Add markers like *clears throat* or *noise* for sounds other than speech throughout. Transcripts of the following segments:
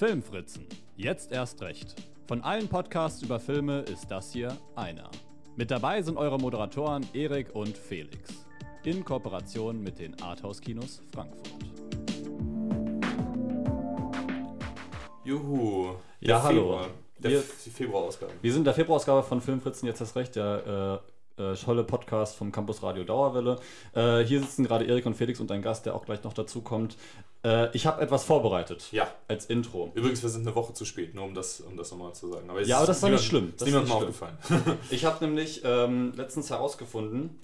Filmfritzen. Jetzt erst recht. Von allen Podcasts über Filme ist das hier einer. Mit dabei sind eure Moderatoren Erik und Felix. In Kooperation mit den Arthouse-Kinos Frankfurt. Juhu. Ja, hallo. Februar. Der, Februarausgabe. Wir sind der Februarausgabe von Filmfritzen, jetzt erst recht, der äh, äh, tolle Podcast vom Campus Radio Dauerwelle. Äh, hier sitzen gerade Erik und Felix und ein Gast, der auch gleich noch dazu kommt. Äh, ich habe etwas vorbereitet Ja. als Intro. Übrigens, wir sind eine Woche zu spät, nur um das, um das nochmal zu sagen. Aber Ja, aber das ist doch nicht schlimm. Das niemandem ist nicht aufgefallen. *laughs* Ich habe nämlich ähm, letztens herausgefunden,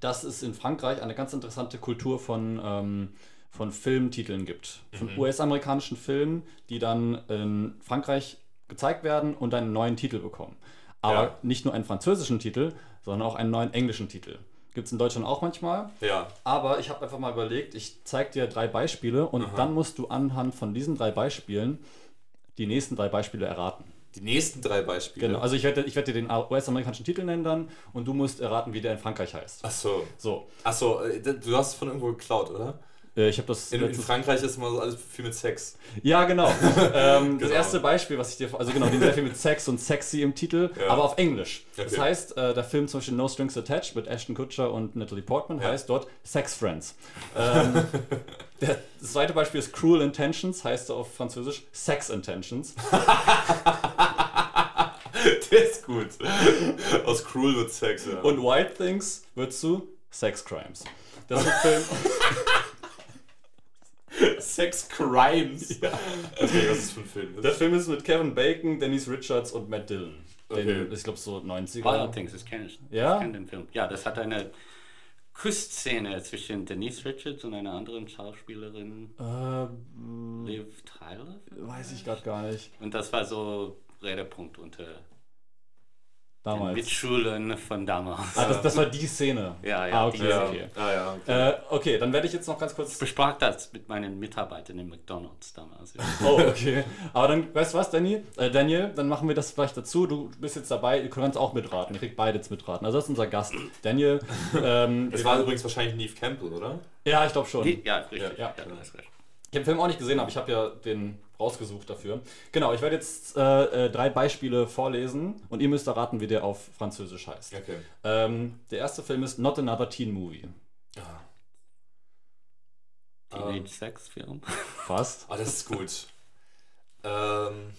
dass es in Frankreich eine ganz interessante Kultur von, ähm, von Filmtiteln gibt. Von Mhm. US-amerikanischen Filmen, die dann in Frankreich gezeigt werden und einen neuen Titel bekommen. Aber Ja. nicht nur einen französischen Titel, sondern auch einen neuen englischen Titel. Gibt es in Deutschland auch manchmal. ja. Aber ich habe einfach mal überlegt, ich zeige dir drei Beispiele und Aha. dann musst du anhand von diesen drei Beispielen die nächsten drei Beispiele erraten. Die nächsten drei Beispiele. Genau, also ich werde, ich werde dir den US-amerikanischen Titel nennen dann und du musst erraten, wie der in Frankreich heißt. Achso. So, Achso, äh, du hast es von irgendwo geklaut, oder? Äh, ich habe das. In, in Frankreich ist immer so alles viel mit Sex. ja, genau. *laughs* ähm, Das Genau. erste Beispiel, was ich dir. Also genau, den sehr viel mit Sex und sexy im Titel, Ja. aber auf Englisch. Das Okay. heißt, äh, der Film zum Beispiel No Strings Attached mit Ashton Kutcher und Natalie Portman Ja. heißt dort Sex Friends. Ähm, *laughs* der, das zweite Beispiel ist Cruel Intentions, heißt auf Französisch Sex Intentions. *laughs* Der ist gut. Aus Cruel wird Sex, ja. Und Wild Things wird zu Sex Crimes. Das ist ein Film. *laughs* Sex Crimes. Okay, was ist für ein Film? Der Film ist mit Kevin Bacon, Dennis Richards und Matt Dillon. Den, Okay. ich glaube so 90er. Wild Things, das kenne ich. Ja? Ich kenne den Film. Ja, das hat eine Kussszene zwischen Denise Richards und einer anderen Schauspielerin, Äh, Liv Tyler. weiß ich gerade gar nicht. Und das war so Redepunkt unter Damals. Mitschülern von damals. Ah, das, das war die Szene. Ja, ja, Ah, okay, die- ja. okay. Ah, ja. Okay. Äh, okay, dann werde ich jetzt noch ganz Ich kurz. besprach das mit meinen Mitarbeitern in McDonalds damals. *laughs* Oh, okay. Aber dann, weißt du was, Danny? Äh, Daniel, dann machen wir das vielleicht dazu. Du bist jetzt dabei, du kannst auch mitraten. Ihr kriegt beide jetzt mitraten. Also das ist unser Gast. Daniel. *laughs* Ähm, Das war übrigens wahrscheinlich Neve Campbell, oder? ja, ich glaube schon. Die, ja, richtig. Ja, Ja, ja. Ich habe den Film auch nicht gesehen, aber ich habe ja den rausgesucht dafür. Genau, ich werde jetzt äh, äh, drei Beispiele vorlesen und ihr müsst erraten, wie der auf Französisch heißt. Okay. Ähm, der erste Film ist Not Another Teen Movie. Teenage Sex Film. Fast. Ah, das ist gut. ähm.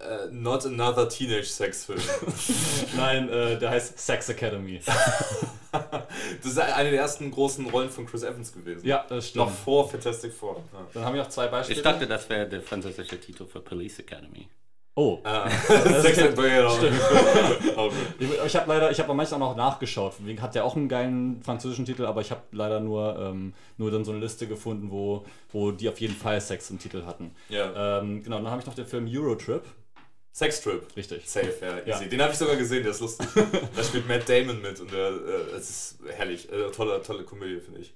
Äh, not another Teenage Sex Film. *laughs* Nein, äh, der heißt Sex Academy. *laughs* das ist eine der ersten großen Rollen von Chris Evans gewesen. Ja, das stimmt. Noch vor Fantastic Four. Ja. Dann haben wir noch zwei Beispiele. Ich dachte, das wäre der französische Titel für Police Academy. Oh. Ah, *laughs* Sex and genau. okay. Ich, ich habe leider, ich habe manchmal auch noch nachgeschaut. Wegen hat der auch einen geilen französischen Titel, aber ich habe leider nur, ähm, nur dann so eine Liste gefunden, wo, wo die auf jeden Fall Sex im Titel hatten. Ja. Ähm, genau, dann habe ich noch den Film Eurotrip. Sex Trip. Richtig. Safe, ja, easy. Ja. Den habe ich sogar gesehen, der ist lustig. *laughs* da spielt Matt Damon mit und der, äh, es ist herrlich. Äh, tolle, tolle Komödie, finde ich.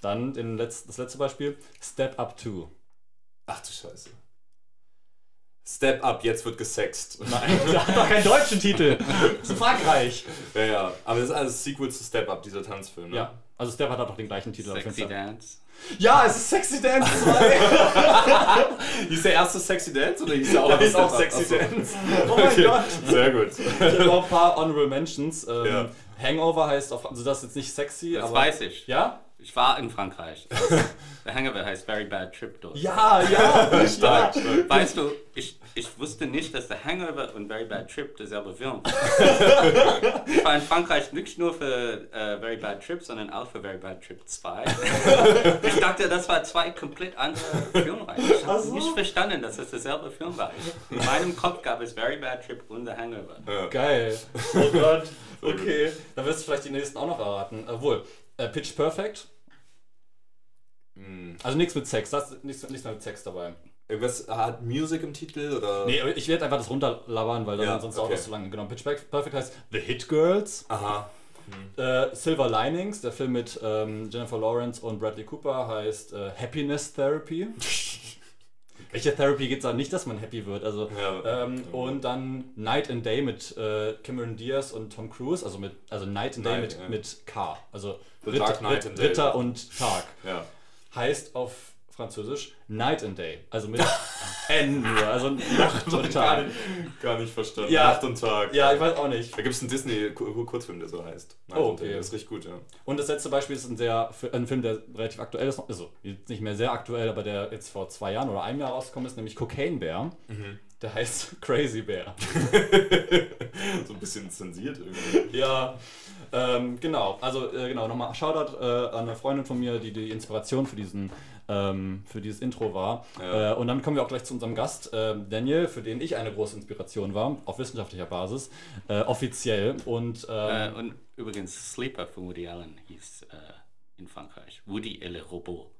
Dann den Letz-, das letzte Beispiel, Step Up 2. Ach du Scheiße. Step Up, jetzt wird gesext. Nein, der hat doch keinen deutschen Titel. *laughs* Das ist Frankreich. Ja, ja. Aber das ist alles Sequel zu Step Up, dieser Tanzfilm. Ne? Ja, also Step hat auch den gleichen Titel. auf Sexy. Dance. Ja, es ist Sexy Dance *laughs* 2. Hieß der erste Sexy Dance oder hieß der auch, ist auch? Sexy Achso. Dance. *laughs* Oh mein Okay. Gott. Sehr gut. Ich habe auch ein paar Honorable Mentions. Ähm, Ja. Hangover heißt auf, also das ist jetzt nicht sexy, Das aber. weiß ich. Ja? Ich war in Frankreich. *laughs* Der Hangover heißt Very Bad Trip dort. Ja, ja. Stark, ja. Weißt du, ich, ich wusste nicht, dass der Hangover und Very Bad Trip derselbe Film ist. *laughs* Ich war in Frankreich nicht nur für äh, Very Bad Trip, sondern auch für Very Bad Trip 2. *laughs* Ich dachte, das war zwei komplett andere Filmreihen. Ich habe so. nicht verstanden, dass es derselbe Film war. In meinem Kopf gab es Very Bad Trip und der Hangover. Geil. Oh Gott. Okay. Dann wirst du vielleicht die nächsten auch noch erraten. Obwohl, äh, Pitch Perfect. Hm. Also nichts mit Sex, das ist nichts, nichts mehr mit Sex dabei. Irgendwas hat Music im Titel oder? Nee, ich werde einfach das runterlabern, weil dann Ja, sonst okay. dauert das zu lange. Genau, Pitch Perfect heißt The Hit Girls. Aha. Äh, Silver Linings, der Film mit ähm, Jennifer Lawrence und Bradley Cooper, heißt äh, Happiness Therapy. *laughs* Welche Therapy geht es da nicht, dass man happy wird? Also, Ja. ähm, und dann Night and Day mit äh, Cameron Diaz und Tom Cruise, also mit also Night and Day Night, mit, ja. mit K. Also Ritter, Dark Knight and Day. Ritter und Tag. Ja. Heißt auf Französisch Night and Day. Also mit *laughs* N nur, also Nacht *laughs* und Gar Tag. nicht, gar nicht verstanden. Ja. Nacht und Tag. Ja, ich weiß auch nicht. Da gibt es einen Disney-Kurzfilm, der so heißt. Night Oh, okay. Das ist richtig gut, ja. Und das letzte Beispiel ist ein, sehr, ein Film, der relativ aktuell ist. Also nicht mehr sehr aktuell, aber der jetzt vor zwei Jahren oder einem Jahr rausgekommen ist, nämlich Cocaine Bear. Der heißt *laughs* Crazy Bear. so ein bisschen zensiert irgendwie. Ja, ähm, genau. Also äh, genau, nochmal Shoutout äh, an eine Freundin von mir, die die Inspiration für diesen ähm, für dieses Intro war. Ja. Äh, und dann kommen wir auch gleich zu unserem Gast, äh, Daniel, für den ich eine große Inspiration war, auf wissenschaftlicher Basis, äh, offiziell. Und Äh, ähm, und übrigens, Sleeper von Woody Allen hieß äh, in Frankreich Woody et le Robot.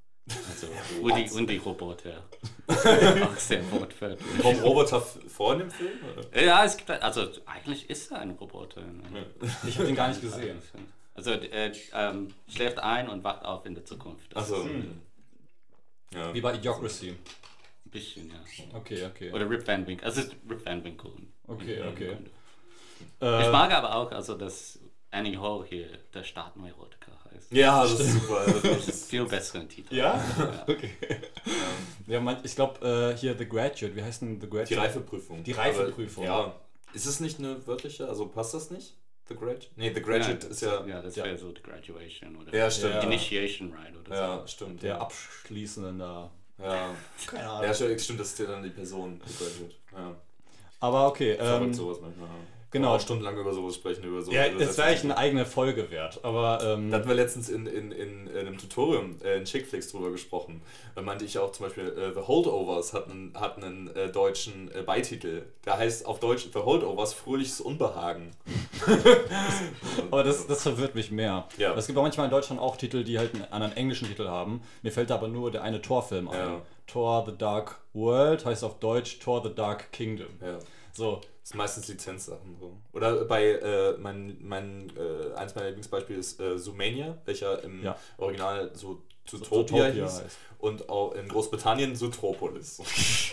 Also *laughs* Woody und die Roboter. *laughs* Auch sehr wortwörtlich. Kommt Roboter vor in dem Film? Oder? Ja, es gibt, also eigentlich ist er ein Roboter. ich habe den gar nicht gesehen. Also er ähm, schläft ein und wacht auf in der Zukunft. Das Achso. Ja. Wie bei Idiocracy. Ein bisschen, ja. Okay, okay. Oder Rip Van Winkle. Also Rip Van Winkle. Okay, okay. Ich Äh, mag aber auch, also dass Annie Hall hier der Startneurotiker heißt. Ja, das ist super. Das ist, *laughs* Viel besseren Titel. ja? *laughs* Okay. Ja, man, ich glaube, äh, hier The Graduate, wie heißt denn The Graduate? die Reifeprüfung. Die Reifeprüfung. Aber, ja. Ist es nicht eine wörtliche? Also passt das nicht? The Graduate? Nee, The Graduate ja, ist ja. Ja, das Ja. wäre so die Graduation oder Ja, stimmt. Ja. Initiation Ride oder Ja, stimmt. Der ja. abschließende. *laughs* Ja. Keine ja, stimmt, das ist ja dann die Person. The Graduate. Ja. Aber okay. Ähm, sowas manchmal. Genau. Auch stundenlang über sowas sprechen, über so. ja, das wäre eigentlich eine eigene Folge wert. Aber ähm, Da hatten wir letztens in, in, in, in einem Tutorium äh, in Chickflix drüber gesprochen. Da meinte ich auch zum Beispiel, äh, The Holdovers hat einen, hat einen äh, deutschen äh, Beititel. Der heißt auf Deutsch The Holdovers fröhliches Unbehagen. *laughs* aber das, das verwirrt mich mehr. Ja. Es gibt auch manchmal in Deutschland auch Titel, die halt einen anderen englischen Titel haben. Mir fällt da aber nur der eine Torfilm ein. Ja. Thor The Dark World heißt auf Deutsch Thor The Dark Kingdom. Ja. So, Das sind meistens Lizenzsachen. So. Oder bei äh, mein, mein, äh, eins meiner Lieblingsbeispiele ist äh, Zoomania, welcher im Ja. Original so Zootopia Zootopia hieß. heißt. Und auch in Großbritannien Zootropolis.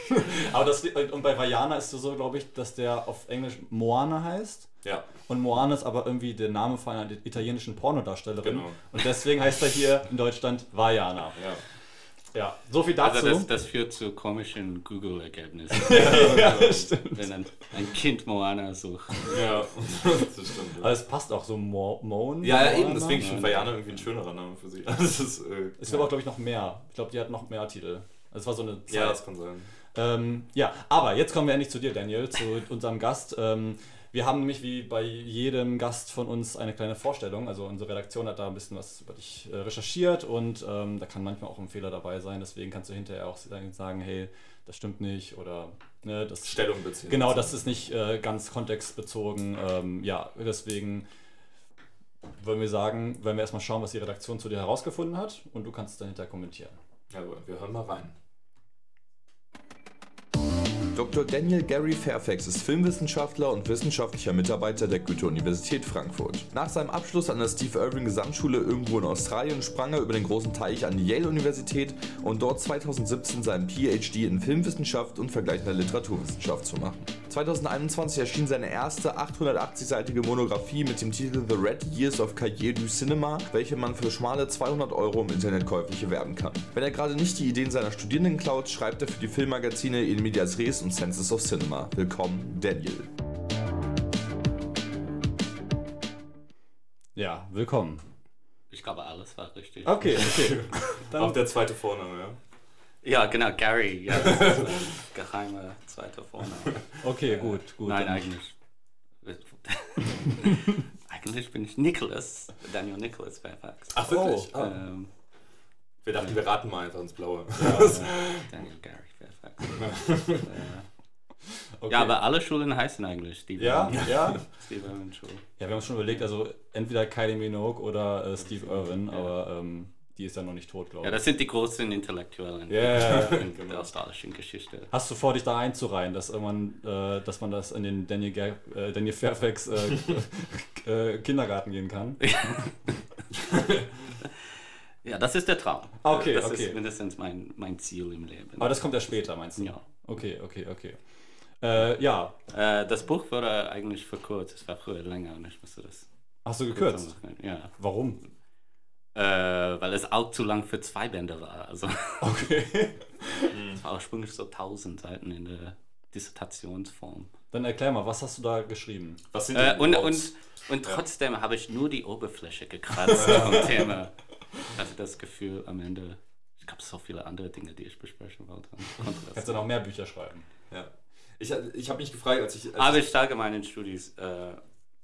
*laughs* *laughs* Aber das, und bei Vajana ist es so, glaube ich, dass der auf Englisch Moana heißt. ja. Und Moana ist aber irgendwie der Name von einer italienischen Pornodarstellerin. Genau. Und deswegen heißt er hier in Deutschland Vajana. ja. Ja, so viel dazu. Also das, das führt zu komischen Google-Ergebnissen, *laughs* ja, stimmt. wenn ein, ein Kind Moana sucht. Ja, *laughs* das stimmt. Aber es passt auch so Mo Moan. Ja, ja, eben, deswegen finde Vajana irgendwie ein schönerer Name für sie. *laughs* Das ist, äh, Es gibt aber, glaube ich, noch mehr. Ich glaube, die hat noch mehr Titel. Es war so eine Zeit. ja, das kann sein. Ähm, ja, aber jetzt kommen wir endlich zu dir, Daniel, zu unserem Gast. Ähm, wir haben nämlich wie bei jedem Gast von uns eine kleine Vorstellung. Also unsere Redaktion hat da ein bisschen was über dich äh, recherchiert und ähm, da kann manchmal auch ein Fehler dabei sein. Deswegen kannst du hinterher auch sagen, hey, das stimmt nicht oder ne, das Stellung beziehen. Genau, das ist nicht äh, ganz kontextbezogen. Ähm, ja, deswegen wollen wir sagen, wollen wir erstmal schauen, was die Redaktion zu dir herausgefunden hat und du kannst es dann hinterher kommentieren. Ja, aber wir hören mal rein. Dr. Daniel Gary Fairfax ist Filmwissenschaftler und wissenschaftlicher Mitarbeiter der Goethe-Universität Frankfurt. Nach seinem Abschluss an der Steve Irwin Gesamtschule irgendwo in Australien sprang er über den großen Teich an die Yale-Universität und dort 2017 seinen PhD in Filmwissenschaft und vergleichender Literaturwissenschaft zu machen. 2021 erschien seine erste 880-seitige Monographie mit dem Titel The Red Years of Cahiers du Cinema, welche man für schmale 200 Euro im Internet käuflich erwerben kann. Wenn er gerade nicht die Ideen seiner Studierenden klaut, schreibt er für die Filmmagazine In Medias Res und Senses of Cinema. Willkommen, Daniel. Ja, willkommen. Ich glaube, alles war richtig. Okay, okay. *laughs* Auch der zweite Vorname, ja. Ja, genau, Gary. Ja, das ist *laughs* ein geheimer zweiter Vorname. Okay, gut, gut. Nein, eigentlich. *laughs* eigentlich bin ich Nicholas, Daniel Nicholas Fairfax. Ach, wirklich? Oh. Ah. Ähm, Wir dachten, wir raten mal einfach ins Blaue. *laughs* Daniel Gary Fairfax. äh, Okay. Ja, aber alle Schulen heißen eigentlich Steve Ja, Irwin. ja. Steve Irwin Schule. Ja, wir haben uns schon überlegt, also entweder Kylie Minogue oder äh, Steve Irwin, aber ähm, die ist ja noch nicht tot, glaube Ja, ich. das sind die großen Intellektuellen Ja, ja, ja. in der *laughs* australischen Geschichte. Hast du vor, dich da einzureihen, dass irgendwann, äh, dass man das in den Daniel, Ger äh, Daniel Fairfax äh, *laughs* äh, Kindergarten gehen kann? *laughs* Ja, das ist der Traum. Okay, das okay. ist mindestens mein, mein Ziel im Leben. Aber das kommt ja später, meinst du? Ja. Okay, okay, okay. Äh, ja, Äh, das Buch wurde eigentlich verkürzt. Es war früher länger und ich musste das. hast du gekürzt? Ja. Warum? Äh, weil es auch zu lang für zwei Bände war. Also Okay. *laughs* es war ursprünglich so 1000 Seiten in der Dissertationsform. Dann erklär mal, was hast du da geschrieben? Was sind Äh, und, und, und trotzdem habe ich nur die Oberfläche gekratzt vom Thema. Ich hatte das Gefühl am Ende, ich gab so viele andere Dinge, die ich besprechen wollte. Das Kannst du noch mehr Bücher schreiben? ja. Ich, ich habe mich gefragt, als ich. Als Aber ich sage meinen Studis, äh,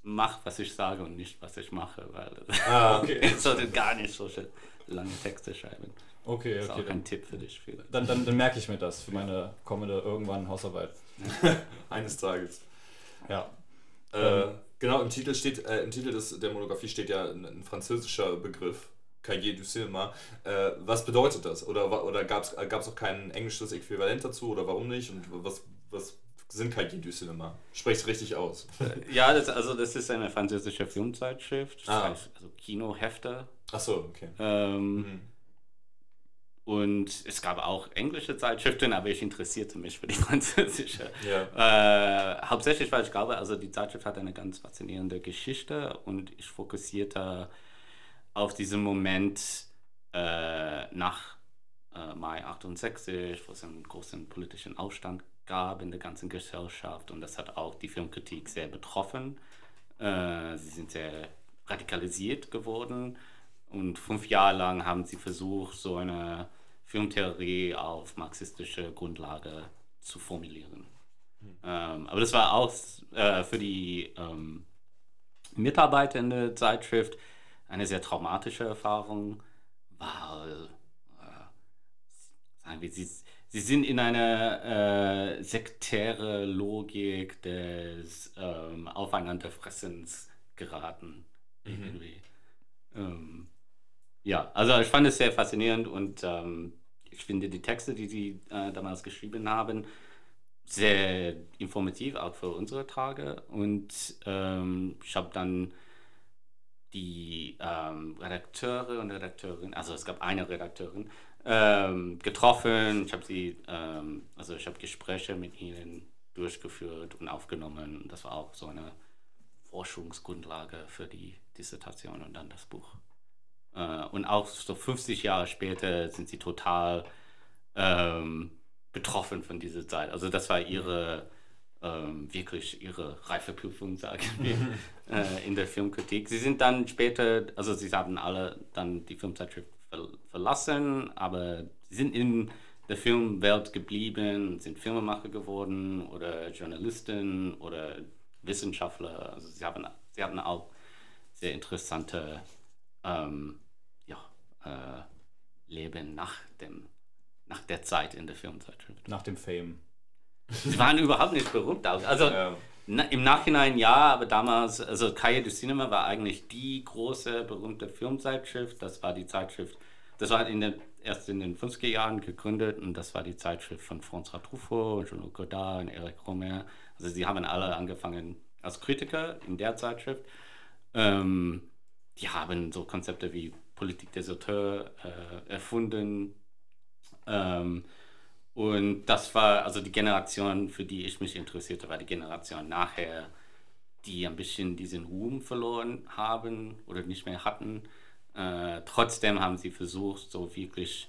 mach, was ich sage und nicht, was ich mache, weil ah, *laughs* ich sollte gar nicht solche lange Texte schreiben. Okay, Das ist okay. auch ein Tipp für dich vielleicht. Dann, dann, dann merke ich mir das für meine kommende irgendwann Hausarbeit. *laughs* eines Tages. Ja. Äh, genau, im Titel steht, äh, im Titel des, der Monographie steht ja ein, ein französischer Begriff, Cahiers du Cinema. Äh, was bedeutet das? Oder, oder gab es auch kein englisches Äquivalent dazu? Oder warum nicht? Und was, was sind du Cinema? Sprech's richtig aus. Ja, das, also das ist eine französische Filmzeitschrift, das Ah. heißt also Kinohefte. Achso, okay. Ähm, Mhm. Und es gab auch englische Zeitschriften, aber ich interessierte mich für die *laughs* französische. Ja. Äh, hauptsächlich, weil ich glaube, also die Zeitschrift hat eine ganz faszinierende Geschichte und ich fokussierte auf diesen Moment äh, nach äh, Mai 68, wo es einen großen politischen Aufstand gab in der ganzen Gesellschaft und das hat auch die Filmkritik sehr betroffen. Äh, sie sind sehr radikalisiert geworden und fünf Jahre lang haben sie versucht, so eine Filmtheorie auf marxistische Grundlage zu formulieren. Ähm, aber das war auch äh, für die ähm, Mitarbeiter in der Zeitschrift eine sehr traumatische Erfahrung, weil äh, sagen wir, sie, sie sind in eine äh, sektäre Logik des ähm, Aufeinanderfressens geraten. Irgendwie. Ähm, ja, also ich fand es sehr faszinierend und ähm, ich finde die Texte, die sie äh, damals geschrieben haben, sehr informativ, auch für unsere Tage. Und ähm, ich habe dann die ähm, Redakteure und Redakteurin, also es gab eine Redakteurin, ähm, getroffen. Ich habe sie, ähm, also ich habe Gespräche mit ihnen durchgeführt und aufgenommen. Das war auch so eine Forschungsgrundlage für die Dissertation und dann das Buch. Äh, und auch so 50 Jahre später sind sie total ähm, betroffen von dieser Zeit. Also das war ihre, ähm, wirklich ihre Reifeprüfung, sagen wir, *laughs* äh, in der Filmkritik. Sie sind dann später, also sie haben alle dann die Filmzeitschrift ver verlassen, aber sie sind in der Filmwelt geblieben, sind Filmemacher geworden oder Journalisten oder Wissenschaftler. Also sie haben, sie hatten auch sehr interessante ähm, ja, äh, Leben nach, dem, nach der Zeit in der Filmzeitschrift. Nach dem Fame. Sie waren überhaupt nicht berühmt. Also Ja. Na, im Nachhinein ja, aber damals, also Cahiers du Cinema war eigentlich die große, berühmte Filmzeitschrift. Das war die Zeitschrift, das war in den, erst in den 50er Jahren gegründet und das war die Zeitschrift von François Truffaut, Jean-Luc Godard und Eric Romer. Also sie haben alle angefangen als Kritiker in der Zeitschrift. Ähm, die haben so Konzepte wie Politik des Auteurs äh, erfunden. Ähm, und das war also die Generation, für die ich mich interessierte, war die Generation nachher, die ein bisschen diesen Ruhm verloren haben oder nicht mehr hatten. Äh, trotzdem haben sie versucht, so wirklich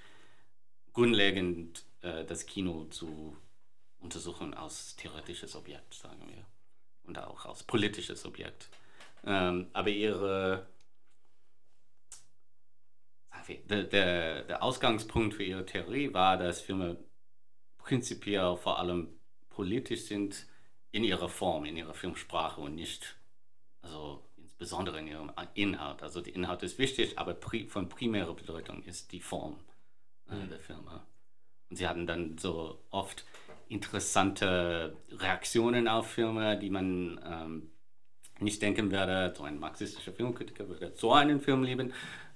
grundlegend äh, das Kino zu untersuchen als theoretisches Objekt, sagen wir. Und auch als politisches Objekt. Ähm, aber ihre der, der, der Ausgangspunkt für ihre Theorie war, dass Filme prinzipiell vor allem politisch sind in ihrer Form, in ihrer Filmsprache und nicht, also insbesondere in ihrem Inhalt. Also der Inhalt ist wichtig, aber pri von primärer Bedeutung ist die Form äh, der Filme. Und sie hatten dann so oft interessante Reaktionen auf Filme, die man ähm, nicht denken werde, so ein marxistischer Filmkritiker würde so einen Film lieben.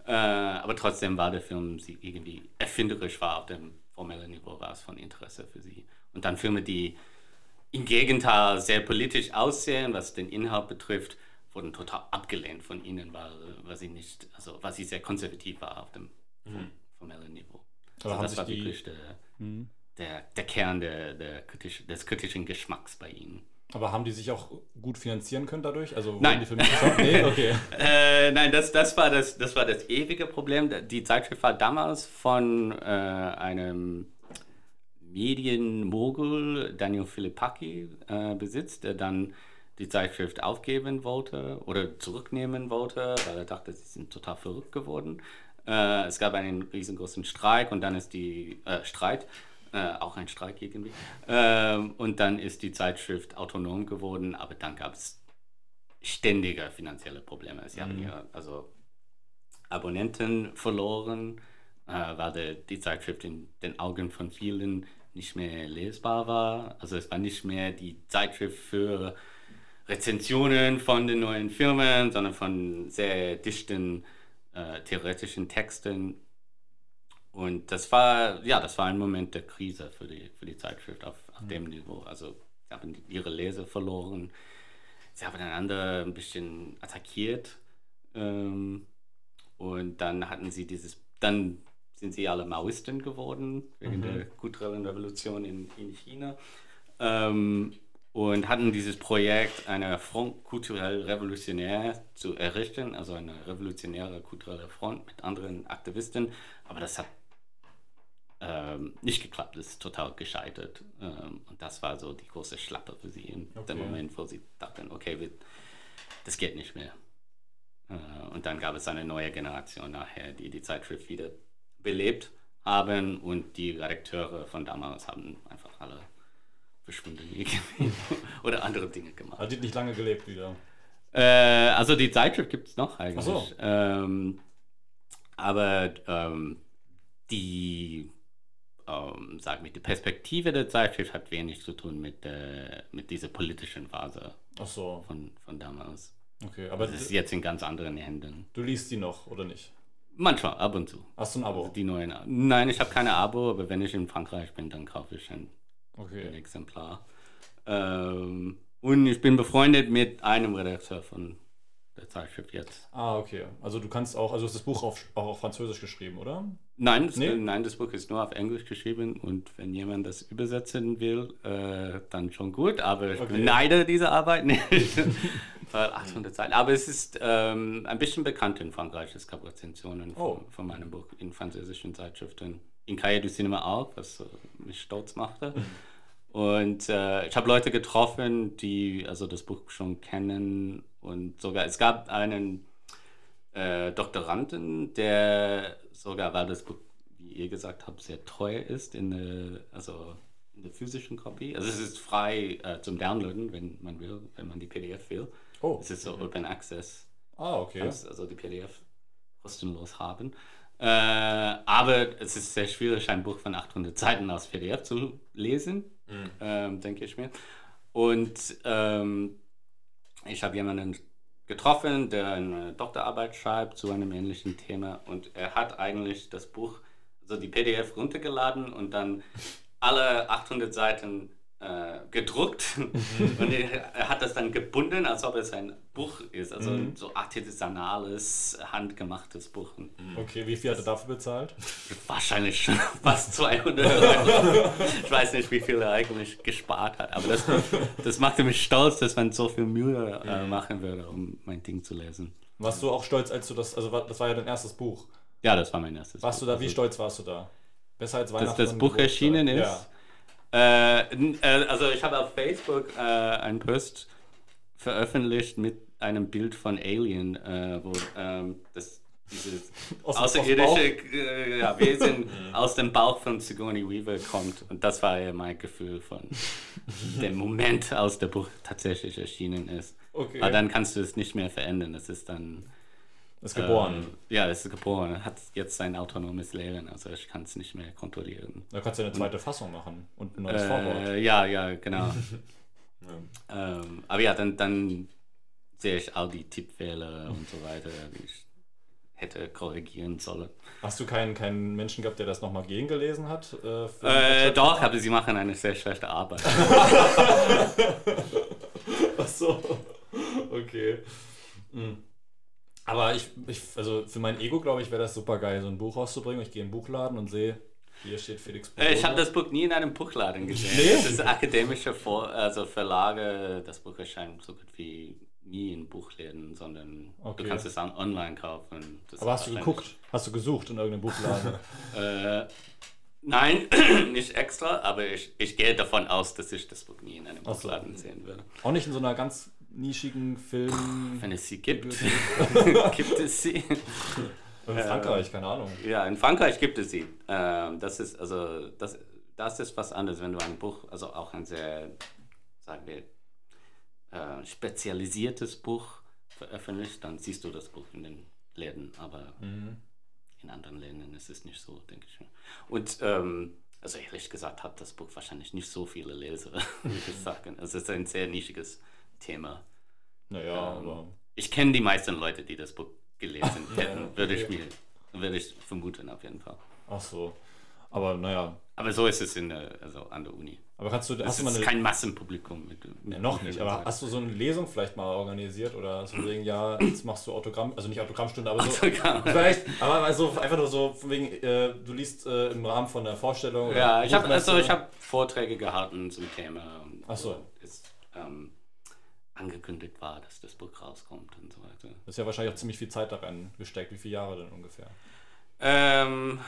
Äh, aber trotzdem war der Film irgendwie erfinderisch war auf dem formellen Niveau, war es von Interesse für sie. Und dann Filme, die im Gegenteil sehr politisch aussehen, was den Inhalt betrifft, wurden total abgelehnt von ihnen, weil, weil sie nicht, also weil sie sehr konservativ war auf dem formellen Niveau. Also das war wirklich der, der, der Kern der, der kritisch, des kritischen Geschmacks bei ihnen. Aber haben die sich auch gut finanzieren können dadurch? Also Nein. die Filme? Nee, *laughs* okay. Äh, nein, das, das, war das, das war das ewige Problem. Die Zeitschrift war damals von äh, einem Medienmogul, Daniel Philippaki, äh, besitzt, der dann die Zeitschrift aufgeben wollte oder zurücknehmen wollte, weil er dachte, sie sind total verrückt geworden. Äh, es gab einen riesengroßen Streik und dann ist die äh, Streit, äh, auch ein Streik irgendwie, Ähm, und dann ist die Zeitschrift autonom geworden, aber dann gab es ständige finanzielle Probleme. Sie haben ja also Abonnenten verloren, äh, weil der, die Zeitschrift in den Augen von vielen nicht mehr lesbar war. Also es war nicht mehr die Zeitschrift für Rezensionen von den neuen Filmen, sondern von sehr dichten äh, theoretischen Texten. Und das war, ja, das war ein Moment der Krise für die, für die Zeitschrift auf, auf dem Niveau. Also sie haben ihre Leser verloren, sie haben einander ein bisschen attackiert. Ähm, und dann hatten sie dieses, dann sind sie alle Maoisten geworden, wegen der kulturellen Revolution in, in China. Ähm, und hatten dieses Projekt, eine Front kulturell revolutionär zu errichten, also eine revolutionäre kulturelle Front mit anderen Aktivisten. Aber das hat ähm, nicht geklappt, ist total gescheitert. Ähm, und das war so die große Schlappe für sie in Okay. dem Moment, wo sie dachten, okay, wir, das geht nicht mehr. Äh, und dann gab es eine neue Generation nachher, die die Zeitschrift wieder belebt haben und die Redakteure von damals haben einfach alle verschwunden *laughs* oder andere Dinge gemacht. Hat die nicht lange gelebt wieder? Äh, also die Zeitschrift gibt es noch eigentlich. Ach so. Ähm, aber ähm, die, ähm, sag mir, die Perspektive der Zeitschrift hat wenig zu tun mit, äh, mit dieser politischen Phase Ach so, von, von damals. okay. Aber Das ist jetzt in ganz anderen Händen. du liest die noch, oder nicht? Manchmal, ab und zu. Hast du ein Abo? Die neuen. Nein, ich habe keine Abo, aber wenn ich in Frankreich bin, dann kaufe ich ein, ein Okay. Exemplar. Ähm, und ich bin befreundet mit einem Redakteur von der Zeitschrift jetzt. Ah, okay. Also du kannst auch, also hast das Buch auf, auch auf Französisch geschrieben, oder? Nein, das, Nee? nein, das Buch ist nur auf Englisch geschrieben und wenn jemand das übersetzen will, äh, dann schon gut, aber ich Okay. beneide diese Arbeit nicht. *laughs* Weil 800 Seiten. Aber es ist ähm, ein bisschen bekannt in Frankreich, es gab Rezensionen von, Oh. von meinem Buch in französischen Zeitschriften. In Cahiers du Cinema auch, was mich stolz machte. Und äh, ich habe Leute getroffen, die also das Buch schon kennen und sogar, es gab einen äh, Doktoranden, der sogar, weil das Buch, wie ihr gesagt habt, sehr teuer ist in der, also in der physischen Kopie. Also es ist frei äh, zum Downloaden, wenn man will, wenn man die PDF will. Oh. Es ist so Open Access, Ah, okay. kannst also die PDF kostenlos haben. Äh, aber es ist sehr schwierig, ein Buch von 800 Seiten aus PDF zu lesen, ähm, denke ich mir. Und ähm, ich habe jemanden getroffen, der eine Doktorarbeit schreibt zu einem ähnlichen Thema und er hat eigentlich das Buch, also die PDF runtergeladen und dann alle 800 Seiten äh, gedruckt und er, hat das dann gebunden, als ob es ein Buch ist, also ein so artisanales, handgemachtes Buch. Und Okay, wie viel hat er dafür bezahlt? Wahrscheinlich schon *laughs* fast 200 Euro. *laughs* Ich weiß nicht, wie viel er eigentlich gespart hat, aber das, das machte mich stolz, dass man so viel Mühe äh, machen würde, um mein Ding zu lesen. Warst du auch stolz, als du das, also das war ja dein erstes Buch. Ja, das war mein erstes Warst du Buch. da, wie Also, stolz warst du da? Besser als Weihnachten. Dass das Buch Geburtstag. erschienen ist? Ja. Äh, äh, also ich habe auf Facebook äh, einen Post veröffentlicht mit einem Bild von Alien, äh, wo ähm, das dieses Aus- aus außerirdische äh, ja, Wesen *laughs* aus dem Bauch von Sigourney Weaver kommt. Und das war ja mein Gefühl von *laughs* dem Moment, als der Buch tatsächlich erschienen ist. Okay. Aber dann kannst du es nicht mehr verändern. Es ist dann Ist geboren. ähm, ja, es ist geboren. Hat jetzt sein autonomes Leben. Also ich kann es nicht mehr kontrollieren. da kannst du ja eine zweite Fassung machen und ein neues Vorwort. Äh, ja, ja, genau. *laughs* ähm, aber ja, dann, dann sehe ich all die Tippfehler und so weiter, die ich hätte korrigieren sollen. Hast du keinen, keinen Menschen gehabt, der das nochmal gegengelesen hat? Äh, Äh, doch, aber sie machen eine sehr schlechte Arbeit. *laughs* Ach so. Okay. Mhm. Aber ich, ich, also für mein Ego, glaube ich, wäre das super geil, so ein Buch rauszubringen. Ich gehe in den Buchladen und sehe Hier steht Felix Äh, Ich habe das Buch nie in einem Buchladen gesehen. Nee? Das ist akademische Vor also Verlage. Das Buch erscheint so gut wie nie in Buchläden, sondern Okay. du kannst es an- online kaufen. Das Aber hast du geguckt? Hast du gesucht in irgendeinem Buchladen? *laughs* Äh, nein, *clears throat* nicht extra, aber ich, ich gehe davon aus, dass ich das Buch nie in einem Ach so. Buchladen sehen würde. Auch nicht in so einer ganz nischigen Film. Wenn es sie gibt, *laughs* gibt es sie. In Frankreich, keine Ahnung. Ja, in Frankreich gibt es sie. Ähm, das ist also das, das ist was anderes, wenn du ein Buch, also auch ein sehr, sagen wir, äh, spezialisiertes Buch veröffentlicht, dann siehst du das Buch in den Läden, aber in anderen Ländern ist es nicht so, denke ich. Und ähm, also ehrlich gesagt hat das Buch wahrscheinlich nicht so viele Leser, *laughs* würde ich sagen. Es ist ein sehr nischiges Thema. Naja, Ähm, aber. Ich kenne die meisten Leute, die das Buch gelesen *laughs* hätten, okay. würde ich mir, würde ich vermuten auf jeden Fall. Ach so. Aber naja. Aber so ist es in der, also an der Uni. Aber kannst du, Es hast du mal ist eine. kein Massenpublikum. Mit, mit Ja, noch nicht, aber hast du so eine Lesung vielleicht mal organisiert oder so wegen, ja, jetzt machst du Autogramm, also nicht Autogrammstunde, aber so. Autogramm. *laughs* Vielleicht, aber also einfach nur so von wegen, äh, du liest äh, im Rahmen von der Vorstellung. Ja, ich habe also ich habe Vorträge gehalten zum Thema. und Ach so. Es ähm, angekündigt war, dass das Buch rauskommt und so weiter. Das ist ja wahrscheinlich auch ziemlich viel Zeit da rein gesteckt. Wie viele Jahre denn ungefähr? Ähm,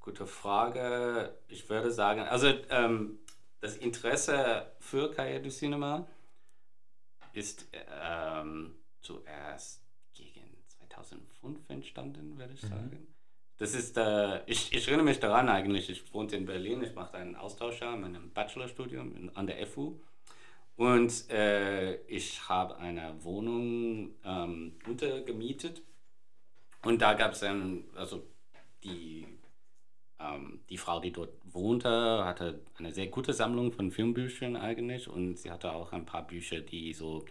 gute Frage. Ich würde sagen, also ähm, das Interesse für Cahiers du Cinema ist ähm, zuerst gegen 2005 entstanden, würde ich sagen. Das ist, äh, ich, ich erinnere mich daran eigentlich, ich wohnte in Berlin, ich machte einen Austauschjahr in meinem Bachelorstudium an der FU und äh, ich habe eine Wohnung ähm, untergemietet. Und da gab es dann, also die, ähm, die Frau, die dort wohnte, hatte eine sehr gute Sammlung von Filmbüchern eigentlich. Und sie hatte auch ein paar Bücher, die so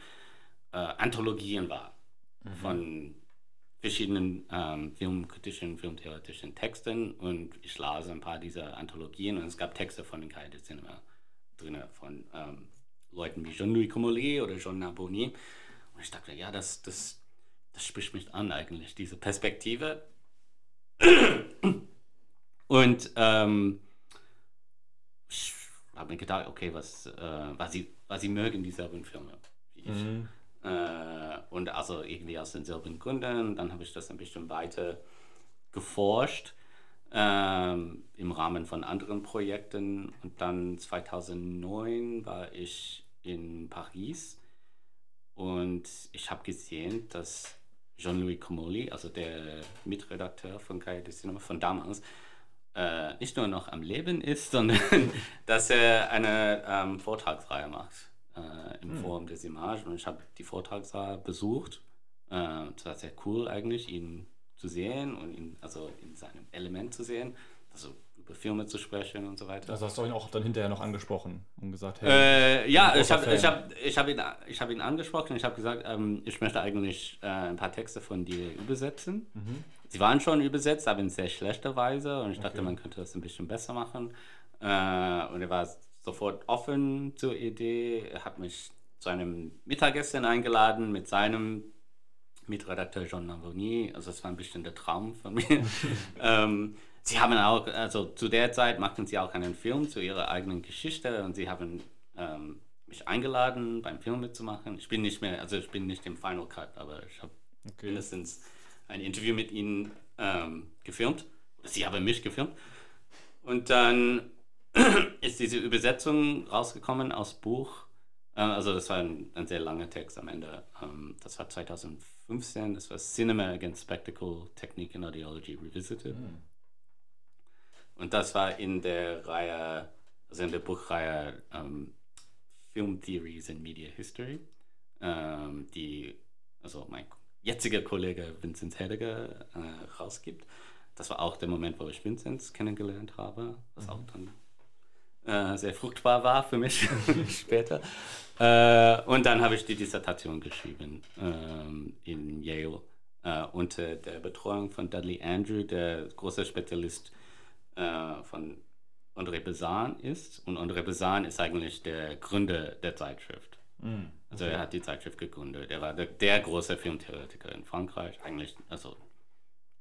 äh, Anthologien waren von verschiedenen ähm, filmkritischen, filmtheoretischen Texten. Und ich las ein paar dieser Anthologien. Und es gab Texte von den Cahiers du Cinema drin, von ähm, Leuten wie Jean-Louis Comolli oder Jean Narboni und ich dachte, ja, das, das, das spricht mich an eigentlich, diese Perspektive. Und ähm, ich habe mir gedacht, okay, was, äh, was, sie, was sie mögen, dieselben Filme wie ich. Mhm. Äh, und also irgendwie aus denselben Gründen. Dann habe ich das ein bisschen weiter geforscht ähm, im Rahmen von anderen Projekten. Und dann 2009 war ich in Paris und ich habe gesehen, dass Jean-Louis Comolli, also der Mitredakteur von Cahiers du Cinema von damals, äh, nicht nur noch am Leben ist, *laughs* sondern dass er eine ähm, Vortragsreihe macht äh, im Forum des Images. Und ich habe die Vortragsreihe besucht. Äh, es war sehr cool eigentlich, ihn zu sehen und ihn also in seinem Element zu sehen, also über Filme zu sprechen und so weiter. Also hast du ihn auch dann hinterher noch angesprochen und gesagt, hey, Äh, ja, ich habe ich hab, ich hab ihn, ich hab ihn angesprochen. Ich habe gesagt, ähm, ich möchte eigentlich äh, ein paar Texte von dir übersetzen. Mhm. Sie waren schon übersetzt, aber in sehr schlechter Weise. Und ich dachte, Okay. man könnte das ein bisschen besser machen. Äh, und er war sofort offen zur Idee. Er hat mich zu einem Mittagessen eingeladen mit seinem Mitredakteur Jean Navoni. Also das war ein bisschen der Traum von mir. *laughs* ähm, sie haben auch, also zu der Zeit machten sie auch einen Film zu ihrer eigenen Geschichte und sie haben ähm, mich eingeladen, beim Film mitzumachen. Ich bin nicht mehr, also ich bin nicht im Final Cut, aber ich habe okay. mindestens ein Interview mit ihnen ähm, gefilmt. Sie haben mich gefilmt. Und dann *clears throat* ist diese Übersetzung rausgekommen aus Buch. Äh, also das war ein, ein sehr langer Text am Ende. Ähm, das war 2015. Das war Cinema Against Spectacle, Technique and Ideology Revisited. Und das war in der Reihe, also in der Buchreihe ähm, Film Theories in Media History, ähm, die also mein jetziger Kollege Vincent Heidegger äh, rausgibt. Das war auch der Moment, wo ich Vincent kennengelernt habe, was auch dann äh, sehr fruchtbar war für mich *laughs* später. Äh, und dann habe ich die Dissertation geschrieben ähm, in Yale äh, unter der Betreuung von Dudley Andrew, der großer Spezialist äh, von André Bazin ist. Und André Bazin ist eigentlich der Gründer der Zeitschrift. Mhm. Also er hat die Zeitschrift gegründet. Er war der, der große Filmtheoretiker in Frankreich. Eigentlich, also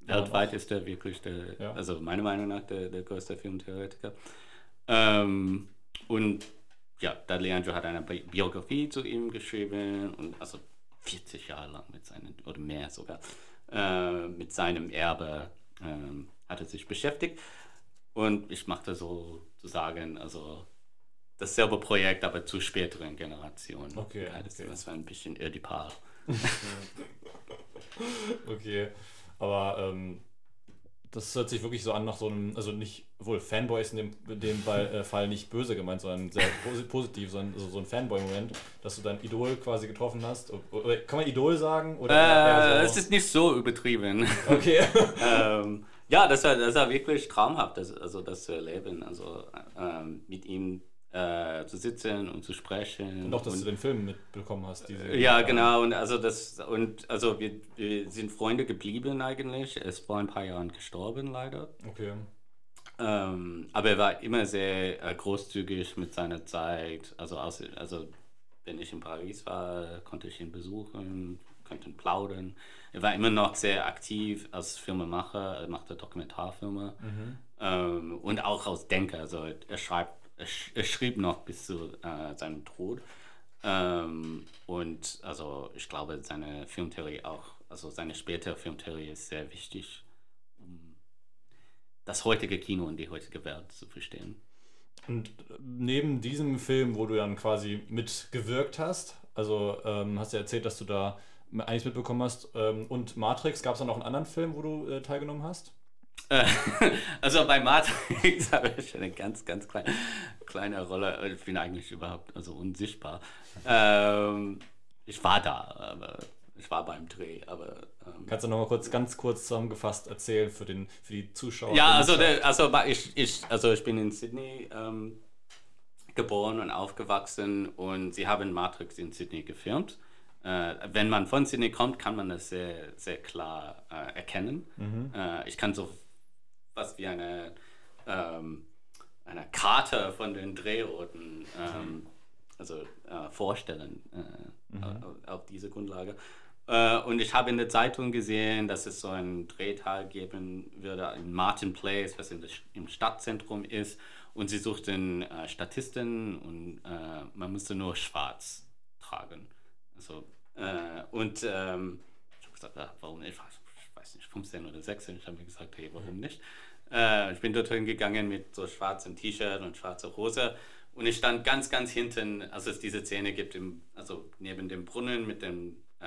Weltweit ist er wirklich der, Ja. also meiner Meinung nach der, der größte Filmtheoretiker. Ähm, und ja, da Leandro hat eine Bi Biografie zu ihm geschrieben und also 40 Jahre lang mit seinen, oder mehr sogar, äh, mit seinem Erbe ähm, hat er sich beschäftigt. Und ich machte sozusagen, also dasselbe Projekt, aber zu späteren Generationen. Okay, Ja, das, okay. das war ein bisschen Ödipal. *laughs* Okay, aber ähm, das hört sich wirklich so an nach so einem, also nicht, wohl Fanboy ist in dem, dem Fall, äh, Fall nicht böse gemeint, sondern sehr posi- positiv, sondern so, so ein Fanboy-Moment, dass du dein Idol quasi getroffen hast. Kann man Idol sagen? Oder Äh, es ist nicht so übertrieben. *laughs* Okay. *laughs* ähm, ja, das war, das war wirklich traumhaft, das, also das zu erleben, also ähm, mit ihm äh, zu sitzen und zu sprechen. Und auch, dass und, du den Film mitbekommen hast. Diese, ja, genau. Und also das und also wir, wir sind Freunde geblieben eigentlich. Er ist vor ein paar Jahren gestorben leider. Okay. Ähm, aber er war immer sehr äh, großzügig mit seiner Zeit. Also, aus, also wenn ich in Paris war, konnte ich ihn besuchen, konnten plaudern. Er war immer noch sehr aktiv als Filmemacher. Er machte Dokumentarfilme ähm, und auch als Denker. Also er schreibt, er, sch schrieb noch bis zu äh, seinem Tod. Ähm, und also ich glaube, seine Filmtheorie auch, also seine spätere Filmtheorie ist sehr wichtig, um das heutige Kino und die heutige Welt zu verstehen. Und neben diesem Film, wo du dann quasi mitgewirkt hast, also ähm, hast du erzählt, dass du da einiges mitbekommen hast, ähm, und Matrix, gab es da noch einen anderen Film, wo du äh, teilgenommen hast? Äh, *laughs* also bei Matrix habe ich eine ganz, ganz kleine, kleine Rolle. Ich bin eigentlich überhaupt also unsichtbar. Ähm, ich war da, aber ich war beim Dreh, aber ähm, Kannst du noch mal kurz, ganz kurz zusammengefasst erzählen für, den, für die Zuschauer? Ja, also, der, also ich, ich, also ich bin in Sydney ähm, geboren und aufgewachsen und sie haben Matrix in Sydney gefilmt. Äh, wenn man von Sydney kommt, kann man das sehr, sehr klar äh, erkennen. Äh, ich kann so was wie eine, ähm, eine Karte von den Drehorten ähm, also, äh, vorstellen äh, auf, auf diese Grundlage. Äh, und ich habe in der Zeitung gesehen, dass es so einen Drehtag geben würde in Martin Place, was in der, im Stadtzentrum ist. Und sie suchten äh, Statisten und äh, man musste nur schwarz tragen. Also, äh, und ähm, ich habe gesagt, warum nicht? Ich weiß nicht, 15 oder 16. Ich habe mir gesagt, hey, warum nicht? Äh, ich bin dorthin gegangen mit so schwarzem T-Shirt und schwarzer Hose. Und ich stand ganz, ganz hinten, als es diese Szene gibt, im, also neben dem Brunnen mit, dem, äh,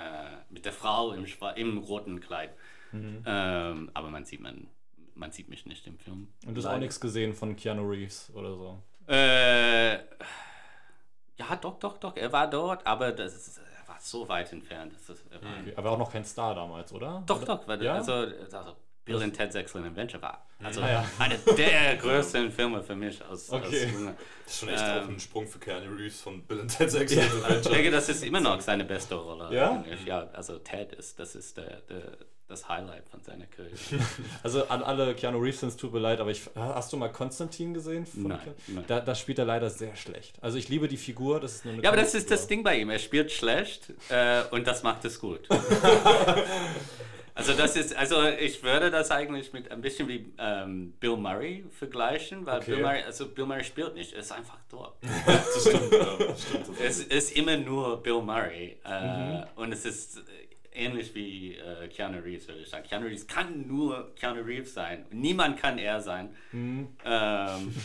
mit der Frau im, im roten Kleid. Ähm, aber man sieht, man, man sieht mich nicht im Film. Und du hast auch nichts gesehen von Keanu Reeves oder so. Äh, ja, doch, doch, doch. Er war dort, aber das ist, er war so weit entfernt. Das ist, er war, Okay. Aber auch noch kein Star damals, oder? Doch, oder? doch. Weil, Ja? also, also Bill and Ted's Excellent Adventure war also Ah, ja. einer der größten Filme für mich aus, Okay. aus. Das ist schon echt Ähm. auch ein Sprung für Keanu Reeves von Bill and Ted's Excellent Ich Adventure. denke, das ist immer noch seine beste Rolle. Ja? eigentlich. Ja, also Ted ist, das ist der, der, das Highlight von seiner Karriere. *laughs* Also an alle Keanu Reeves, tut mir leid, aber ich, hast du mal Konstantin gesehen? Von Nein, nein. Da, da spielt er leider sehr schlecht. Also ich liebe die Figur, das ist nur eine Ja, aber das ist das. Ding bei ihm. Er spielt schlecht äh, und das macht es gut. *laughs* *laughs* also das ist, also ich würde das eigentlich mit ein bisschen wie ähm, Bill Murray vergleichen, weil Okay. Bill Murray, also Bill Murray spielt nicht, er ist einfach dort. *laughs* Das stimmt, ja, das stimmt. es ist immer nur Bill Murray äh, Mhm. und es ist äh, ähnlich wie äh, Keanu Reeves, würde ich sagen. Keanu Reeves kann nur Keanu Reeves sein. Niemand kann er sein. Mhm. Ähm, *laughs*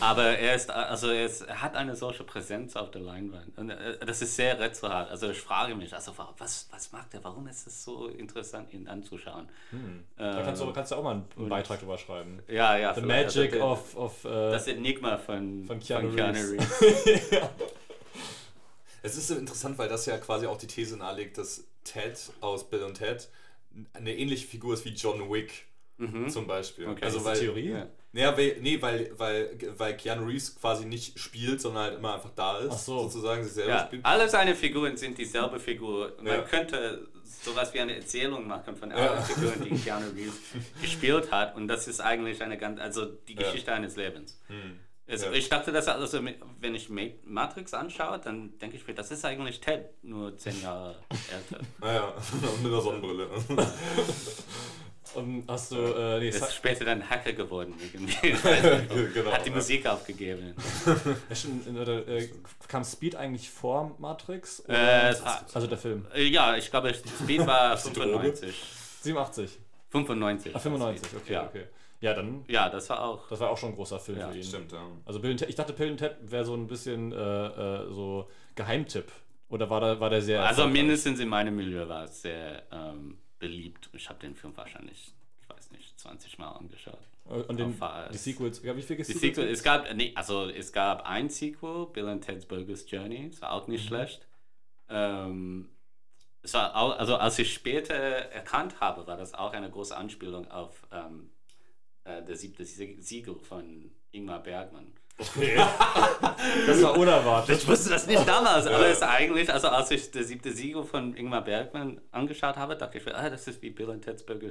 aber er ist, also er, ist, er hat eine solche Präsenz auf der Leinwand. Und äh, das ist sehr rätselhaft. Also ich frage mich, also wa- was, was macht er? Warum ist es so interessant, ihn anzuschauen? Da kannst du, Ähm, kannst du auch mal einen, einen Beitrag drüber schreiben. ja, ja. The. Magic also, of, of äh, Das Enigma von, von Keanu Reeves. Reeves. *laughs* Es ist so interessant, weil das ja quasi auch die These nahelegt, dass Ted aus Bill und Ted eine ähnliche Figur ist wie John Wick zum Beispiel. Okay. Also ist weil, Theorie? Ja. Naja, weil, nee, weil, weil, weil Keanu Reeves quasi nicht spielt, sondern halt immer einfach da ist, Ach so. sozusagen sich selber Ja, spielt. alle seine Figuren sind dieselbe Figur. Man Ja. könnte sowas wie eine Erzählung machen von Ja. allen Figuren, die Keanu Reeves *laughs* gespielt hat. Und das ist eigentlich eine ganz, also die Ja. Geschichte eines Lebens. Also Ja. Ich dachte, dass also wenn ich Ma- Matrix anschaue, dann denke ich mir, das ist eigentlich Ted, nur zehn Jahre älter. *laughs* Naja, *laughs* mit einer Sonnenbrille. Ähm, hast du, äh, nee, ist später dann Hacker geworden. irgendwie. *laughs* Genau. Hat die Musik aufgegeben. Oder, äh, kam Speed eigentlich vor Matrix? Äh, also der Film. Äh, Ja, ich glaube, Speed war *laughs* die Droge? 95. 87. 95. Ah, 95, okay, ja. okay. Ja, dann, Ja, das war auch. das war auch schon ein großer Film Ja, für ihn. Stimmt, ja. Also Bill ich dachte, Bill Ted wäre so ein bisschen äh, äh, so Geheimtipp. Oder war der, war der sehr Also mindestens in meinem Milieu war es sehr ähm, beliebt. Ich habe den Film wahrscheinlich, ich weiß nicht, 20 Mal angeschaut. Und den, die Sequels, ja, wie viel Die Sequel, es gab, nee, also es gab ein Sequel, Bill and Ted's Bogus Journey, das war auch nicht schlecht. Ähm, es war auch, also als ich später erkannt habe, war das auch eine große Anspielung auf ähm, äh, der siebte Sie- Siegel von Ingmar Bergmann. *laughs* Das war unerwartet. Ich wusste das nicht damals, aber es ist eigentlich, also als ich der siebte Siegel von Ingmar Bergmann angeschaut habe, dachte ich, ah, das ist wie Bill and Ted's Journey.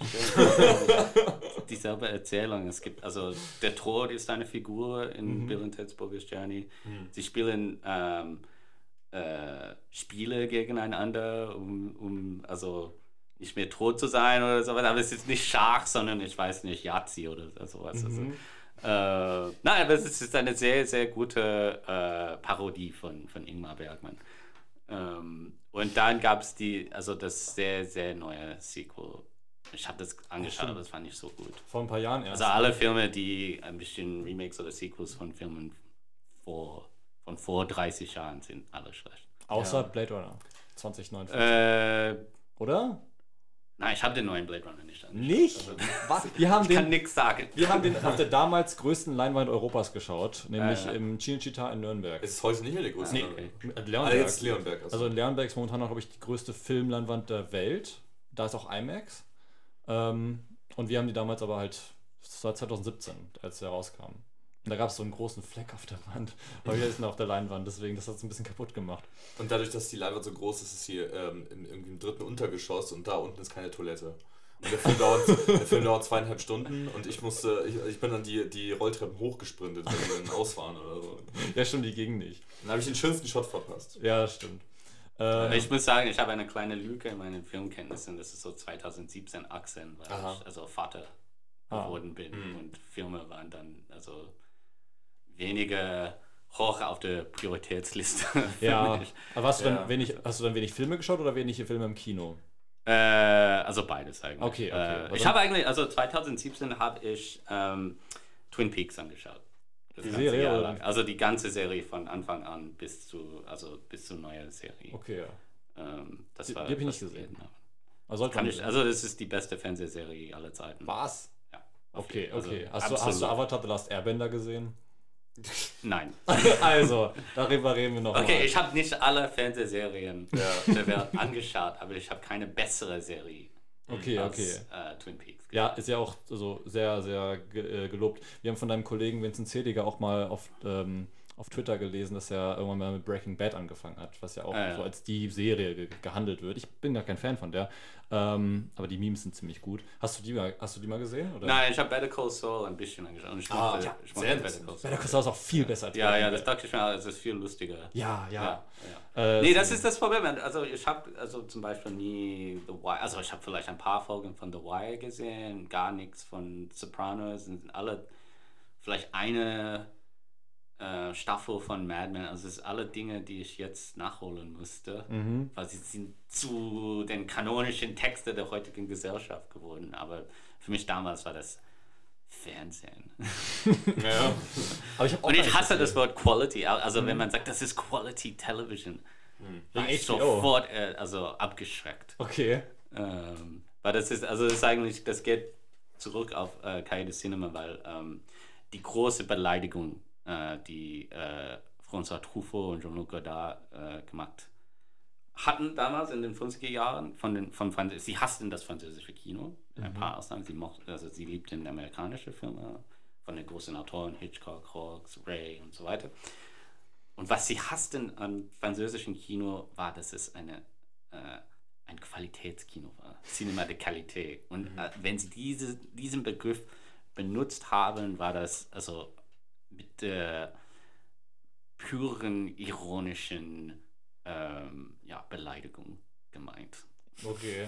Dieselbe Erzählung. Es gibt, also der Tod ist eine Figur in Bill and Ted's Bogus Journey. Sie spielen ähm, äh, Spiele gegeneinander, um, um also nicht mehr tot zu sein oder sowas, aber es ist nicht Schach, sondern ich weiß nicht, Yahtzee oder sowas. Also, äh, nein, aber es ist- eine sehr, sehr gute äh, Parodie von, von Ingmar Bergmann. Ähm, und dann gab es die, also das sehr, sehr neue Sequel. Ich habe das angeschaut, aber das war nicht so gut. Vor ein paar Jahren erst. Also alle Filme, die ein bisschen Remakes oder Sequels von Filmen vor, von vor 30 Jahren sind alle schlecht. Außer Blade Runner 2049. Äh, Oder? Nein, ich habe den neuen Blade Runner nicht angeschaut. Nicht? Also, Was? Wir haben *laughs* ich kann den, nichts sagen. wir haben den auf der damals größten Leinwand Europas geschaut, nämlich ja. im Cinecittà in Nürnberg. Es ist heute nicht mehr der größte. Nee. Okay. Ah, Leonberg. jetzt Leonberg. Also in Leonberg ist momentan noch, glaube ich, die größte Filmleinwand der Welt. Da ist auch IMAX. Ähm, und wir haben die damals aber halt, das war 2017, als der rauskam. Und da gab es so einen großen Fleck auf der Wand. *laughs* Aber hier ist noch auf der Leinwand, deswegen, das hat es ein bisschen kaputt gemacht. Und dadurch, dass die Leinwand so groß ist, ist hier ähm, im, irgendwie im dritten Untergeschoss und da unten ist keine Toilette. Und der Film dauert, der Film dauert zweieinhalb Stunden und ich musste, ich, ich bin dann die, die Rolltreppen hochgesprintet, wenn wir dann aus waren oder so. Ja, stimmt, die ging nicht. Dann habe ich den schönsten Shot verpasst. Ja, stimmt. Äh, Ich muss sagen, ich habe eine kleine Lücke in meinen Filmkenntnissen. Das ist so 2017, 18, weil Aha. ich also Vater Ah. geworden bin. Mhm. Und Filme waren dann also weniger hoch auf der Prioritätsliste. *laughs* ja, mich. aber hast du, Ja. dann wenig, hast du dann wenig Filme geschaut oder wenig Filme im Kino? Äh, also beides eigentlich. Okay, okay. Äh, Also- ich habe eigentlich, also 2017 habe ich ähm, Twin Peaks angeschaut. Das Die ganze Serie, Jahr lang. Also die ganze Serie von Anfang an bis zu, also bis zur neuen Serie. Okay, ja. Ähm, das Die- war, die hab ich nicht gesehen. Also, Kann ich, also das ist die beste Fernsehserie aller Zeiten. Was? Ja, Okay, jeden- also okay. hast, du, hast du. Avatar The Last Airbender gesehen? Nein. *laughs* also, darüber reden wir noch Okay, mal. ich habe nicht alle Fernsehserien Ja. der Welt angeschaut, aber ich habe keine bessere Serie Okay, als okay. äh, Twin Peaks. Ja, ist ja auch so sehr, sehr ge äh, gelobt. Wir haben von deinem Kollegen Vincent Zediger auch mal auf, ähm, auf Twitter gelesen, dass er irgendwann mal mit Breaking Bad angefangen hat, was ja auch Ah, ja. so als die Serie ge gehandelt wird. Ich bin gar kein Fan von der, ähm, aber die Memes sind ziemlich gut. Hast du die mal, hast du die mal gesehen? Oder? Nein, ich habe Better Call Saul ein bisschen angeschaut. Und ich Ah, mochte, ja, ich sehr Better. Call Saul. Better Call Saul ist auch viel besser als Ja, ja, das dachte ich mir, es ist viel lustiger. Ja, ja. ja. Äh, Nee, das ist das Problem. Also ich habe also zum Beispiel nie The Wire, also ich habe vielleicht ein paar Folgen von The Wire gesehen, gar nichts von Sopranos, sind alle vielleicht eine äh, Staffel von Mad Men. Also es sind alle Dinge, die ich jetzt nachholen musste, Mhm. weil sie sind zu den kanonischen Texten der heutigen Gesellschaft geworden. Aber für mich damals war das Fernsehen. *laughs* Ja. Aber ich Und ich hasse das. Wort Quality. Also wenn man sagt, das ist Quality Television, war Wegen ich HBO. sofort äh, also abgeschreckt. Okay. Ähm, weil das ist, also das ist eigentlich, das geht zurück auf äh, Cahiers Cinema, weil ähm, die große Beleidigung, die äh, François Truffaut und Jean-Luc Godard äh, gemacht hatten damals in den 50er Jahren von den von Franz sie hassten das französische Kino. Mit ein paar Ausnahmen. Sie mochten also sie liebten amerikanische Filme von den großen Autoren Hitchcock, Hawks, Ray und so weiter. Und was sie hassten an französischem Kino war dass es eine äh, ein Qualitätskino war. Cinema de Qualité. Und äh, wenn sie diese, diesen Begriff benutzt haben war das also mit der puren ironischen ähm, ja, Beleidigung gemeint. Okay.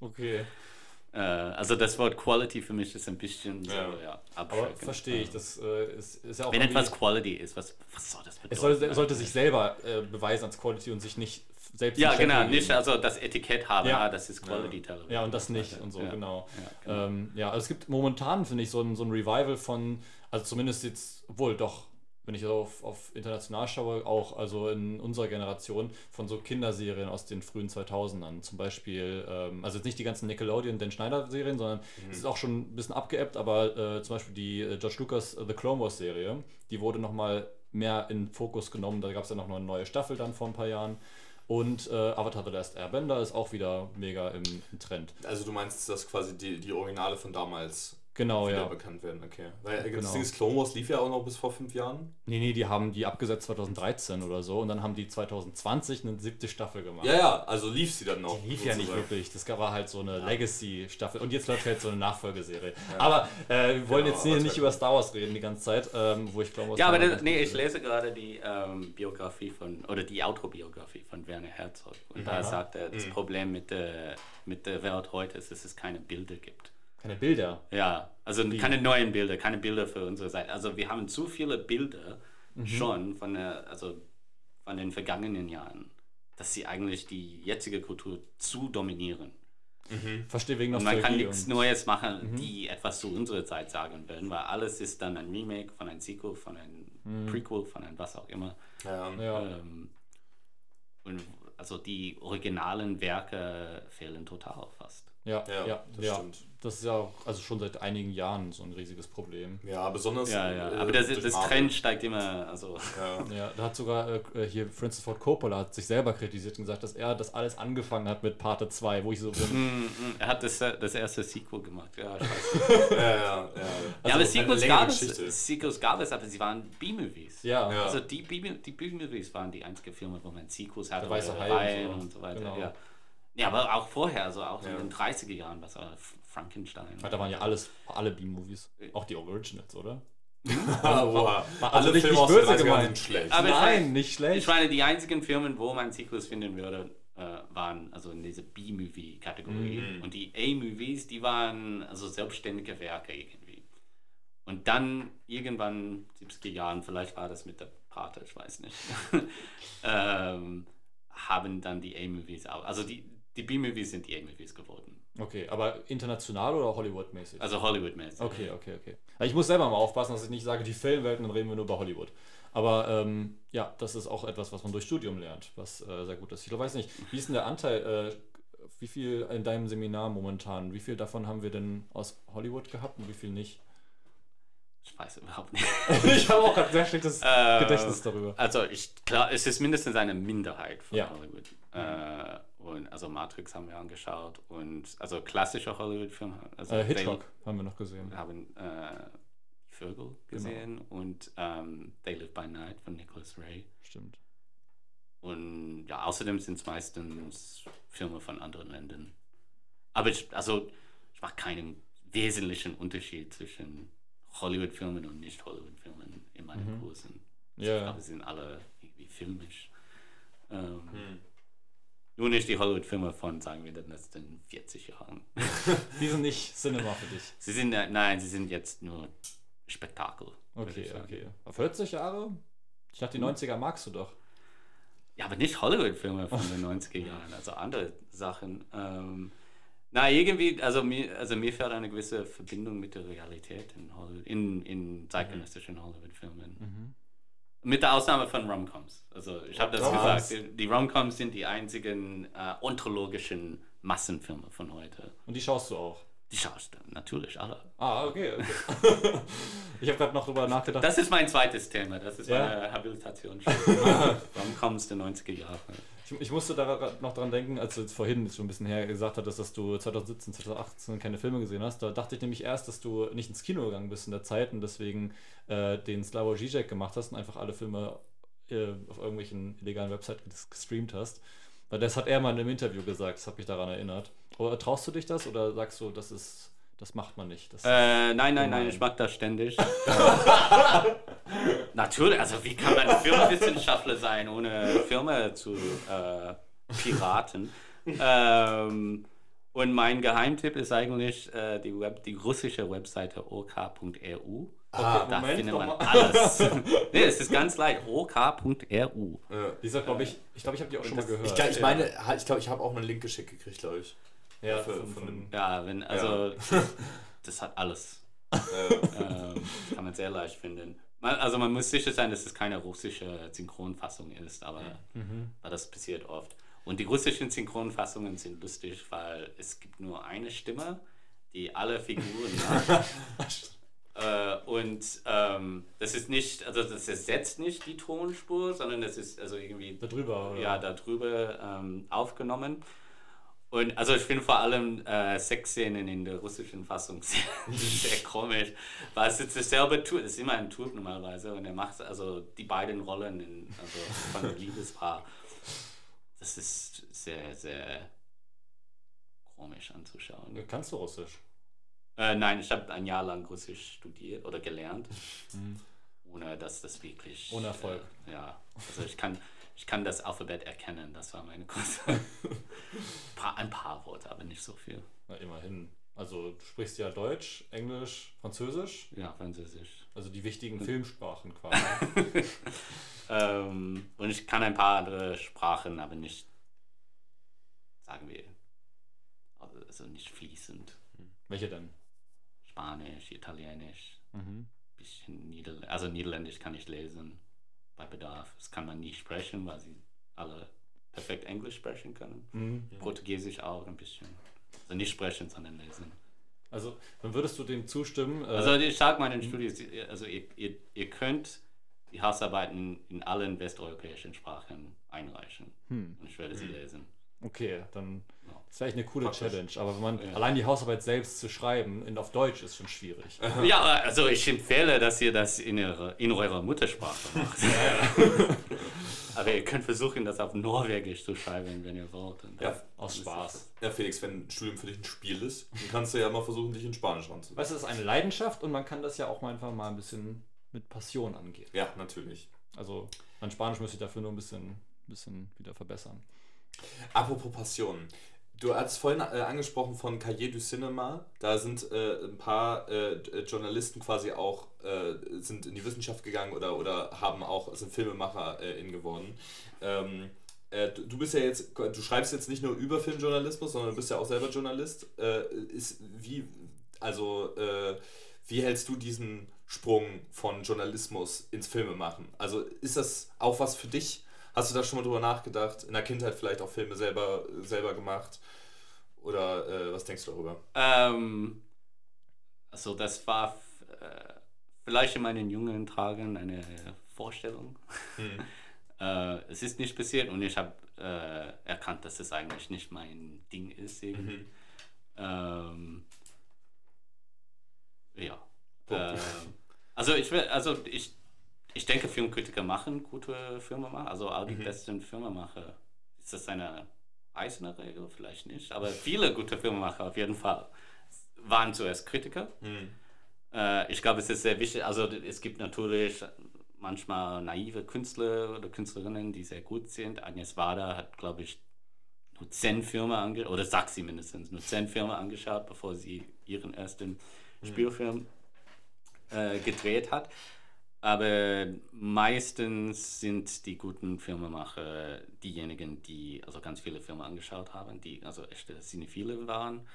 Okay. Äh, also das Wort Quality für mich ist ein bisschen so, Ja. ja, Aber verstehe ich, das äh, ist, ist ja auch Wenn etwas Quality ist, was, was soll das bedeuten? Es sollte, sollte sich selber äh, beweisen als Quality und sich nicht selbst ja, genau, geben. nicht also das Etikett haben, Ja. ah, das ist Quality Television. Ja, und das nicht und so, ja. genau. Ja, genau. Ähm, ja, also es gibt momentan, finde ich, so ein, so ein Revival von, also zumindest jetzt, wohl doch, wenn ich auf, auf international schaue, auch also in unserer Generation von so Kinderserien aus den frühen 2000ern. Zum Beispiel, ähm, also jetzt nicht die ganzen Nickelodeon, Dan Schneider-Serien, sondern es ist auch schon ein bisschen abgeebbt, aber äh, zum Beispiel die äh, George Lucas äh, The Clone Wars-Serie, die wurde nochmal mehr in Fokus genommen. Da gab es ja noch eine neue Staffel dann vor ein paar Jahren. Und äh, Avatar The Last Airbender ist auch wieder mega im, im Trend. Also du meinst, dass quasi die, die Originale von damals Genau, wieder ja. bekannt werden, okay. Weil äh, Genau. das Ding ist, Clone Wars lief ja auch noch bis vor fünf Jahren. Nee, nee, die haben die abgesetzt 2013 oder so und dann haben die 2020 eine siebte Staffel gemacht. Ja, ja, also lief sie dann noch. Die lief ja nicht wirklich. Das war halt so eine Legacy-Staffel und jetzt läuft halt so eine Nachfolgeserie. Aber äh, wir wollen Genau, jetzt hier nicht über Star Wars reden die ganze Zeit, ähm, wo ich glaube, Ja, aber das, nee, ich lese gerade die ähm, Biografie von, oder die Autobiografie von Werner Herzog. Und da sagt er, das Problem mit der, mit der Welt heute ist, dass es keine Bilder gibt. Keine Bilder. Ja, also keine neuen Bilder, keine Bilder für unsere Seite. Also wir haben zu viele Bilder schon von, der, also von den vergangenen Jahren, dass sie eigentlich die jetzige Kultur zu dominieren. Verstehe wegen Und man kann nichts Neues machen, die etwas zu unserer Zeit sagen würden, weil alles ist dann ein Remake von einem Sequel, von einem Prequel, von einem was auch immer. Ja. Ja. Ähm, und also die originalen Werke fehlen total fast. Ja, Ja, ja, das ja. stimmt. Das ist ja auch also schon seit einigen Jahren so ein riesiges Problem. Ja, besonders. Ja, ja. äh, Aber das, das. Trend steigt immer, also Ja. Ja, da hat sogar äh, hier Francis Ford Coppola hat sich selber kritisiert und gesagt, dass er das alles angefangen hat mit Parte 2, wo ich so bin. Mm, mm, er hat das, das erste Sequel gemacht. Ja, ich weiß. *laughs* ja, ja, ja. ja, aber Also Sequels gab, es. Sequels gab es, aber sie waren B-Movies. Ja, Ja. Also die B-Movies waren die einzigen Filme, wo man Sequels hatte, Der Weiße Hai und so. und so weiter. Genau. Ja. ja, aber auch vorher, also auch Ja. in den 30er Jahren, was Frankenstein. Da waren ja alles, alle B-Movies. Auch die Originals, oder? *laughs* Ah, oha. Also Alle nicht- nicht böse 30ern gemeint. schlecht. Aber ich Nein, meine- nicht schlecht. Ich meine, die einzigen Filme, wo man Sequels finden würde, äh, waren also in dieser B-Movie-Kategorie. Mhm. Und die A-Movies, die waren also selbstständige Werke irgendwie. Und dann irgendwann, 70er Jahren, vielleicht war das mit der Pate, ich weiß nicht, *laughs* ähm, haben dann die A-Movies auch. Also die, die B-Movies sind die A-Movies geworden. Okay, aber international oder Hollywood-mäßig? Also Hollywood-mäßig. Okay, okay, okay. Ich muss selber mal aufpassen, dass ich nicht sage, die Filmwelten, dann reden wir nur über Hollywood. Aber ähm, ja, das ist auch etwas, was man durch Studium lernt, was äh, sehr gut ist. Ich weiß nicht, wie ist denn der Anteil, äh, wie viel in deinem Seminar momentan, wie viel davon haben wir denn aus Hollywood gehabt und wie viel nicht? Ich weiß überhaupt nicht. *laughs* ich habe auch ein sehr schlechtes Äh, Gedächtnis darüber. Also ich klar, es ist mindestens eine Minderheit von Ja. Hollywood. Äh, und also Matrix haben wir angeschaut und also klassische Hollywood-Filme. Also Äh, Hitchcock haben wir noch gesehen. Wir haben äh, Vögel gesehen und ähm, They Live by Night von Nicholas Ray. Stimmt. Und ja, außerdem sind es meistens Filme von anderen Ländern. Aber ich, also, ich mache keinen wesentlichen Unterschied zwischen Hollywood-Filmen und Nicht-Hollywood-Filmen in meinen Kursen. Ich Ja. glaube, sie sind alle irgendwie filmisch. Ähm, Nur nicht die Hollywood-Filme von, sagen wir, den letzten 40 Jahren. *laughs* Die sind nicht Cinema für dich. Sie sind, äh, nein, sie sind jetzt nur Spektakel. Okay, okay. 40 Jahre? Ich dachte, die 90er magst du doch. Ja, aber nicht Hollywood-Filme von den *laughs* 90er Jahren, also andere Sachen. Ähm, na, irgendwie, also mir, also mir fehlt eine gewisse Verbindung mit der Realität in, Hollywood, in, in zeitgenössischen Hollywood-Filmen. Mit der Ausnahme von Romcoms. Also ich habe das Rom-Coms. gesagt, die, die Romcoms sind die einzigen äh, ontologischen Massenfilme von heute. Und die schaust du auch. Die schaust du natürlich alle. Ah, okay, okay. *laughs* *laughs* ich habe gerade noch drüber nachgedacht. Das ist mein zweites Thema, das ist Ja. meine Habilitation. *laughs* Romcoms der 90er Jahre. Ich, ich musste da noch dran denken, als du jetzt vorhin schon ein bisschen her gesagt hattest, dass du 2017, 2018 keine Filme gesehen hast. Da dachte ich nämlich erst, dass du nicht ins Kino gegangen bist in der Zeit und deswegen äh, den Slavoj Žižek gemacht hast und einfach alle Filme äh, auf irgendwelchen illegalen Websites ges- gestreamt hast. Weil das hat er mal in einem Interview gesagt, das hat mich daran erinnert. Aber traust du dich das oder sagst du, das ist, das macht man nicht? Das Äh, nein, nein, nein, ich mag das ständig. *laughs* Natürlich, also wie kann man Filmwissenschaftler sein, ohne Filme zu äh, piraten? ähm, Und mein Geheimtipp ist eigentlich äh, die, Web, die russische Webseite ok.ru. Ah, da Moment, findet man alles. *laughs* nee, es ist ganz leicht. ok.ru. Ja. Dieser, glaube ich, ich glaube, ich habe die auch schon mal gehört. Ich, ich meine, ich glaube, ich habe auch einen Link geschickt gekriegt, glaube ich. Ja, für- von, von von, Ja, wenn, also, *laughs* das hat alles. Äh, ähm, kann man sehr leicht finden. Man, also man muss sicher sein, dass es keine russische Synchronfassung ist, aber weil das passiert oft. Und die russischen Synchronfassungen sind lustig, weil es gibt nur eine Stimme, die alle Figuren *laughs* macht. äh, und ähm, das ist nicht, also das ersetzt nicht die Tonspur, sondern das ist also irgendwie da drüber. Oder? ja, darüber ähm, aufgenommen. Und also ich finde vor allem äh, Sexszenen in der russischen Fassung *laughs* sehr, sehr komisch, weil es ist dasselbe Typ, es ist immer ein Typ normalerweise und er macht also die beiden Rollen in, also von einem Liebespaar. Das ist sehr, sehr komisch anzuschauen. Kannst du Russisch? Äh, nein, ich habe ein Jahr lang Russisch studiert oder gelernt, ohne dass das wirklich. Ohne Erfolg. Äh, ja, also ich kann, ich kann das Alphabet erkennen, das war meine *laughs* paar, ein paar Worte, aber nicht so viel. Na, immerhin. Also du sprichst ja Deutsch, Englisch, Französisch, Ja, Französisch. also die wichtigen Filmsprachen quasi. *laughs* Ähm, und ich kann ein paar andere Sprachen, aber nicht, sagen wir, also nicht fließend. Welche denn? Spanisch, Italienisch, Mhm. bisschen Niederländisch, also Niederländisch kann ich lesen bei Bedarf. Das kann man nie sprechen, weil sie alle perfekt Englisch sprechen können. Mhm. Portugiesisch auch ein bisschen. Also nicht sprechen, sondern lesen. Also dann würdest du dem zustimmen. Äh, Also ich sage meinen Studis, also ihr, ihr, ihr könnt die Hausarbeiten in allen westeuropäischen Sprachen einreichen. Hm. Und ich werde sie lesen. okay, dann Ja. Das ist vielleicht eine coole Praktisch. Challenge. Aber wenn man Ja. allein die Hausarbeit selbst zu schreiben in, auf Deutsch ist schon schwierig. *laughs* Ja, also ich empfehle, dass ihr das in, ihre, in eurer Muttersprache macht. *laughs* Aber ihr könnt versuchen, das auf Norwegisch zu schreiben, wenn ihr wollt. Und Ja, aus Spaß. ja, Felix, wenn ein Studium für dich ein Spiel ist, dann kannst du ja mal versuchen, dich in Spanisch ranzusetzen. Weißt du, es ist eine Leidenschaft und man kann das ja auch mal einfach mal ein bisschen mit Passion angehen. Ja, natürlich. Also mein Spanisch müsste ich dafür nur ein bisschen, bisschen wieder verbessern. Apropos Passion. Du hast vorhin äh, angesprochen von Cahiers du Cinema. Da sind äh, ein paar äh, äh, Journalisten quasi auch äh, sind in die Wissenschaft gegangen oder, oder haben auch sind Filmemacher äh, geworden. Ähm, äh, du, du bist ja jetzt, du schreibst jetzt nicht nur über Filmjournalismus, sondern du bist ja auch selber Journalist. Ist wie also wie hältst du diesen Sprung von Journalismus ins Filmemachen? Also ist das auch was für dich? Hast du da schon mal drüber nachgedacht? In der Kindheit vielleicht auch Filme selber, selber gemacht? Oder äh, was denkst du darüber? Ähm, also das war äh, vielleicht in meinen jungen Tagen eine Vorstellung. *laughs* äh, es ist nicht passiert und ich habe äh, erkannt, dass es eigentlich nicht mein Ding ist. Irgendwie. Ähm, ja. Ähm, also ich will, also ich, ich denke, Filmkritiker machen gute Filmemacher. Also all die besten Filmemacher. Ist das eine eiserne Regel? Vielleicht nicht. Aber viele gute Filmemacher auf jeden Fall waren zuerst Kritiker. Äh, ich glaube, es ist sehr wichtig. Also es gibt natürlich manchmal naive Künstler oder Künstlerinnen, die sehr gut sind. Agnes Varda hat, glaube ich, nur zehn Filme angeschaut, oder sagt sie mindestens, nur zehn Filme angeschaut, bevor sie ihren ersten Spielfilm äh, gedreht hat. Aber meistens sind die guten Filmemacher diejenigen, die also ganz viele Filme angeschaut haben, die also echte Cinephile waren.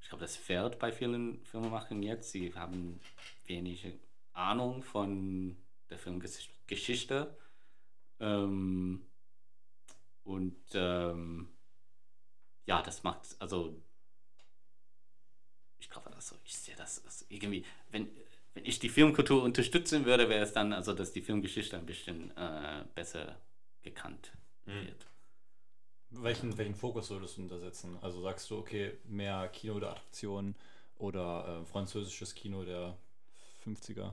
Ich glaube, das fehlt bei vielen Filmemachern jetzt. Sie haben wenig Ahnung von der Filmgeschichte. Ähm, und ähm, ja, das macht, also ich glaube, also ich sehe das also irgendwie, wenn, wenn ich die Filmkultur unterstützen würde, wäre es dann also, dass die Filmgeschichte ein bisschen äh, besser gekannt wird. Welchen, welchen Fokus würdest du da setzen? Also sagst du, okay, mehr Kino der Attraktion oder äh, französisches Kino der 50er?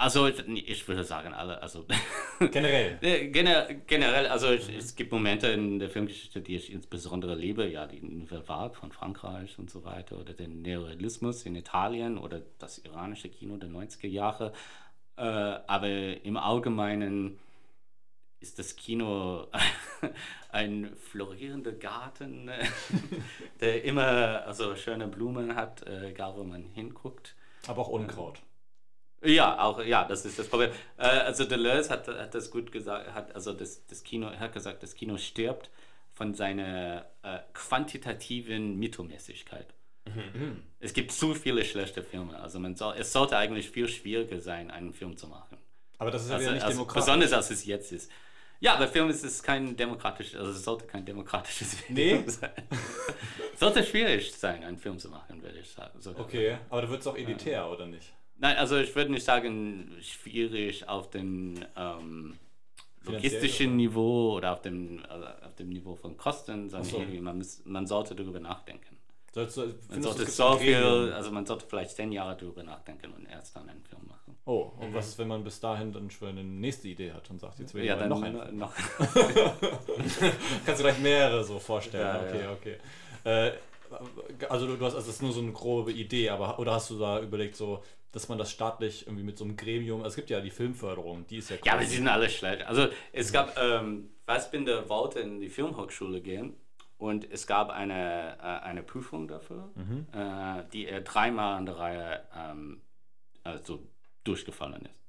Also ich, würde sagen, alle, also *laughs* Generell. Gener generell, also ich, es gibt Momente in der Filmgeschichte, die ich insbesondere liebe, ja, die Nouvelle Vague von Frankreich und so weiter, oder den Neorealismus in Italien oder das iranische Kino der 90er Jahre. Äh, aber im Allgemeinen ist das Kino *laughs* ein florierender Garten, *laughs* der immer also schöne Blumen hat, äh, egal wo man hinguckt. Aber auch Unkraut. Ja, auch ja, das ist das Problem. Äh, also Deleuze hat, hat das gut gesagt, hat also das, das Kino hat gesagt, das Kino stirbt von seiner äh, quantitativen Mythomäßigkeit. Es gibt zu viele schlechte Filme. Also man soll, es sollte eigentlich viel schwieriger sein, einen Film zu machen. Aber das ist ja Also, nicht also demokratisch. besonders als es jetzt ist. Ja, der Film ist, ist kein demokratisches, also es sollte kein demokratisches Nee? Film sein. es *laughs* sollte schwierig sein, einen Film zu machen, würde ich sagen. sogar. Okay, aber du wird es auch elitär, oder nicht? Nein, also ich würde nicht sagen, schwierig auf dem ähm, logistischen Niveau oder auf dem, also auf dem Niveau von Kosten, sondern so. irgendwie man, muss, man sollte darüber nachdenken. Sollst du, Man sollte so viel, also man sollte vielleicht zehn Jahre darüber nachdenken und erst dann einen Film machen. Oh, und was ist, wenn man bis dahin dann schon eine nächste Idee hat und sagt, jetzt will ich Ja, dann noch einen? noch. *laughs* Kannst du gleich mehrere so vorstellen? Ja, okay, ja. okay. Äh, also du, du hast, also das ist nur so eine grobe Idee, aber oder hast du da überlegt so, dass man das staatlich irgendwie mit so einem Gremium, also es gibt ja die Filmförderung, die ist ja Ja, aber sie sind alle schlecht. Also es gab, ähm, Fassbinder wollte in die Filmhochschule gehen und es gab eine, äh, eine Prüfung dafür, äh, die er dreimal an der Reihe ähm, also durchgefallen ist.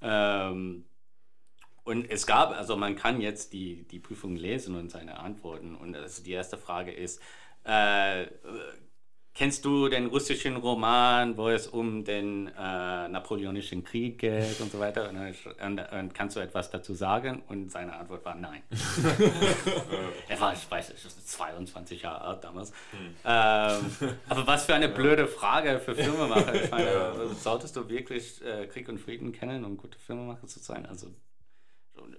Ähm, und es gab, also man kann jetzt die, die Prüfung lesen und seine Antworten. Und also die erste Frage ist, äh, Kennst du den russischen Roman, wo es um den äh, Napoleonischen Krieg geht und so weiter? Und, und, und kannst du etwas dazu sagen? Und seine Antwort war nein. *laughs* er war, ich weiß nicht, 22 Jahre alt damals. Ähm, *laughs* aber was für eine blöde Frage für Filmemacher. Ich meine, solltest du wirklich äh, Krieg und Frieden kennen, um gute Filmemacher zu sein? Also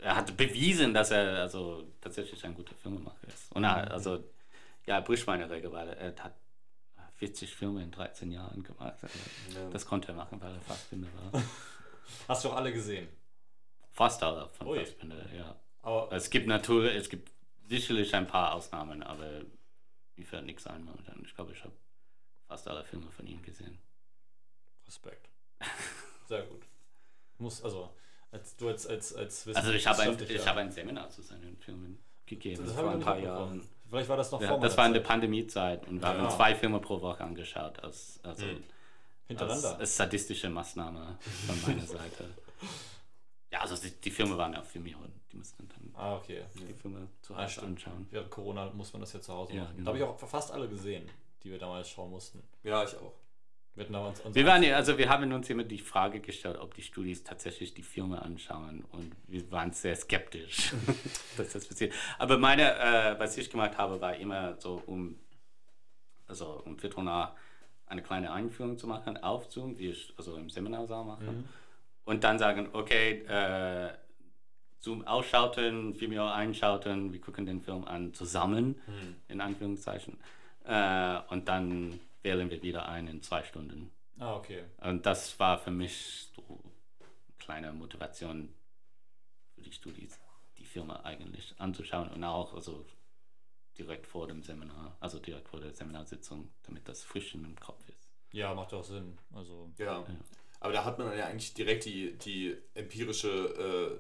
er hat bewiesen, dass er also tatsächlich ein guter Filmemacher ist. Und er, also, ja, bricht meine Regel, weil er hat 40 Filme in 13 Jahren gemacht. Also, Das konnte er machen, weil er Fassbinder war. *laughs* Hast du auch alle gesehen? Fast alle von Ui. Fassbinder, ja. Aber Es gibt natürlich, es gibt sicherlich ein paar Ausnahmen, aber mir fällt nichts ein momentan. Ich glaube, ich habe fast alle Filme von ihm gesehen. Respekt. Sehr gut. Muss, also, als du als, als, als Also ich habe ein, ich habe ein Seminar zu seinen Filmen gegeben Das vor ein paar Jahren. Vielleicht war das noch Ja, vor das war in der Zeit. Pandemiezeit und wir Ja. haben zwei Filme pro Woche angeschaut, als, also als, Hintereinander. als sadistische Maßnahme von meiner Seite. Ja, also die, die Filme waren ja für mich und die mussten dann ah, okay. die Filme zu Ah, Hause stimmt. anschauen. Während Corona muss man das ja zu Hause Ja, machen. genau. Da habe ich auch fast alle gesehen, die wir damals schauen mussten. Ja, ich auch. Wir, Wir waren ja, also wir haben uns immer die Frage gestellt, ob die Studis tatsächlich die Filme anschauen und wir waren sehr skeptisch, *laughs* dass das passiert. Aber meine, äh, was ich gemacht habe, war immer so um, also um Viertel nach eine kleine Einführung zu machen auf Zoom, wie ich also im Seminarsaal mache. Und dann sagen, okay, äh, Zoom ausschalten, Vimeo einschalten, wir gucken den Film an zusammen, in Anführungszeichen. Äh, und dann wählen wir wieder ein in zwei Stunden. Ah, okay. Und das war für mich so eine kleine Motivation für die Studis, die Filme eigentlich anzuschauen und auch also direkt vor dem Seminar, also direkt vor der Seminarsitzung, damit das frisch in dem Kopf ist. Ja, macht auch Sinn. Also, Ja. Aber da hat man dann ja eigentlich direkt die, die empirische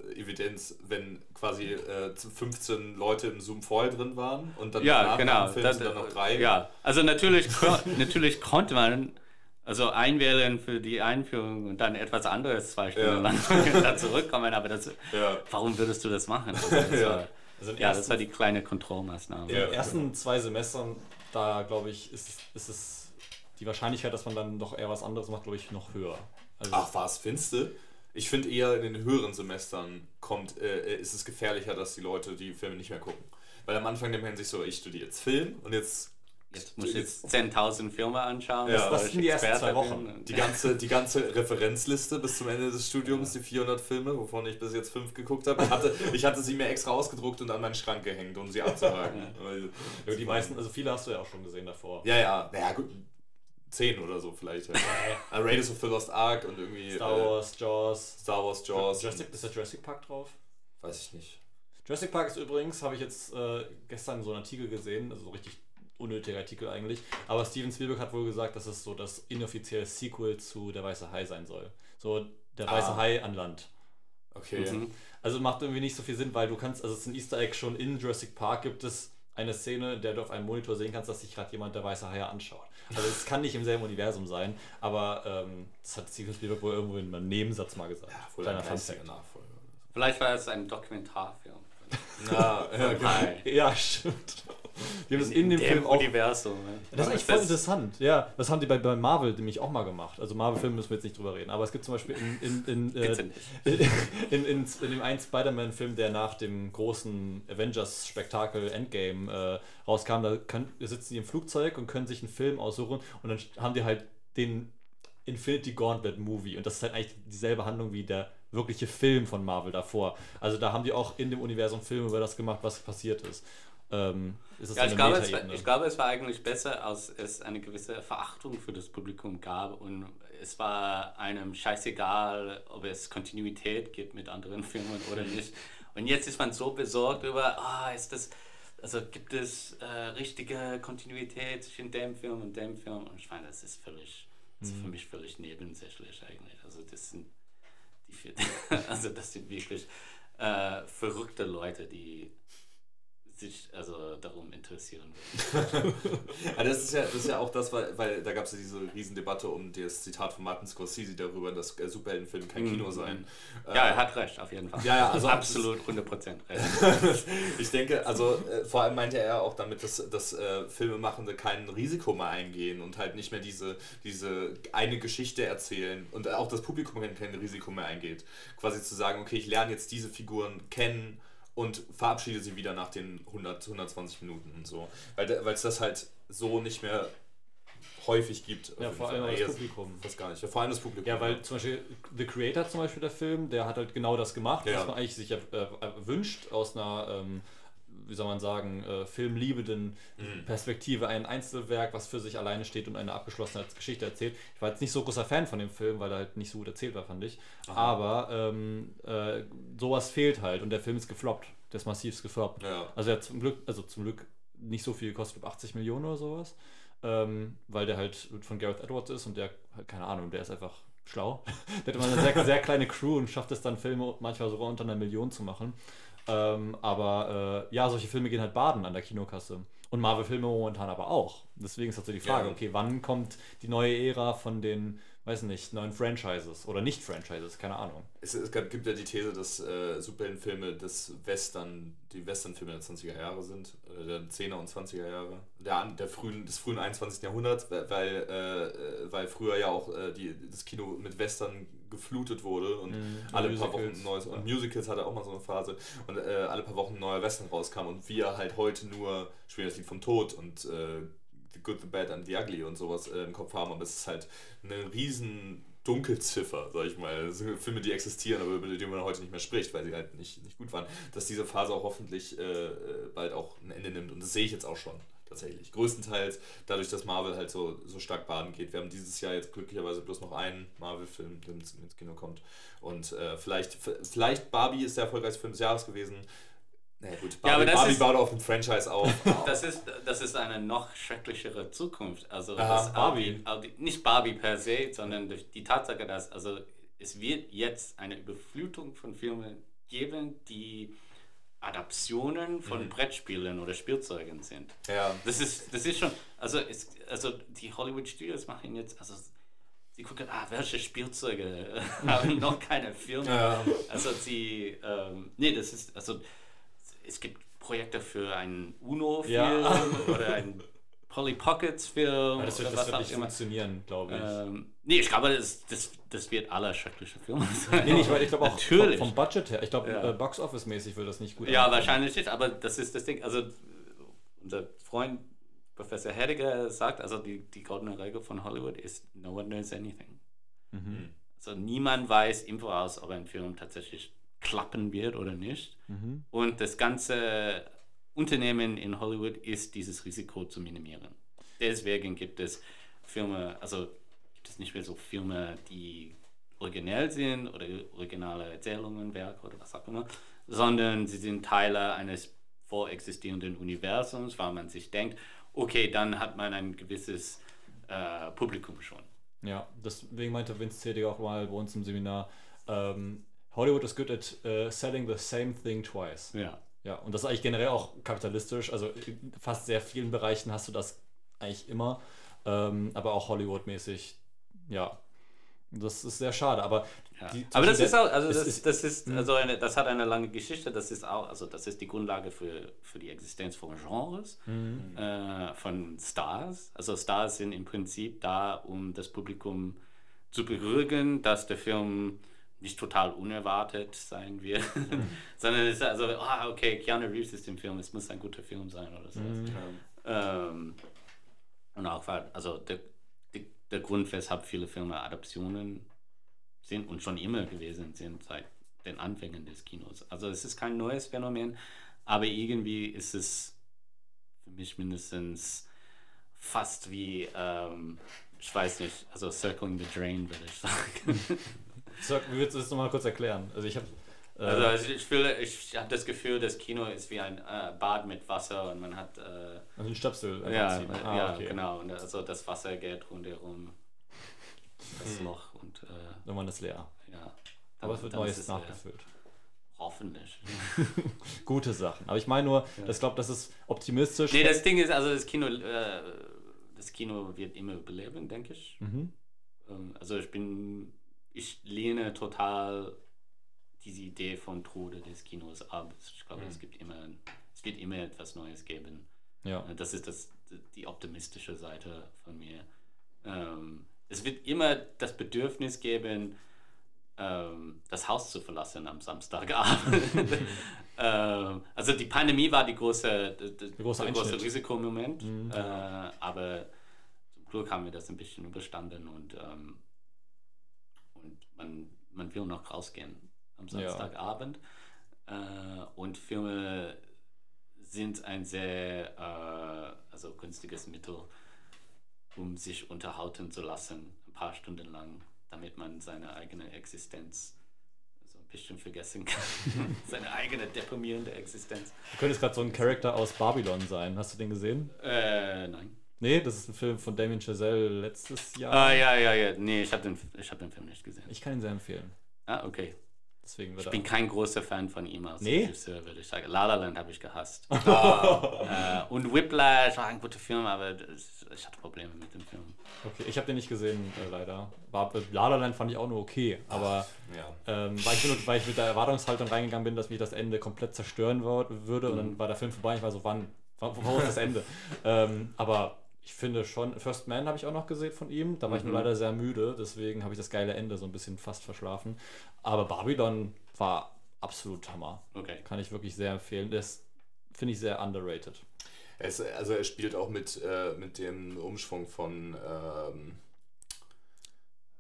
äh, Evidenz, wenn quasi äh, 15 Leute im Zoom vorher drin waren und dann Ja, genau. Film Das- sind dann noch drei. Ja, also natürlich, *laughs* natürlich konnte man also einwählen für die Einführung und dann etwas anderes zwei Stunden Ja. lang *laughs* da zurückkommen, aber das, Ja. warum würdest du das machen? Also das Ja. war, also ja, das war die kleine Kontrollmaßnahme. in den ersten zwei Semestern, da glaube ich, ist, ist es die Wahrscheinlichkeit, dass man dann doch eher was anderes macht, glaube ich, noch höher. Also, Ach was, findest du? Ich finde eher in den höheren Semestern kommt, äh, ist es gefährlicher, dass die Leute die Filme nicht mehr gucken. Weil am Anfang denkt man sich so, ich studiere jetzt Film und jetzt Jetzt muss ich jetzt 10.000 Filme anschauen. Ja. ich sind die ersten zwei Wochen? die ganze, die ganze Referenzliste bis zum Ende des Studiums, die 400 Filme, wovon ich bis jetzt fünf geguckt habe. Ich hatte, *laughs* ich hatte sie mir extra ausgedruckt und an meinen Schrank gehängt, um sie abzuhaken. *laughs* Ja, die meisten, also viele hast du ja auch schon gesehen davor. Ja, ja, naja, gut. Zehn oder so vielleicht. *laughs* Äh, Raiders of the Lost Ark und irgendwie Star Wars, Jaws. äh, Star Wars, Jaws. Jurassic, ist da Jurassic Park drauf? Weiß ich nicht. Jurassic Park ist übrigens, habe ich jetzt äh, gestern so einen Artikel gesehen, also so richtig unnötiger Artikel eigentlich, aber Steven Spielberg hat wohl gesagt, dass es so das inoffizielle Sequel zu Der Weiße Hai sein soll. So der Weiße Ah. Hai an Land. Okay. Mhm. Also macht irgendwie nicht so viel Sinn, weil du kannst, also es ist ein Easter Egg schon in Jurassic Park gibt es eine Szene, in der du auf einem Monitor sehen kannst, dass sich gerade jemand der weiße Hai anschaut. Also es kann nicht im selben Universum sein, aber ähm, das hat Steven Spielberg wohl irgendwo in einem Nebensatz mal gesagt. Ja, wohl Kleiner ein Fun geistiger Fact. Nachfolger. Vielleicht war es ein Dokumentarfilm. Na, *laughs* ja, genau. Ja, stimmt. *laughs* Die haben das in dem Dem Film auch Universum. ne? Das ist eigentlich voll interessant. Ja, das haben die bei, bei Marvel nämlich auch mal gemacht. Also Marvel-Filme müssen wir jetzt nicht drüber reden. Aber es gibt zum Beispiel in, in, in, äh, *laughs* in, in, in dem einen Spider-Man-Film, der nach dem großen Avengers-Spektakel Endgame äh, rauskam, da können, sitzen die im Flugzeug und können sich einen Film aussuchen und dann haben die halt den Infinity Gauntlet Movie und das ist halt eigentlich dieselbe Handlung wie der wirkliche Film von Marvel davor. Also da haben die auch in dem Universum Filme über das gemacht, was passiert ist. Ähm, ist das Ja, ich glaube, es war, ich glaube, es war eigentlich besser, als es eine gewisse Verachtung für das Publikum gab und es war einem scheißegal, ob es Kontinuität gibt mit anderen *laughs* Filmen oder nicht. Und jetzt ist man so besorgt über, ah, ist das, also gibt es äh, richtige Kontinuität zwischen dem Film und dem Film? Und ich meine, das ist völlig, das ist für mich völlig nebensächlich eigentlich. Also das sind die, *laughs* also das sind wirklich äh, verrückte Leute, die sich also darum interessieren würden. Aber *laughs* das ist ja, das ist ja auch das, weil, weil da gab es ja diese Riesendebatte um das Zitat von Martin Scorsese darüber, dass äh, Superheldenfilme kein Kino seien. Ja, er hat recht, auf jeden Fall. Ja, ja, also- absolut 100% recht. *laughs* ich denke, also äh, vor allem meinte er auch damit, dass, dass äh, Filmemachende kein Risiko mehr eingehen und halt nicht mehr diese, diese eine Geschichte erzählen und auch das Publikum kein, kein Risiko mehr eingeht. Quasi zu sagen, okay, ich lerne jetzt diese Figuren kennen und verabschiede sie wieder nach den 100, 120 Minuten und so. Weil es das halt so nicht mehr häufig gibt. Ja, vor Fall. allem das Jetzt- Publikum. Das gar nicht. Ja, vor allem das Publikum. Ja, weil zum Beispiel The Creator zum Beispiel der Film, der hat halt genau das gemacht, Ja. was man eigentlich sich äh, äh, wünscht aus einer, ähm, wie soll man sagen, äh, filmliebenden Mhm. Perspektive. Ein Einzelwerk, was für sich alleine steht und eine abgeschlossene Geschichte erzählt. Ich war jetzt nicht so großer Fan von dem Film, weil er halt nicht so gut erzählt war, fand ich. Aber ähm, äh, sowas fehlt halt und der Film ist gefloppt. Der ist massiv gefloppt. Ja. Also er hat zum Glück, also zum Glück nicht so viel gekostet, ich glaub 80 Millionen oder sowas. Ähm, weil der halt von Gareth Edwards ist und der, keine Ahnung, der ist einfach schlau. *laughs* der hat immer eine sehr, sehr kleine Crew und schafft es dann, Filme manchmal sogar unter einer Million zu machen. Ähm, aber äh, ja, solche Filme gehen halt baden an der Kinokasse. Und Marvel-Filme momentan aber auch. Deswegen ist halt so die Frage, okay, wann kommt die neue Ära von den, weiß nicht, neuen Franchises oder nicht Franchises, keine Ahnung. Es, es gibt ja die These, dass äh, Superheldenfilme das Western, die Westernfilme der 20er Jahre sind, äh, der 10er und 20er Jahre, der, der frühen, des frühen 21. Jahrhunderts, weil, weil, äh, äh, weil früher ja auch äh, die, das Kino mit Western geflutet wurde und Mhm. alle Und paar Wochen Musicals. ein neues, und Musicals hatte auch mal so eine Phase und äh, alle paar Wochen ein neuer Western rauskam und wir halt heute nur Spielen das Lied vom Tod und äh, The Good, The Bad and The Ugly und sowas äh, im Kopf haben, aber es ist halt eine riesen Dunkelziffer, sag ich mal. Filme, die existieren, aber über die man heute nicht mehr spricht, weil sie halt nicht, nicht gut waren. Dass diese Phase auch hoffentlich äh, äh, bald auch ein Ende nimmt. Und das sehe ich jetzt auch schon, tatsächlich. Größtenteils dadurch, dass Marvel halt so, so stark baden geht. Wir haben dieses Jahr jetzt glücklicherweise bloß noch einen Marvel-Film, der ins, ins Kino kommt. Und äh, vielleicht, vielleicht Barbie ist der erfolgreichste Film des Jahres gewesen. Naja gut, Barbie, Ja, aber das Barbie ist- baut auf dem Franchise auf. *laughs* Das ist, das ist eine noch schrecklichere Zukunft. Also Aha, Barbie. Audi, nicht Barbie per se, sondern durch die Tatsache, dass also es wird jetzt eine Überflutung von Filmen geben, die Adaptionen von Brettspielen oder Spielzeugen sind. ja. Das ist, das ist schon, also, es, also die Hollywood Studios machen jetzt, also sie gucken, ah, welche Spielzeuge *laughs* haben noch keine Filme. Ja. Also sie, ähm, nee, das ist, also es gibt Projekte für einen UNO-Film Ja. oder einen Polly Pockets-Film Aber das wird, das was wird nicht immer. funktionieren, glaube ich. Ähm, nee, ich glaube, das, das, das wird aller schreckliche Filme sein. *laughs* Nee, nicht, weil ich glaube auch Natürlich. vom, vom Budget her. Ich glaube, Ja. äh, Box Office-mäßig wird das nicht gut Ja, ankommen. wahrscheinlich nicht, aber das ist das Ding. Also, unser Freund Professor Hediger sagt, also die, die goldene Regel von Hollywood ist: No one knows anything. Mhm. Also, niemand weiß im Voraus, ob ein Film tatsächlich klappen wird oder nicht. Mhm. Und das ganze Unternehmen in Hollywood ist, dieses Risiko zu minimieren. Deswegen gibt es Filme, also gibt es nicht mehr so Filme, die originell sind oder originale Erzählungen, Werke oder was auch immer, sondern sie sind Teile eines vorexistierenden Universums, weil man sich denkt, okay, dann hat man ein gewisses äh, Publikum schon. Ja, deswegen meinte Vince Zedig auch mal bei uns im Seminar, ähm, Hollywood is good at uh, selling the same thing twice. Ja. Ja, und das ist eigentlich generell auch kapitalistisch. Also in fast sehr vielen Bereichen hast du das eigentlich immer. Ähm, aber auch Hollywood-mäßig, ja. Das ist sehr schade. Aber, Ja. die- Aber das ist auch, also das, ist- das ist, also eine, das hat eine lange Geschichte, das ist auch, also das ist die Grundlage für, für die Existenz von Genres, Mhm. äh, von Stars. Also Stars sind im Prinzip da, um das Publikum zu beruhigen, dass der Film nicht total unerwartet sein wird, *laughs* Mhm. *laughs* sondern es ist also, ah, okay, Keanu Reeves ist im Film, es muss ein guter Film sein oder so. Mhm. Ähm, und auch, also der, die, der Grund, weshalb viele Filme Adaptionen sind und schon immer gewesen sind seit den Anfängen des Kinos. Also es ist kein neues Phänomen, aber irgendwie ist es für mich mindestens fast wie, ähm, ich weiß nicht, also Circling the Drain, würde ich sagen. *laughs* Sag, wie willst du das nochmal kurz erklären? Also ich habe. Äh, Also, also ich fühle, ich habe das Gefühl, das Kino ist wie ein äh, Bad mit Wasser und man hat äh, also ein Stöpsel. Ja, äh, Ah, ja okay. genau. Und also das Wasser geht rundherum das Loch und äh, Irgendwann ist leer. ja. Aber es wird Neues es leer. nachgefüllt. Hoffentlich. *laughs* Gute Sachen. Aber ich meine nur, das glaube, das ist optimistisch. nee, das Ding ist, also das Kino, äh, das Kino wird immer überleben, denke ich. Mhm. Ähm, also ich bin, ich lehne total diese Idee von Tode des Kinos ab. Ich glaube, es gibt immer, es wird immer etwas Neues geben. Ja. Äh, Das ist das, die optimistische Seite von mir. Ähm, es wird immer das Bedürfnis geben, ähm, das Haus zu verlassen am Samstagabend. *laughs* ähm, also die Pandemie war die große, die, die, große der große. Risikomoment, äh, aber zum Glück haben wir das ein bisschen überstanden und, ähm, und man, man will noch rausgehen am Ja. Samstagabend. Äh, und Filme sind ein sehr äh, also günstiges Mittel, um sich unterhalten zu lassen, ein paar Stunden lang, damit man seine eigene Existenz so ein bisschen vergessen kann. *laughs* seine eigene deprimierende Existenz. Du könntest gerade so ein Charakter aus Babylon sein. Hast du den gesehen? Äh, nein. Nee, das ist ein Film von Damien Chazelle letztes Jahr. Ah, ja, ja, ja. Nee, ich habe den, ich hab den Film nicht gesehen. Ich kann ihn sehr empfehlen. Ah, okay. Deswegen Ich bin kein großer Fan von ihm als Nee? Regisseur, würde ich sagen. La La Land habe ich gehasst. *laughs* äh, und Whiplash war ein guter Film, aber das, ich hatte Probleme mit dem Film. Okay, ich habe den nicht gesehen, äh, leider. War, äh, La La Land fand ich auch nur okay, aber Ja. ähm, weil, ich, nur- weil ich mit der Erwartungshaltung reingegangen bin, dass mich das Ende komplett zerstören würde und dann war der Film vorbei. Ich war so, wann? Wann- Wo ist das Ende? *laughs* ähm, aber ich finde schon, First Man habe ich auch noch gesehen von ihm. Da war ich nur leider sehr müde, deswegen habe ich das geile Ende so ein bisschen fast verschlafen. Aber Babylon war absolut Hammer. Okay. Kann ich wirklich sehr empfehlen. Das finde ich sehr underrated. Es, also er spielt auch mit, äh, mit dem Umschwung von, ähm,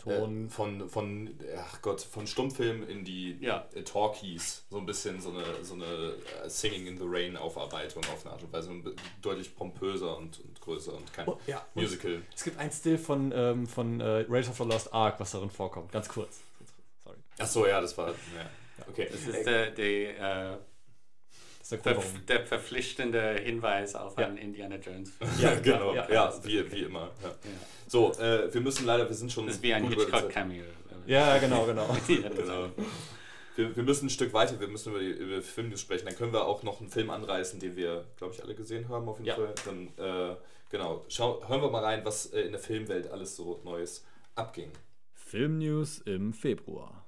Ton. äh, von, von, ach Gott, von Stummfilm in die Ja. äh, Talkies. So ein bisschen so eine, so eine äh, Singing in the Rain Aufarbeitung auf eine Art und Weise. Und deutlich pompöser und, und größer und kein Oh, ja. Und Musical. Es gibt ein Still von, ähm, von äh, Raiders of the Lost Ark, was darin vorkommt. Ganz kurz. Sorry. Ach so, ja, das war, ja. Okay. Das ist der, der, äh, Das ist der der, Grund, warum. der verpflichtende Hinweis auf Ja. einen Indiana Jones Film. Ja, genau. ja, Ja, ja. wie, wie immer. Ja. So, äh, wir müssen leider, wir sind schon. Das ist wie ein. Hitchcock-Cameo. Ja, genau, genau. *laughs* Genau. Wir, wir müssen ein Stück weiter, wir müssen über die über Filmnews sprechen. Dann können wir auch noch einen Film anreißen, den wir, glaube ich, alle gesehen haben auf jeden Ja. Fall. Dann, äh, genau, Schau, hören wir mal rein, was äh, in der Filmwelt alles so Neues abging. Filmnews im Februar.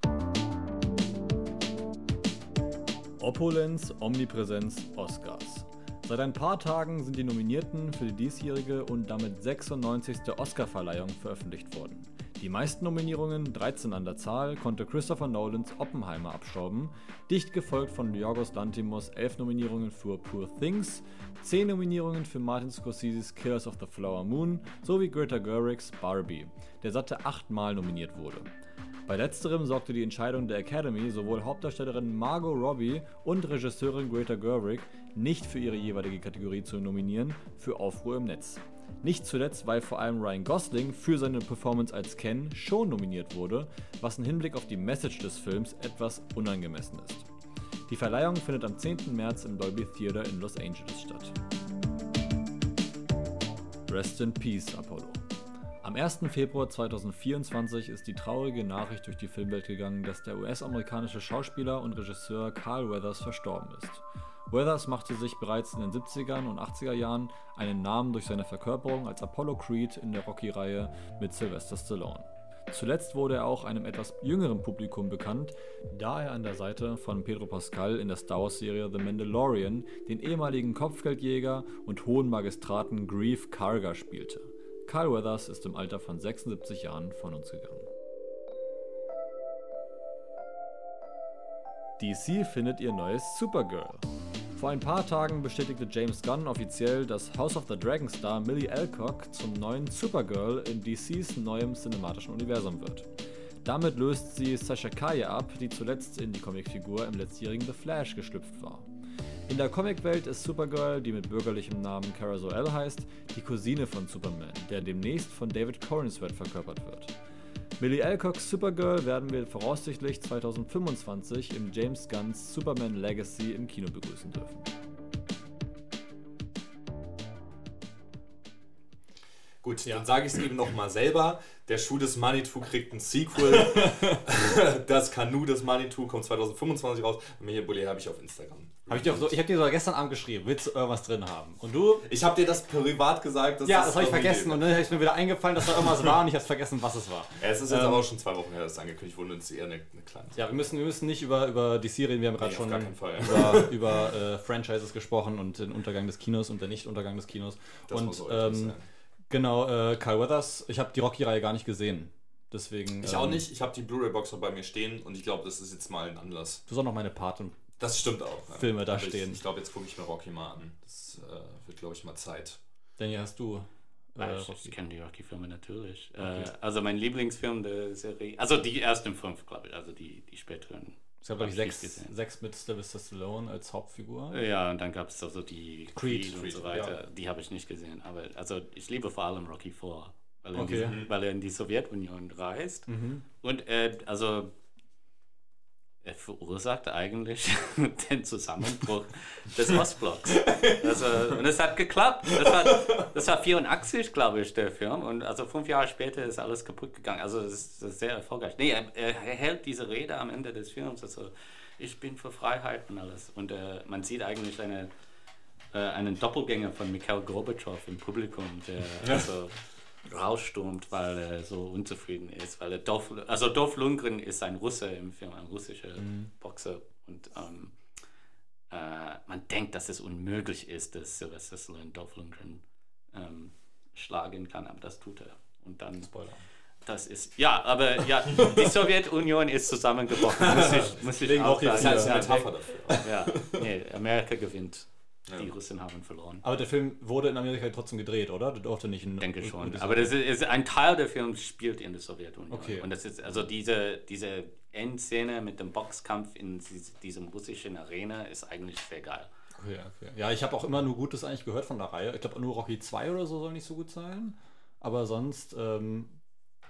Opulenz, Omnipräsenz, Oscars. Seit ein paar Tagen sind die Nominierten für die diesjährige und damit 96. Oscarverleihung veröffentlicht worden. Die meisten Nominierungen, 13 an der Zahl, konnte Christopher Nolans Oppenheimer abstauben, dicht gefolgt von Yorgos Lantimos 11 Nominierungen für Poor Things, 10 Nominierungen für Martin Scorseses Killers of the Flower Moon sowie Greta Gerwigs Barbie, der satte achtmal nominiert wurde. Bei letzterem sorgte die Entscheidung der Academy, sowohl Hauptdarstellerin Margot Robbie und Regisseurin Greta Gerwig nicht für ihre jeweilige Kategorie zu nominieren, für Aufruhr im Netz. Nicht zuletzt, weil vor allem Ryan Gosling für seine Performance als Ken schon nominiert wurde, was im Hinblick auf die Message des Films etwas unangemessen ist. Die Verleihung findet am 10. März im Dolby Theater in Los Angeles statt. Rest in Peace, Apollo. Am Am 1. Februar 2024 ist die traurige Nachricht durch die Filmwelt gegangen, dass der US-amerikanische Schauspieler und Regisseur Carl Weathers verstorben ist. Weathers machte sich bereits in den 70er und 80er Jahren einen Namen durch seine Verkörperung als Apollo Creed in der Rocky-Reihe mit Sylvester Stallone. Zuletzt wurde er auch einem etwas jüngeren Publikum bekannt, da er an der Seite von Pedro Pascal in der Star Wars-Serie The Mandalorian den ehemaligen Kopfgeldjäger und hohen Magistraten Grief Karga spielte. Carl Weathers ist im Alter von 76 Jahren von uns gegangen. DC findet ihr neues Supergirl. Vor ein paar Tagen bestätigte James Gunn offiziell, dass House of the Dragon Star Millie Alcock zum neuen Supergirl in DCs neuem cinematischen Universum wird. Damit löst sie Sasha Kaya ab, die zuletzt in die Comicfigur im letztjährigen The Flash geschlüpft war. In der Comicwelt ist Supergirl, die mit bürgerlichem Namen Kara Zor-El heißt, die Cousine von Superman, der demnächst von David Corenswet verkörpert wird. Millie Alcocks Supergirl werden wir voraussichtlich 2025 im James Gunn's Superman Legacy im Kino begrüßen dürfen. Gut, dann sage ich es eben nochmal selber. Der Schuh des Manitou kriegt ein Sequel. *laughs* das Kanu des Manitou kommt 2025 raus. Mir hier habe ich auf Instagram. Hab ich, dir auch so, ich habe dir sogar gestern Abend geschrieben, willst du irgendwas drin haben? Und du? Ich habe dir das privat gesagt. ja, das habe ich vergessen. Und dann ist mir wieder eingefallen, dass da irgendwas war und ich habe vergessen, was es war. Ja, es ist jetzt ähm, aber auch schon zwei Wochen her, dass es angekündigt wurde und es ist eher eine, eine kleine Ja, wir müssen, wir müssen nicht über, über die Serie reden. Wir haben gerade schon über, über äh, Franchises gesprochen und den Untergang des Kinos und den Nicht-Untergang des Kinos. Das und ähm, Genau, äh, Kyle Weathers. Ich habe die Rocky-Reihe gar nicht gesehen. Deswegen. Ich ähm, auch nicht. Ich habe die Blu-ray-Box bei mir stehen und ich glaube, das ist jetzt mal ein Anlass. Du sollst noch meine Paten. Das stimmt auch. Ja. Filme da stehen. Ich, ich glaube, jetzt gucke ich mir Rocky mal an. Das äh, wird, glaube ich, mal Zeit. Danny, hast du. Äh, ich, ich kenne die Rocky-Filme natürlich. Okay. Äh, also mein Lieblingsfilm der Serie, also die ersten fünf, glaube ich, also die, die späteren es gab, glaube ich, sechs, sechs mit Sylvester Stallone als Hauptfigur. Ja, und dann gab es also die Creed, Creed und so weiter. Ja. Die habe ich nicht gesehen. Aber also ich liebe vor allem Rocky 4, weil, okay. er, in weil er in die Sowjetunion reist. Mhm. Und äh, also er verursacht eigentlich *laughs* den Zusammenbruch des *laughs* Ostblocks. Also, und es hat geklappt. Das war, das war 84, glaube ich, der Film. Und also fünf Jahre später ist alles kaputt gegangen. Also ist, ist, sehr erfolgreich. Nee, er, er, hält diese Rede am Ende des Films. Also ich bin für Freiheit und alles. Und äh, man sieht eigentlich eine, äh, einen Doppelgänger von Mikhail Gorbatschow im Publikum, der also rausstürmt, weil er so unzufrieden ist. Weil er Dolph, also Dolph Lundgren ist ein Russe im Film, ein russischer mhm. Boxer. Und ähm, äh, man denkt, dass es unmöglich ist, dass Sylvester Stallone Dolph Lundgren ähm, schlagen kann, aber das tut er. Und dann. Spoiler. Das ist, ja, aber ja, die *laughs* Sowjetunion ist zusammengebrochen, muss ich, muss ich auch sagen. Das ist eine Metapher dafür. Ja, nee, Amerika gewinnt. Ja. Die Russen haben verloren. Aber der Film wurde in Amerika trotzdem gedreht, oder? Du durfte nicht in. Denke schon. Aber das ist, ein Teil der Films spielt in der Sowjetunion. Okay. Und das ist also diese, diese Endszene mit dem Boxkampf in diesem russischen Arena ist eigentlich sehr geil. Okay, okay. Ja, ich habe auch immer nur Gutes eigentlich gehört von der Reihe. Ich glaube, nur Rocky 2 oder so soll nicht so gut sein. Aber sonst ähm,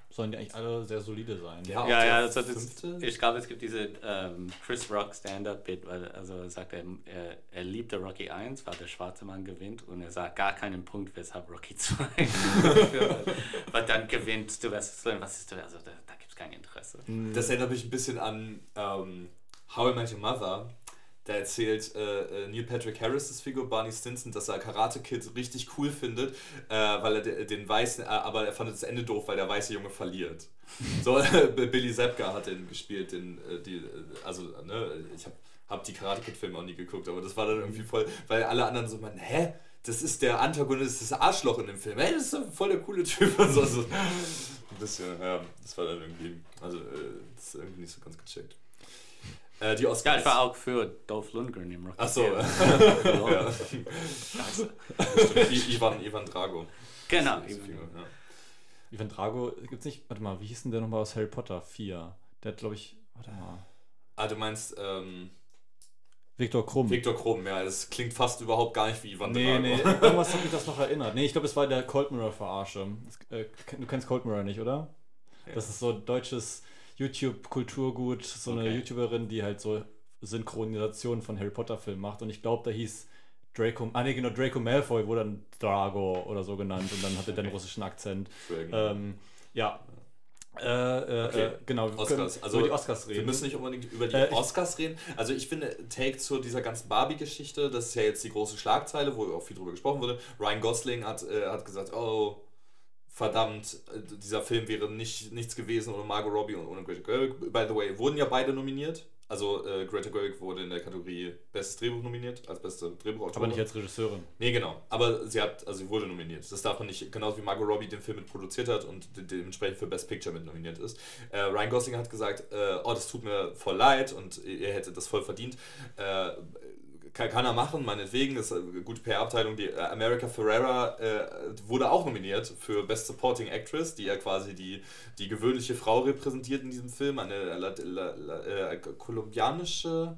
sollen die eigentlich alle sehr solide sein. Ja, ja, ja das, ich glaube, es gibt diese ähm, Chris Rock Stand-Up-Bit, weil also sagt er, er, er liebte Rocky 1, weil der schwarze Mann gewinnt und er sagt gar keinen Punkt, weshalb Rocky 2 *laughs* weil dann gewinnt du weißt, was ist das? Also da, da gibt es kein Interesse. Das erinnert mich ein bisschen an ähm, How I Met Your Mother da erzählt äh, äh, Neil Patrick Harris' Figur Barney Stinson, dass er Karate Kid richtig cool findet, äh, weil er den weißen, äh, aber er fand das Ende doof, weil der weiße Junge verliert. So, *laughs* Billy Zepka hat den gespielt, den, äh, die, äh, also, ne, ich habe hab die Karate Kid-Filme auch nie geguckt, aber das war dann irgendwie voll, weil alle anderen so meinen, hä? Das ist der Antagonist, das Arschloch in dem Film. Hey, das ist voll der coole Typ. Und so, bisschen, ja, das war dann irgendwie, also, das ist irgendwie nicht so ganz gecheckt. Äh, die Oscars. Ja, ich war auch für Dolph Lundgren im Rocky. Achso. *laughs* ja. Ivan, Ivan Drago. Genau. Ivan, ja. Ivan Drago, gibt's nicht, warte mal, wie hieß denn der nochmal aus Harry Potter 4? Der hat, glaube ich, warte mal. Ah, du meinst, ähm, Viktor Krumm. Viktor Krumm, ja, das klingt fast überhaupt gar nicht wie Ivan nee, Drago. Nee, nee, *laughs* irgendwas hat mich das noch erinnert. Nee, ich glaube, es war der Cold Mirror Verarsche. Äh, du kennst Cold Mirror nicht, oder? Ja. Das ist so deutsches YouTube-Kulturgut, so eine YouTuberin, die halt so Synchronisation von Harry Potter-Filmen macht. Und ich glaube, da hieß Draco, ah nee, genau, Draco Malfoy wurde dann Drago oder so genannt und dann hatte der einen russischen Akzent. Ähm, ja. Äh, äh, Okay. äh, genau, wir Oscars. Also über die Oscars reden. Wir müssen nicht unbedingt über die Äh, Oscars reden. Also ich finde, Take zu dieser ganzen Barbie-Geschichte, das ist ja jetzt die große Schlagzeile, wo auch viel drüber gesprochen wurde. Ryan Gosling hat, äh, hat gesagt, oh, verdammt, äh, dieser Film wäre nicht, nichts gewesen ohne Margot Robbie und ohne Greta Gerwig. By the way, wurden ja beide nominiert. Also äh, Greta Gerwig wurde in der Kategorie Bestes Drehbuch nominiert, als beste Drehbuchautorin. aber nicht als Regisseurin. Nee, genau. Aber sie hat, also sie wurde nominiert. Das darf man nicht, genauso wie Margot Robbie den Film mit produziert hat und de dementsprechend für Best Picture mit nominiert ist. Äh, Ryan Gosling hat gesagt, äh, oh, das tut mir voll leid und er hätte das voll verdient. Äh, kann, kann er machen, meinetwegen, ist eine gute PR-Abteilung. Die äh, America Ferrera äh, wurde auch nominiert für Best Supporting Actress, die ja quasi die, die gewöhnliche Frau repräsentiert in diesem Film, eine la, la, la, äh, kolumbianische.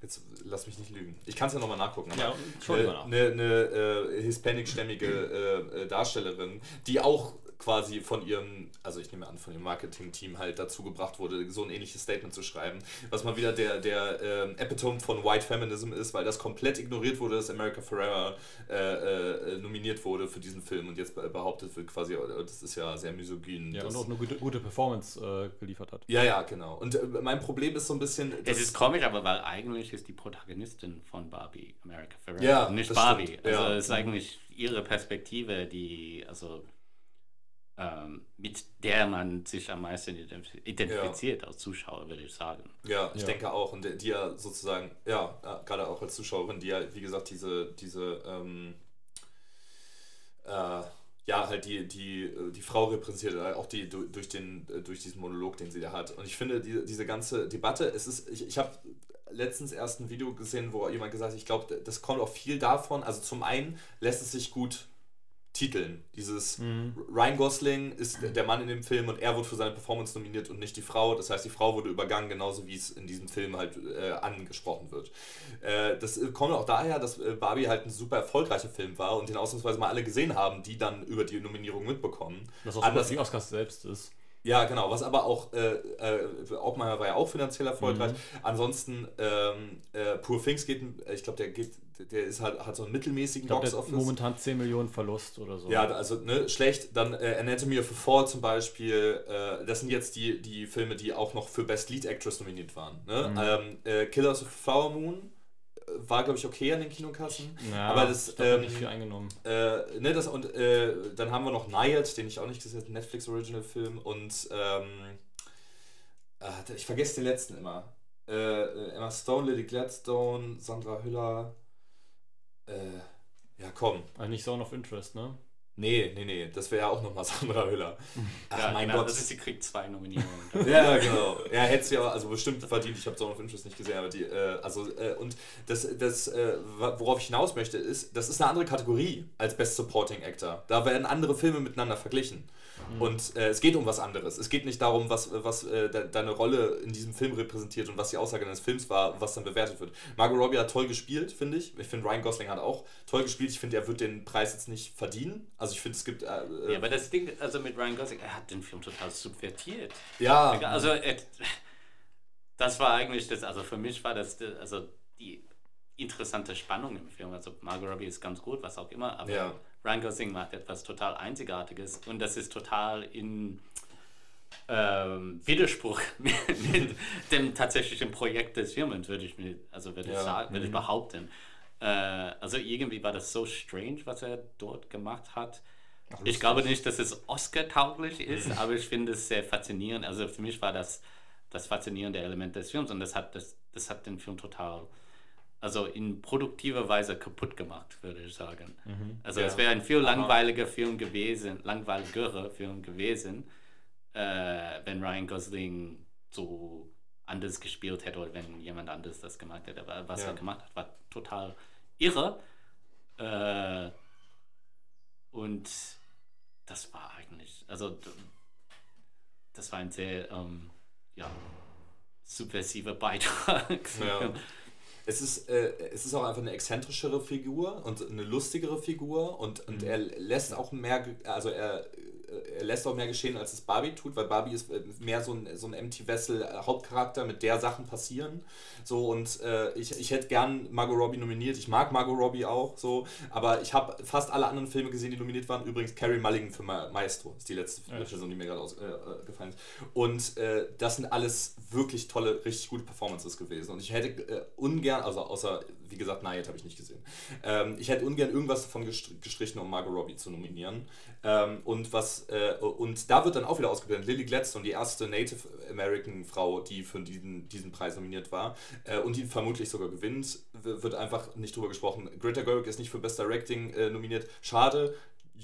Jetzt lass mich nicht lügen. Ich kann es ja nochmal nachgucken. aber- Ja, nach. eine, eine äh, hispanic-stämmige äh, äh, Darstellerin, die auch quasi von ihrem, also ich nehme an, von ihrem Marketing-Team halt dazu gebracht wurde, so ein ähnliches Statement zu schreiben, was mal wieder der, der ähm, Epitome von White Feminism ist, weil das komplett ignoriert wurde, dass America Ferrera äh, äh, nominiert wurde für diesen Film und jetzt be- behauptet wird quasi, oh, das ist ja sehr misogyn. Ja, und auch eine gute, gute Performance äh, geliefert hat. ja, ja, genau. Und äh, mein Problem ist so ein bisschen... Es ist komisch, aber weil eigentlich ist die Protagonistin von Barbie America Ferrera. Ja, nicht Barbie. stimmt, Also ja. es ist eigentlich ihre Perspektive, die, also ähm, mit der man sich am meisten identif identifiziert als Zuschauer, würde ich sagen. Ja, ich Ja. denke auch. Und die ja sozusagen, ja, ja, gerade auch als Zuschauerin, die ja, wie gesagt, diese, diese, ähm, äh, ja, halt die, die, äh, die Frau repräsentiert, äh, auch die du- durch, den, äh, durch diesen Monolog, den sie da hat. Und ich finde, die, diese ganze Debatte, es ist, ich, ich habe letztens erst ein Video gesehen, wo jemand gesagt hat, ich glaube, das kommt auch viel davon. Also zum einen lässt es sich gut titeln. Dieses Ryan Gosling ist der Mann in dem Film und er wurde für seine Performance nominiert und nicht die Frau. Das heißt, die Frau wurde übergangen, genauso wie es in diesem Film halt äh, angesprochen wird. Äh, das äh, kommt auch daher, dass äh, Barbie halt ein super erfolgreicher Film war und den ausnahmsweise mal alle gesehen haben, die dann über die Nominierung mitbekommen. Das auch Anders- die Oscars selbst ist. Ja, genau. Was aber auch, äh, äh, Oppenheimer war ja auch finanziell erfolgreich. Mhm. Ansonsten, ähm, äh, Poor Things geht, ich glaube, der geht, der ist halt, hat so einen mittelmäßigen Ich glaube, der hat Box-Office. momentan 10 Millionen Verlust oder so. Ja, also ne, schlecht. Dann äh, Anatomy of a Fall zum Beispiel. Äh, das sind jetzt die, die Filme, die auch noch für Best Lead Actress nominiert waren. Ne? Mhm. Ähm, äh, Killers of Flower Moon war, glaube ich, okay an den Kinokassen. Ja, aber das, ähm, nicht viel eingenommen. Äh, ne, das, und äh, dann haben wir noch Night, den ich auch nicht gesehen habe, Netflix Original Film. Und ähm, äh, ich vergesse den letzten immer. Äh, Emma Stone, Lily Gladstone, Sandra Hüller. Äh, ja, komm. Also nicht Zone of Interest, ne? Nee, nee, nee, das wäre ja auch nochmal *laughs* Sandra Hüller. Ach ja, mein genau, Gott. Das ist, sie kriegt zwei Nominierungen. *laughs* Ja, genau. Ja, hätte sie ja also bestimmt verdient. Ich habe Zone of Interest nicht gesehen, aber die, äh, also, äh, und das, das äh, worauf ich hinaus möchte, ist, das ist eine andere Kategorie als Best Supporting Actor. Da werden andere Filme miteinander verglichen. Und äh, es geht um was anderes. Es geht nicht darum, was, was äh, de deine Rolle in diesem Film repräsentiert und was die Aussage deines Films war, was dann bewertet wird. Margot Robbie hat toll gespielt, finde ich. Ich finde, Ryan Gosling hat auch toll gespielt. Ich finde, er wird den Preis jetzt nicht verdienen. Also ich finde, es gibt... Äh, Ja, aber das Ding, also mit Ryan Gosling, er hat den Film total subvertiert. ja, Also, er, das war eigentlich das, also für mich war das, die- also die interessante Spannung im Film. Also, Margot Robbie ist ganz gut, was auch immer, aber Ja. Ryan Gosling macht etwas total Einzigartiges und das ist total in ähm, Widerspruch *laughs* mit, mit dem tatsächlichen Projekt des Films, würde ich, also würde ich, Ja. sagen, würde ich behaupten. Äh, also, irgendwie war das so strange, was er dort gemacht hat. Ich glaube nicht, dass es Oscar-tauglich ist, aber ich finde es sehr faszinierend. Also für mich war das das faszinierende Element des Films und das hat, das, das hat den Film total, also in produktiver Weise kaputt gemacht, würde ich sagen. Also Ja. es wäre ein viel langweiliger Film gewesen, langweiligerer Film gewesen, äh, wenn Ryan Gosling so anders gespielt hätte oder wenn jemand anders das gemacht hätte. Aber was Ja. er gemacht hat, war total irre. Äh, und das war eigentlich, also das war ein sehr, ähm, ja, subversiver Beitrag. Ja. *laughs* Es ist, äh, es ist auch einfach eine exzentrischere Figur und eine lustigere Figur und, und er lässt auch mehr, also er er lässt auch mehr geschehen, als es Barbie tut, weil Barbie ist äh, mehr so ein, so ein Empty Vessel äh, Hauptcharakter, mit der Sachen passieren. So und äh, ich, ich hätte gern Margot Robbie nominiert. Ich mag Margot Robbie auch so, aber ich habe fast alle anderen Filme gesehen, die nominiert waren. Übrigens Carrie Mulligan für Ma Maestro ist die letzte Ja. Person, die mir gerade ausgefallen ist. Und äh, das sind alles wirklich tolle, richtig gute Performances gewesen. Und ich hätte äh, ungern, also außer, wie gesagt, Nayet habe ich nicht gesehen. Ähm, ich hätte ungern irgendwas davon gestr gestrichen, um Margot Robbie zu nominieren. Ähm, und was äh, und da wird dann auch wieder ausgeblendet. Lily Gladstone, die erste Native American Frau, die für diesen, diesen Preis nominiert war äh, und die vermutlich sogar gewinnt, wird einfach nicht drüber gesprochen. Greta Gerwig ist nicht für Best Directing äh, nominiert. Schade.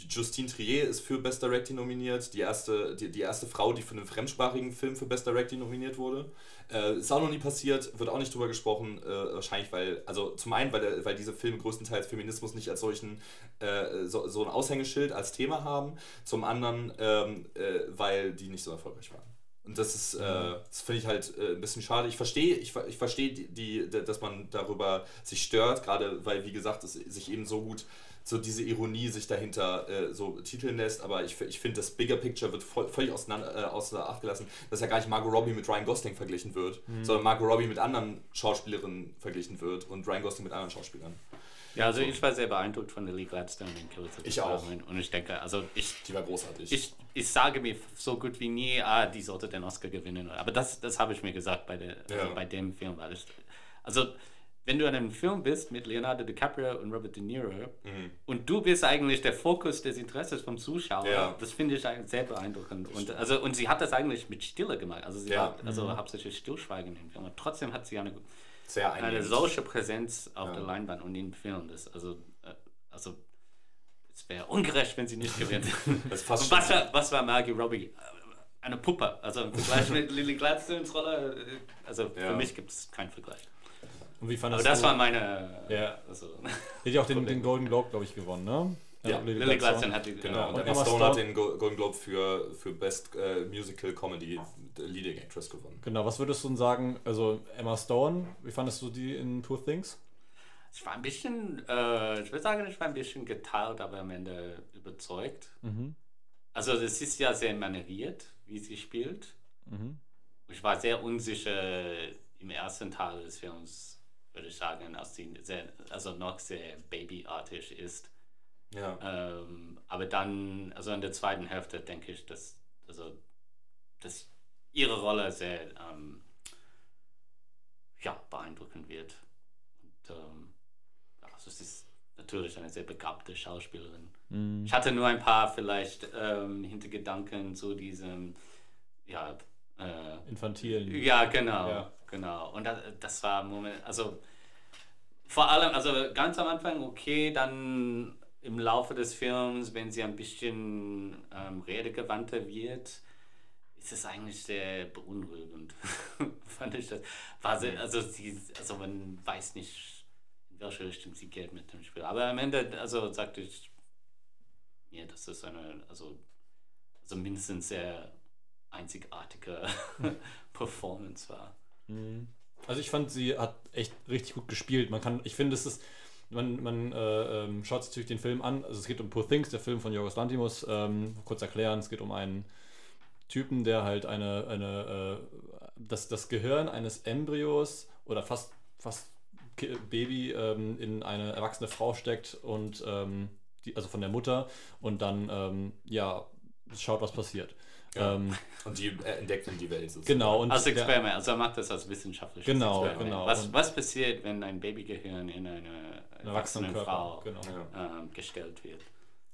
Justine Trier ist für Best Directing nominiert, die erste, die, die erste Frau, die für einen fremdsprachigen Film für Best Directing nominiert wurde. Äh, ist auch noch nie passiert, wird auch nicht drüber gesprochen, äh, wahrscheinlich, weil, also zum einen, weil, weil diese Filme größtenteils Feminismus nicht als solchen, äh, so, so ein Aushängeschild als Thema haben, zum anderen, ähm, äh, weil die nicht so erfolgreich waren. Und das ist, äh, das finde ich halt äh, ein bisschen schade. Ich verstehe, ich, ich verstehe, die, die, dass man darüber sich stört, gerade weil, wie gesagt, es sich eben so gut, so diese Ironie sich dahinter äh, so titeln lässt. Aber ich, ich finde, das Bigger Picture wird voll, völlig auseinander, äh, außer Acht gelassen, dass ja gar nicht Margot Robbie mit Ryan Gosling verglichen wird, sondern Margot Robbie mit anderen Schauspielerinnen verglichen wird und Ryan Gosling mit anderen Schauspielern. Ja, also ich war sehr beeindruckt von Lily Gladstone in the Ich auch. Und ich denke, also ich, Die war großartig. ich, ich sage mir so gut wie nie, ah, die sollte den Oscar gewinnen. Aber das, das habe ich mir gesagt bei, der, Ja. also bei dem Film. Weil ich, also, wenn du in einem Film bist mit Leonardo DiCaprio und Robert De Niro und du bist eigentlich der Fokus des Interesses vom Zuschauer, Ja. das finde ich sehr beeindruckend. Und, also, und sie hat das eigentlich mit Stille gemacht. Also sie Ja. war also hauptsächlich Stillschweigen im Film. Und trotzdem hat sie eine, Sehr eine solche Präsenz auf Ja. der Leinwand und im Film. Das, also, äh, also es wäre ungerecht, wenn sie nicht gewinnt. *laughs* Was schon- war, was war Margie Robbie? Eine Puppe. Also im Vergleich mit *laughs* Lily Gladstones Rolle, äh, also Ja. für mich gibt es keinen Vergleich. Und wie Aber fandest das du? war meine. Ja. Also, *laughs* Die hat ja auch den, den Golden Globe, glaube ich, gewonnen, ne? Ja, Lily Gladstone hat die. Genau, und und Emma Stone hat den Go- Golden Globe für, für Best äh, Musical Comedy Leading Actress gewonnen. Genau, was würdest du denn sagen? Also Emma Stone, wie fandest du die in Poor Things? Ich war ein bisschen, äh, ich würde sagen, ich war ein bisschen geteilt, aber am Ende überzeugt. Mhm. Also es ist ja sehr manieriert, wie sie spielt. Mhm. Ich war sehr unsicher im ersten Teil des Films, würde ich sagen, als sie sehr, also noch sehr babyartig ist. Ja. Ähm, aber dann, also in der zweiten Hälfte denke ich, dass, also, dass ihre Rolle sehr ähm, ja, beeindruckend wird. Und ähm, also es ist natürlich eine sehr begabte Schauspielerin. Mhm. Ich hatte nur ein paar vielleicht ähm, Hintergedanken zu diesem, ja, äh, Infantilen. ja, genau, Ja. genau. Und das, das war Moment, also vor allem, also ganz am Anfang okay, dann im Laufe des Films, wenn sie ein bisschen ähm, redegewandter wird, ist es eigentlich sehr beunruhigend, *laughs* fand ich das. War sehr, also, sie, also man weiß nicht, in welche Richtung sie geht mit dem Spiel. Aber am Ende, also sagte ich mir, dass das eine, also, also mindestens sehr einzigartige *laughs* Performance war. Mhm. Also ich fand, sie hat echt richtig gut gespielt. Man kann, ich finde, es ist, man, man äh, ähm, schaut sich natürlich den Film an. Also es geht um Poor Things, der Film von Yorgos Lanthimos. Ähm, kurz erklären, es geht um einen Typen, der halt eine, eine äh, das, das Gehirn eines Embryos oder fast, fast Baby ähm, in eine erwachsene Frau steckt und ähm, die, also von der Mutter und dann ähm, ja schaut, was passiert. Ja. Ähm, Und die äh, entdeckten die Welt sozusagen. genau. Und Als Experiment, also er macht das als wissenschaftliches Genau, Experiment. genau. Was, was passiert, wenn ein Babygehirn in eine einen erwachsene erwachsenen Körper. Frau Genau. Ähm, gestellt wird?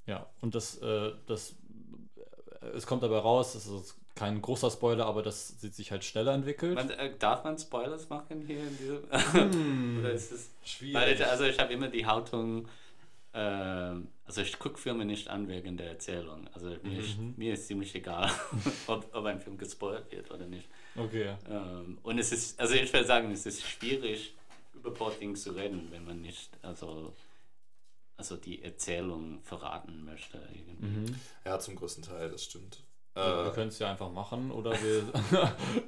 Ja, und das, äh, das, äh, es kommt dabei raus, das ist kein großer Spoiler, aber das sieht sich halt schneller entwickelt. Man, äh, darf man Spoilers machen hier in diesem? Hm, *laughs* Oder ist es, weil schwierig. ich, also ich habe immer die Haltung, ähm, also ich gucke Filme nicht an wegen der Erzählung. Also mir, ist, Mhm. mir ist ziemlich egal, *laughs* ob, ob ein Film gespoilt wird oder nicht. Okay. Ähm, und es ist, also ich würde sagen, es ist schwierig, über Porting zu reden, wenn man nicht, also, also die Erzählung verraten möchte. Irgendwie. Mhm. Ja, zum größten Teil, das stimmt. Wir Äh, können es ja einfach machen oder wir.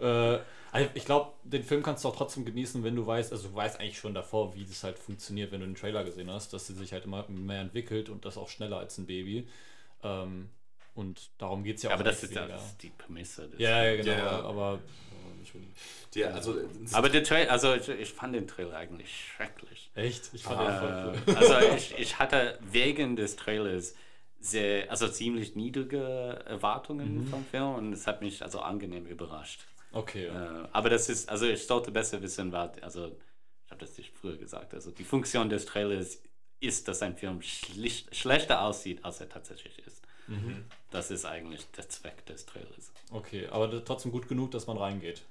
*laughs* äh, also ich glaube, den Film kannst du auch trotzdem genießen, wenn du weißt, also du weißt eigentlich schon davor, wie das halt funktioniert, wenn du den Trailer gesehen hast, dass sie sich halt immer mehr entwickelt und das auch schneller als ein Baby. Ähm, Und darum geht es ja auch aber das ist, weniger. das ist die Prämisse. Ja, ja, genau. Ja, ja. Aber Die, also, Aber der Trailer, also ich, ich fand den Trailer eigentlich schrecklich. echt, ich fand Ah. den voll cool. Äh, also *laughs* ich, ich hatte wegen des Trailers sehr, also ziemlich niedrige Erwartungen Mhm. vom Film und es hat mich also angenehm überrascht. Okay. Äh, aber das ist, also ich sollte besser wissen, was, also ich habe das nicht früher gesagt, also die Funktion des Trailers ist, dass ein Film schlicht, schlechter aussieht, als er tatsächlich ist. Mhm. Das ist eigentlich der Zweck des Trailers. Okay, aber trotzdem gut genug, dass man reingeht.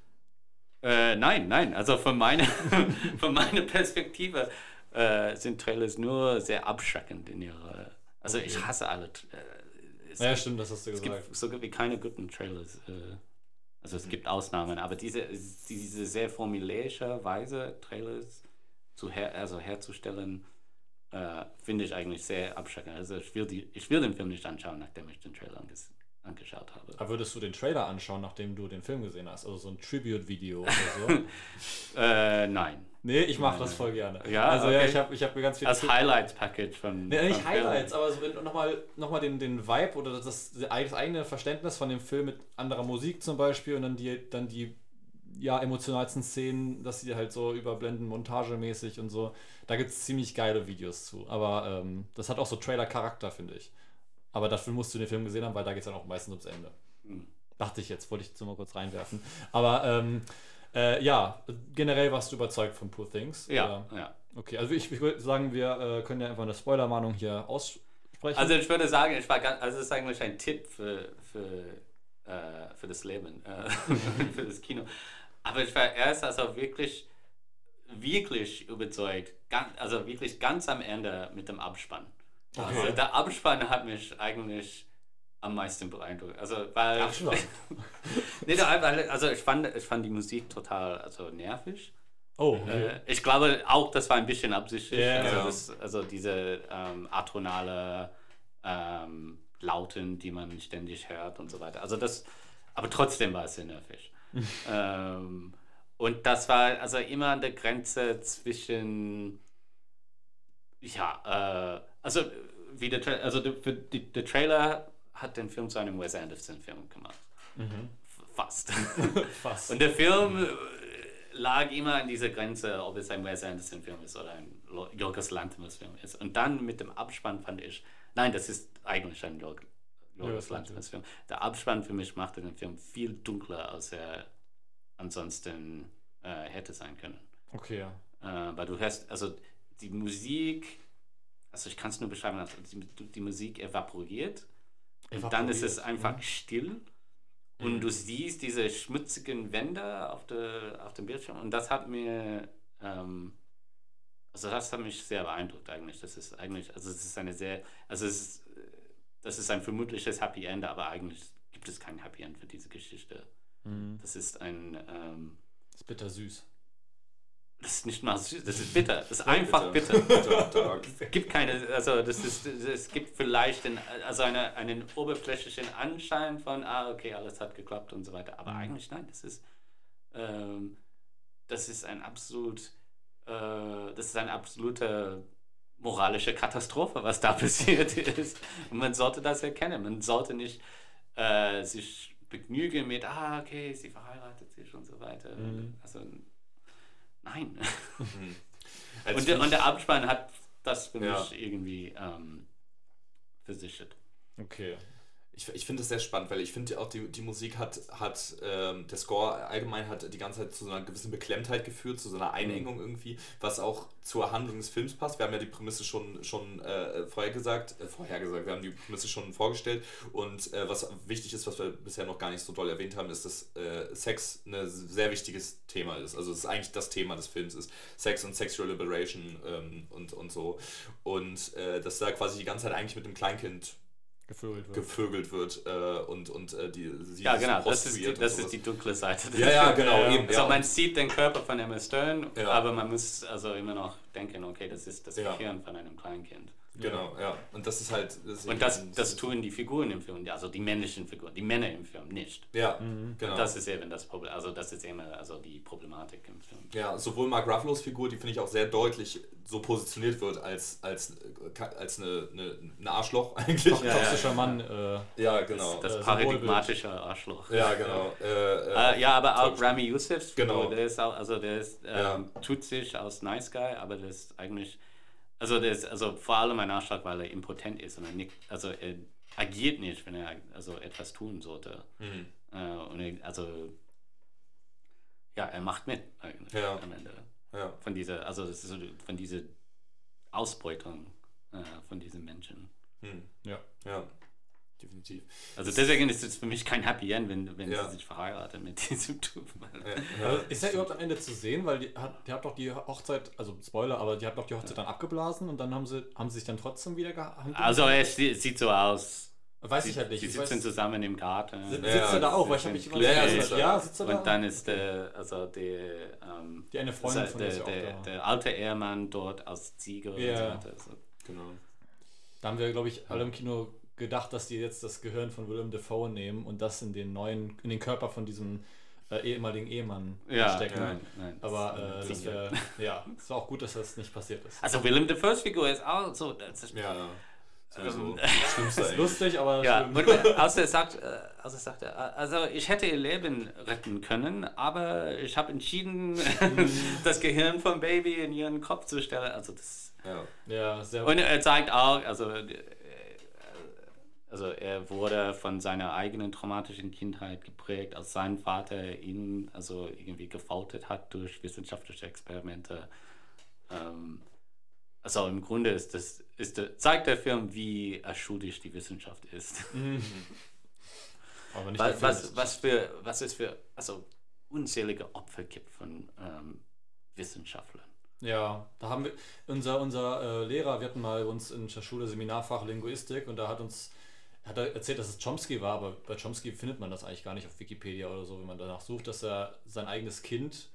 Äh, nein, nein, also von meiner, *laughs* von meiner Perspektive äh, sind Trailers nur sehr abschreckend in ihrer, also ich hasse alle, äh, es, Ja, stimmt, das hast du es gesagt. gibt so gut wie keine guten Trailers. Äh, also es gibt Ausnahmen, aber diese, diese sehr formulärische Weise, Trailers zu her, also herzustellen, äh, finde ich eigentlich sehr abschreckend. Also ich will, die, ich will den Film nicht anschauen, nachdem ich den Trailer anges angeschaut habe. Aber würdest du den Trailer anschauen, nachdem du den Film gesehen hast? Also so ein Tribute-Video oder so? *laughs* Äh, nein. nee, ich mache das voll gerne. Ja, also ja, okay. ich habe ich hab mir ganz viel... Als Highlights-Package von. Nee, nicht vom Film. Highlights, aber so nochmal noch mal den, den Vibe oder das, das eigene Verständnis von dem Film mit anderer Musik zum Beispiel und dann die, dann die ja, emotionalsten Szenen, dass sie halt so überblenden, montagemäßig und so. Da gibt es ziemlich geile Videos zu. Aber ähm, das hat auch so Trailer-Charakter, finde ich. Aber dafür musst du den Film gesehen haben, weil da geht es dann auch meistens ums Ende. Hm. Dachte ich jetzt, wollte ich jetzt nur mal kurz reinwerfen. Aber ähm, äh, ja, generell warst du überzeugt von Poor Things. Ja, oder? ja. Okay, also ich, ich würde sagen, wir äh, können ja einfach eine Spoilermahnung hier aussprechen. Also ich würde sagen, ich war ganz, also es ist eigentlich ein Tipp für, für, äh, für das Leben, äh, *laughs* für das Kino. Aber ich war erst also wirklich, wirklich überzeugt, ganz, also wirklich ganz am Ende mit dem Abspann. Okay. Also der Abspann hat mich eigentlich am meisten beeindruckt. Also weil *laughs* nee, weil- also ich fand, ich fand die Musik total also nervig. oh, okay. Äh, ich glaube auch, das war ein bisschen absichtlich. Ja. also, Ja. das, also diese ähm, atonale ähm, Lauten, die man ständig hört und so weiter. Also das, aber trotzdem war es sehr nervig. *laughs* ähm, und das war also immer an der Grenze zwischen, ja, äh, also wie der, Tra also der, die, der Trailer hat den Film zu einem Wes Anderson-Film gemacht. F- Fast. *laughs* Fast. Und der Film äh, lag immer an dieser Grenze, ob es ein Wes Anderson-Film ist oder ein Yorgos Lanthimos-Film ist. Und dann mit dem Abspann fand ich, nein, das ist eigentlich ein Yorg- Yorgos Yorgos Lanthimos-Film. Der Abspann für mich machte den Film viel dunkler, als er ansonsten äh, hätte sein können. okay, ja. Äh, weil du hörst, also die Musik, also ich kann es nur beschreiben, also die, die Musik evaporiert. Und dann ist es Evaporiert, einfach still. Und du siehst diese schmutzigen Wände auf, der, auf dem Bildschirm. Und das hat mir, ähm, also das hat mich sehr beeindruckt eigentlich. Das ist eigentlich, also es ist eine sehr, also es ist, das ist ein vermutliches Happy End, aber eigentlich gibt es kein Happy End für diese Geschichte. Mhm. Das ist ein, ähm, Das ist bitter süß. Das ist nicht mal süß, das ist bitter. Das ist einfach bitter. bitter. *laughs* Es gibt keine, also das ist, es gibt vielleicht den, also eine, einen oberflächlichen Anschein von, ah, okay, alles hat geklappt und so weiter. Aber eigentlich nein, das ist, ähm, das ist ein absolut, äh, das ist eine absolute moralische Katastrophe, was da *laughs* passiert ist. Und man sollte das erkennen. Man sollte nicht äh, sich begnügen mit, ah, okay, sie verheiratet sich und so weiter. Mhm. Also, nein. *laughs* Als Und der, und der Abspann hat das für Ja. mich irgendwie ähm, versichert. Okay. Ich, ich finde es sehr spannend, weil ich finde auch, die, die Musik hat, hat ähm, der Score allgemein hat die ganze Zeit zu so einer gewissen Beklemmtheit geführt, zu so einer Einengung irgendwie, was auch zur Handlung des Films passt. Wir haben ja die Prämisse schon, schon äh, vorher gesagt, äh, vorher gesagt, wir haben die Prämisse schon vorgestellt und äh, was wichtig ist, was wir bisher noch gar nicht so doll erwähnt haben, ist, dass äh, Sex ein sehr wichtiges Thema ist. Also es ist eigentlich das Thema des Films ist Sex und Sexual Liberation ähm, und, und so. Und äh, dass da quasi die ganze Zeit eigentlich mit dem Kleinkind Gevögelt wird. gevögelt wird äh, und, und äh, die sie Ja, genau, das ist, die, das ist die dunkle Seite. des Ja, ja, genau, Ja, eben. Also ja. man sieht den Körper von Emma Stone, Ja. aber man muss also immer noch denken, okay, das ist das Ja. Gehirn von einem Kleinkind. Genau, ja. Und das ist halt. Das Und das, das tun die Figuren im Film, also die männlichen Figuren, die Männer im Film nicht. Ja, genau. Das ist eben das Problem, also das ist immer also die Problematik im Film. Ja, sowohl Mark Ruffalo's Figur, die finde ich auch sehr deutlich so positioniert wird als, als, als eine, eine, ein Arschloch *laughs* eigentlich. Ja, toxischer Mann. Äh, Ja, genau. Das äh, paradigmatische Arschloch. ja, genau. Äh, äh, Äh, ja, aber auch Rami Youssefs Figur, Genau. der ist auch, also der ist, ähm, Ja. tut sich als Nice Guy, aber der ist eigentlich, also ist also vor allem ein Arschloch, weil er impotent ist und er nicht, also er agiert nicht, wenn er also etwas tun sollte. Mhm. Äh, und er, also ja, er macht mit eigentlich Ja. am Ende ja. von dieser, also das ist so von dieser Ausbeutung äh, von diesen Menschen. Hm. ja. ja, definitiv. Also deswegen ist es für mich kein Happy End, wenn, wenn Ja. sie sich verheiratet mit *laughs* diesem Typen. Ja, ja. ist er überhaupt am Ende zu sehen? Weil die hat, die hat doch die Hochzeit, also Spoiler, aber die hat doch die Hochzeit dann abgeblasen und dann haben sie, haben sie sich dann trotzdem wieder gehandelt? Also es sie- sieht so aus. weiß Sie, ich halt nicht. weiß, sitzen zusammen im Garten. sitzt Ja, er da auch? Weil ich habe mich immer Ja, ja, sitzt er. ja, sitzt er da? Und dann ist der, also der, ähm, Die eine Freundin von ihr der, ja der, da. der alte Ehemann dort als Ziege Ja. und so weiter. Also, genau. Da haben wir, glaube ich, alle im Kino gedacht, dass die jetzt das Gehirn von Willem Dafoe nehmen und das in den neuen, in den Körper von diesem äh, ehemaligen Ehemann ja, stecken. nein, nein. Aber das äh, ist das wär, ja, es war auch gut, dass das nicht passiert ist. Also Willem Dafoe's Figur ist auch so. Das ist, Ja, sowieso. Ähm, das ist *laughs* eigentlich. lustig, aber Ja, schlimm. und außer er sagt, äh, also, er sagt er, also ich hätte ihr Leben retten können, aber ich habe entschieden, *laughs* das Gehirn vom Baby in ihren Kopf zu stellen. Also das Ja. ja, sehr und er zeigt auch, also, äh, also er wurde von seiner eigenen traumatischen Kindheit geprägt, als sein Vater ihn also irgendwie gefoltert hat durch wissenschaftliche Experimente. Ähm, also im Grunde ist das, ist zeigt der Film, wie erschuldigt die Wissenschaft ist. *laughs* aber nicht Was, was, ist. was, für, was es für also unzählige Opfer gibt von ähm, Wissenschaftlern. Ja, da haben wir, unser, unser äh, Lehrer, wir hatten mal uns in der Schule Seminarfach Linguistik und da hat uns, hat er erzählt, dass es Chomsky war, aber bei Chomsky findet man das eigentlich gar nicht auf Wikipedia oder so, wenn man danach sucht, dass er sein eigenes Kind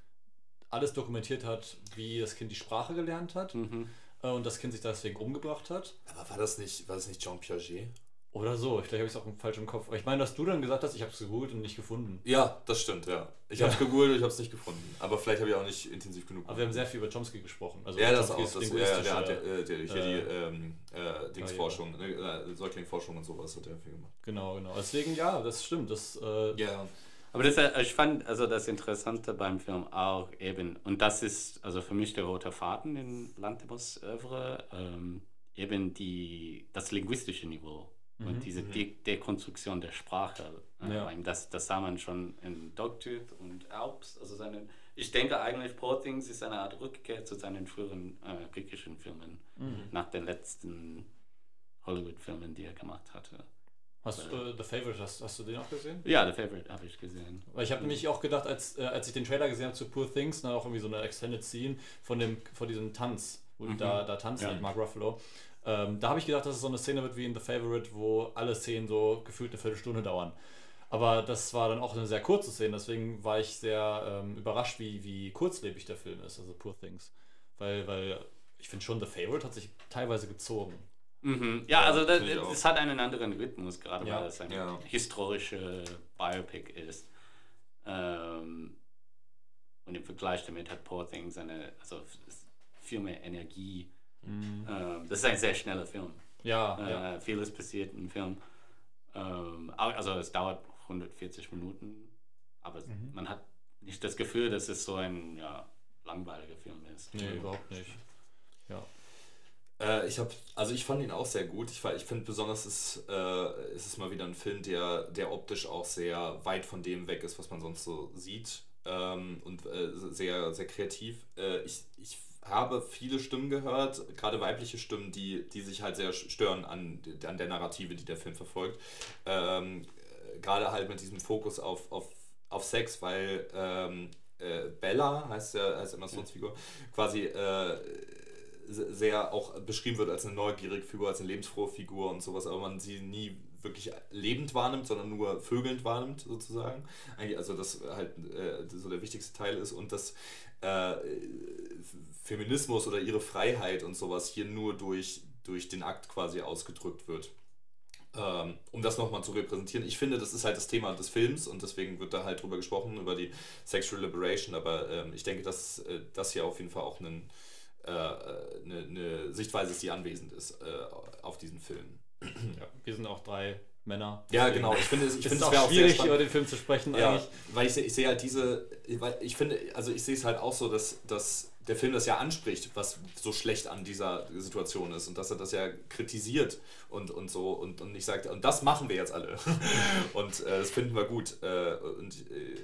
alles dokumentiert hat, wie das Kind die Sprache gelernt hat Mhm. äh, und das Kind sich deswegen umgebracht hat. Aber war das nicht, war das nicht Jean Piaget? Oder so, ich glaube, ich habe es auch falsch im Kopf. Aber ich meine, dass du dann gesagt hast, ich habe es gegoogelt und nicht gefunden. Ja, das stimmt, ja. Ich Ja. habe es gegoogelt, ich habe es nicht gefunden. Aber vielleicht habe ich auch nicht intensiv genug Aber wir haben sehr viel über Chomsky gesprochen. Also Ja, das auch. Das, ja, der hat ja, äh, der, hier äh, die ähm, äh, Dingsforschung, ne, äh, Säuglingforschung und sowas hat er viel gemacht. Genau, genau. Deswegen, ja, das stimmt. Das, äh, Ja, Aber das, äh, ich fand also das Interessante beim Film auch eben, und das ist also für mich der rote Faden in Lantimos Oeuvre, ähm, eben die, das linguistische Niveau und diese De Dekonstruktion der Sprache. Äh, Ja. Das, das sah man schon in Dogtooth und Alps. Also seine, ich denke eigentlich, Poor Things ist eine Art Rückkehr zu seinen früheren äh, griechischen Filmen, nach den letzten Hollywood-Filmen, die er gemacht hatte. hast, äh, The Favorite, hast, hast du den auch gesehen? Ja, The Favorite habe ich gesehen. Weil ich habe nämlich auch gedacht, als, äh, als ich den Trailer gesehen habe zu Poor Things, dann auch irgendwie so eine Extended Scene von, dem, von diesem Tanz, wo die da, da tanzen Ja. mit Mark Ruffalo. Ähm, da habe ich gedacht, dass es so eine Szene wird wie in The Favorite, wo alle Szenen so gefühlt eine Viertelstunde dauern. Aber das war dann auch eine sehr kurze Szene, deswegen war ich sehr ähm, überrascht, wie, wie kurzlebig der Film ist, also Poor Things. Weil, weil ich finde schon, The Favorite hat sich teilweise gezogen. Mhm. Ja, also das, es hat einen anderen Rhythmus, gerade Ja. weil es ein Ja. historische Biopic ist. Ähm, und im Vergleich damit hat Poor Things eine, also viel mehr Energie. Ähm, das ist ein sehr schneller Film. Ja, Äh, ja. Vieles passiert im Film. Ähm, also es dauert 140 Minuten, aber Mhm. man hat nicht das Gefühl, dass es so ein ja, langweiliger Film ist. Nee, überhaupt nicht. Ja. Äh, ich habe, also ich fand ihn auch sehr gut. Ich, ich finde besonders ist, äh, ist es mal wieder ein Film, der, der optisch auch sehr weit von dem weg ist, was man sonst so sieht ähm, und äh, sehr, sehr kreativ. Äh, ich, ich habe viele Stimmen gehört, gerade weibliche Stimmen, die, die sich halt sehr stören an, an der Narrative, die der Film verfolgt. Ähm, äh, gerade halt mit diesem Fokus auf, auf, auf Sex, weil ähm, äh, Bella heißt ja heißt Emma Stones Figur, quasi äh, se- sehr auch beschrieben wird als eine neugierige Figur, als eine lebensfrohe Figur und sowas, aber man sie nie wirklich lebend wahrnimmt, sondern nur vögelnd wahrnimmt, sozusagen. Also das halt äh, so der wichtigste Teil ist und dass äh, Feminismus oder ihre Freiheit und sowas hier nur durch durch den Akt quasi ausgedrückt wird. Ähm, um das nochmal zu repräsentieren. Ich finde, das ist halt das Thema des Films und deswegen wird da halt drüber gesprochen, über die Sexual Liberation, aber ähm, ich denke, dass äh, das hier auf jeden Fall auch einen, äh, eine, eine Sichtweise ist, die anwesend ist äh, auf diesen Film. Ja, wir sind auch drei Männer. Ja, genau. Ich finde, ich es *laughs* finde ist es auch wäre auch sehr schwierig, über den Film zu sprechen Ja, eigentlich. weil ich, ich sehe halt diese, weil ich finde, also ich sehe es halt auch so, dass, dass der Film das ja anspricht, was so schlecht an dieser Situation ist und dass er das ja kritisiert und, und so und, und ich sage, und das machen wir jetzt alle *laughs* und äh, das finden wir gut äh, und äh,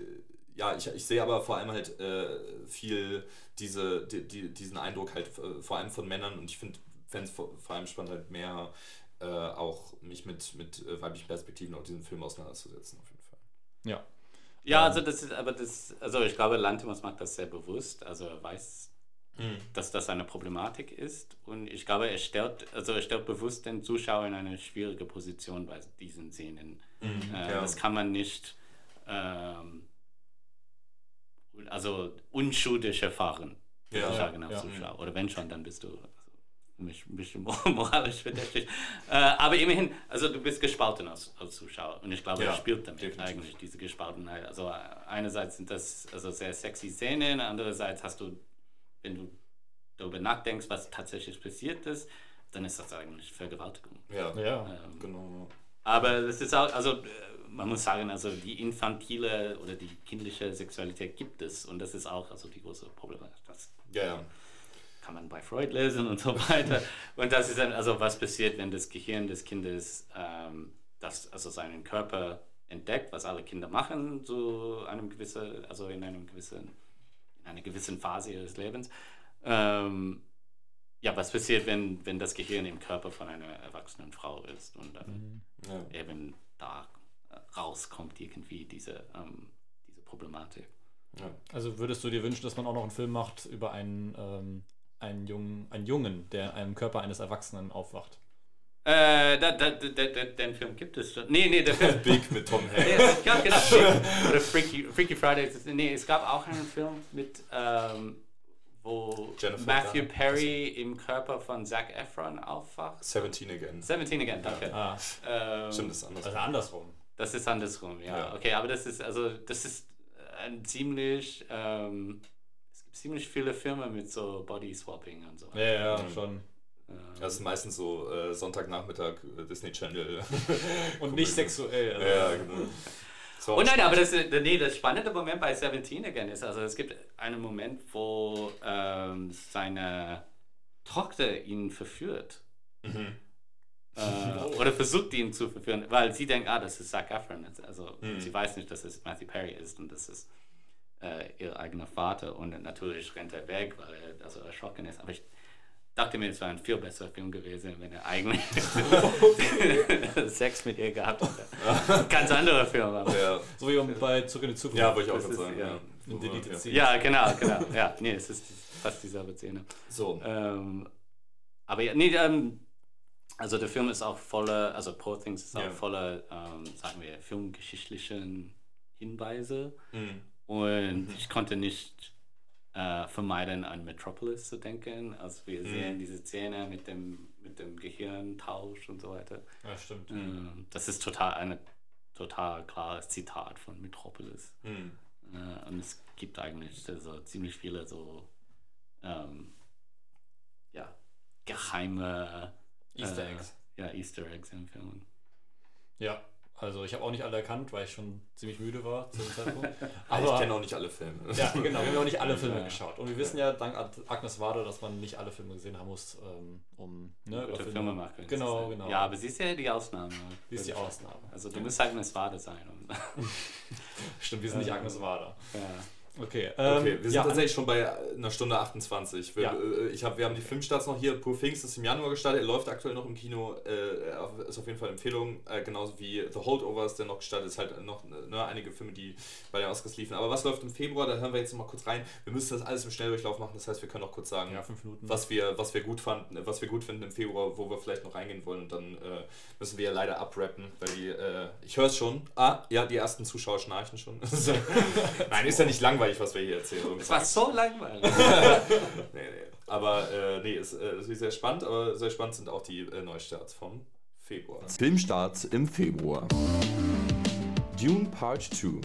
ja, ich, ich sehe aber vor allem halt äh, viel diese, die, die, diesen Eindruck halt äh, vor allem von Männern und ich finde es vor, vor allem spannend halt mehr äh, auch mich mit, mit äh, weiblichen Perspektiven auf diesen Film auseinanderzusetzen auf jeden Fall. Ja. Ja, also das ist, aber das, also ich glaube, Lantimos macht das sehr bewusst. Also er weiß, Mhm. dass das eine Problematik ist. Und ich glaube, er stellt, also er stellt bewusst den Zuschauer in eine schwierige Position bei diesen Szenen. Äh, Mhm, ja. Das kann man nicht ähm, also unschuldig erfahren, Ja, ja. Zuschauer. Oder wenn schon, dann bist du mich ein bisschen mor- *laughs* moralisch verdächtig. äh, aber immerhin, also du bist gespalten als, als Zuschauer. Und ich glaube, Ja, er spielt damit definitiv. eigentlich, diese Gespaltenheit. Also einerseits sind das also sehr sexy Szenen, andererseits hast du, wenn du darüber nachdenkst, was tatsächlich passiert ist, dann ist das eigentlich Vergewaltigung. Ja, Ja. Ähm, genau. aber das ist auch, also man muss sagen, also die infantile oder die kindliche Sexualität gibt es und das ist auch also die große Problematik. Das Ja, ja. Kann man bei Freud lesen und so weiter. *laughs* Und das ist dann, also was passiert, wenn das Gehirn des Kindes ähm, das, also seinen Körper entdeckt, was alle Kinder machen, so einem gewissen, also in einem gewissen, in einer gewissen Phase ihres Lebens. Ähm, ja, was passiert, wenn, wenn das Gehirn im Körper von einer erwachsenen Frau ist und dann ja. eben da rauskommt irgendwie diese, ähm, diese Problematik. ja. Also würdest du dir wünschen, dass man auch noch einen Film macht über einen, ähm, einen, Jungen, einen Jungen, der in einem Körper eines Erwachsenen aufwacht? Äh, da, da, da, da, den Film gibt es schon. Nee, nee, der *laughs* Film. Big mit Tom Hanks. Nee, gab, genau, oder Freaky, Freaky Friday. Nee, es gab auch einen Film mit, ähm, wo Jennifer Matthew Garner. Perry im Körper von Zac Efron aufwacht. 17 again. 17 again, danke. Ah, Ähm, Stimmt, das ist anders. also andersrum. Das ist andersrum, ja. Ja. Okay, aber das ist, also, das ist ein ziemlich, ähm, ziemlich viele Filme mit so Body-Swapping und so. Ja, ja, Mhm. schon. Ähm, Das ist meistens so äh, Sonntagnachmittag äh, Disney Channel. *laughs* Und *laughs* nicht sexuell. Also. ja, genau. So, Oh nein, aber das, nee, das spannende Moment bei 17 Again ist, also es gibt einen Moment, wo ähm, seine Tochter ihn verführt. Mhm. Äh, oder versucht ihn zu verführen, weil sie denkt, ah, das ist Zac Efron. Also Mhm. sie weiß nicht, dass es Matthew Perry ist und das ist äh, ihr eigener Vater. Und natürlich rennt er weg, weil er also erschrocken ist. Aber ich dachte mir, es wäre ein viel besserer Film gewesen, wenn er eigentlich *laughs* *laughs* Sex mit ihr gehabt hätte. Ganz anderer Film. Aber. Ja, So wie bei Zurück in die Zukunft. ja wollte ich auch gerade sagen. ja. Ja. Ja. Genau, genau. Ja, nee, es ist fast dieselbe Szene. So, Ähm, aber ja, nee, ähm, also der Film ist auch voller, also Poor Things ist auch voller, ähm, sagen wir, filmgeschichtlichen Hinweise. mhm. Und ich konnte nicht äh, vermeiden, an Metropolis zu denken. Also wir Mhm. sehen diese Szene mit dem, mit dem Gehirntausch und so weiter. Ja, stimmt. Ähm, das ist total ein total klares Zitat von Metropolis. Mhm. Äh, und es gibt eigentlich so ziemlich viele so ähm, ja, geheime Easter äh, Eggs. Ja, Easter Eggs im Film. Ja, also ich habe auch nicht alle erkannt, weil ich schon ziemlich müde war zu dem Zeitpunkt. *laughs* Aber ich kenne auch nicht alle Filme. ja, genau, wir haben ja auch nicht alle *laughs* Filme Ja. geschaut. Und wir wissen ja dank Agnes Wader, dass man nicht alle Filme gesehen haben muss, ähm, um ne, über Gute Filme- Filmemacherin. Genau, genau. Ja, aber sie ist ja die Ausnahme. Die ist die Ausnahme. Also du musst Agnes Wade sein. *laughs* Stimmt, wir sind nicht Agnes Wader. ja. Okay, ähm, Okay, wir sind ja, tatsächlich schon bei einer Stunde 28. Wir, Ja. äh, ich hab, wir haben die Filmstarts noch hier. Poor Things ist im Januar gestartet. Er läuft aktuell noch im Kino. Äh, ist auf jeden Fall Empfehlung. Äh, genauso wie The Holdovers, der noch gestartet ist. Halt noch ne, einige Filme, die bei den Oscars liefen. Aber was läuft im Februar? Da hören wir jetzt noch mal kurz rein. Wir müssen das alles im Schnelldurchlauf machen. Das heißt, wir können noch kurz sagen, ja, was wir, was wir gut fanden, was wir gut finden im Februar, wo wir vielleicht noch reingehen wollen und dann äh, müssen wir ja leider abrappen, weil die, äh, ich höre es schon. Ah, ja, die ersten Zuschauer schnarchen schon. *laughs* *laughs* Nein, ist ja nicht langweilig, was wir hier erzählen. Es war so langweilig. *laughs* Nee, nee. Aber äh, nee, ist, äh, ist sehr spannend, aber sehr spannend sind auch die äh, Neustarts vom Februar. Filmstarts im Februar. Dune Part 2.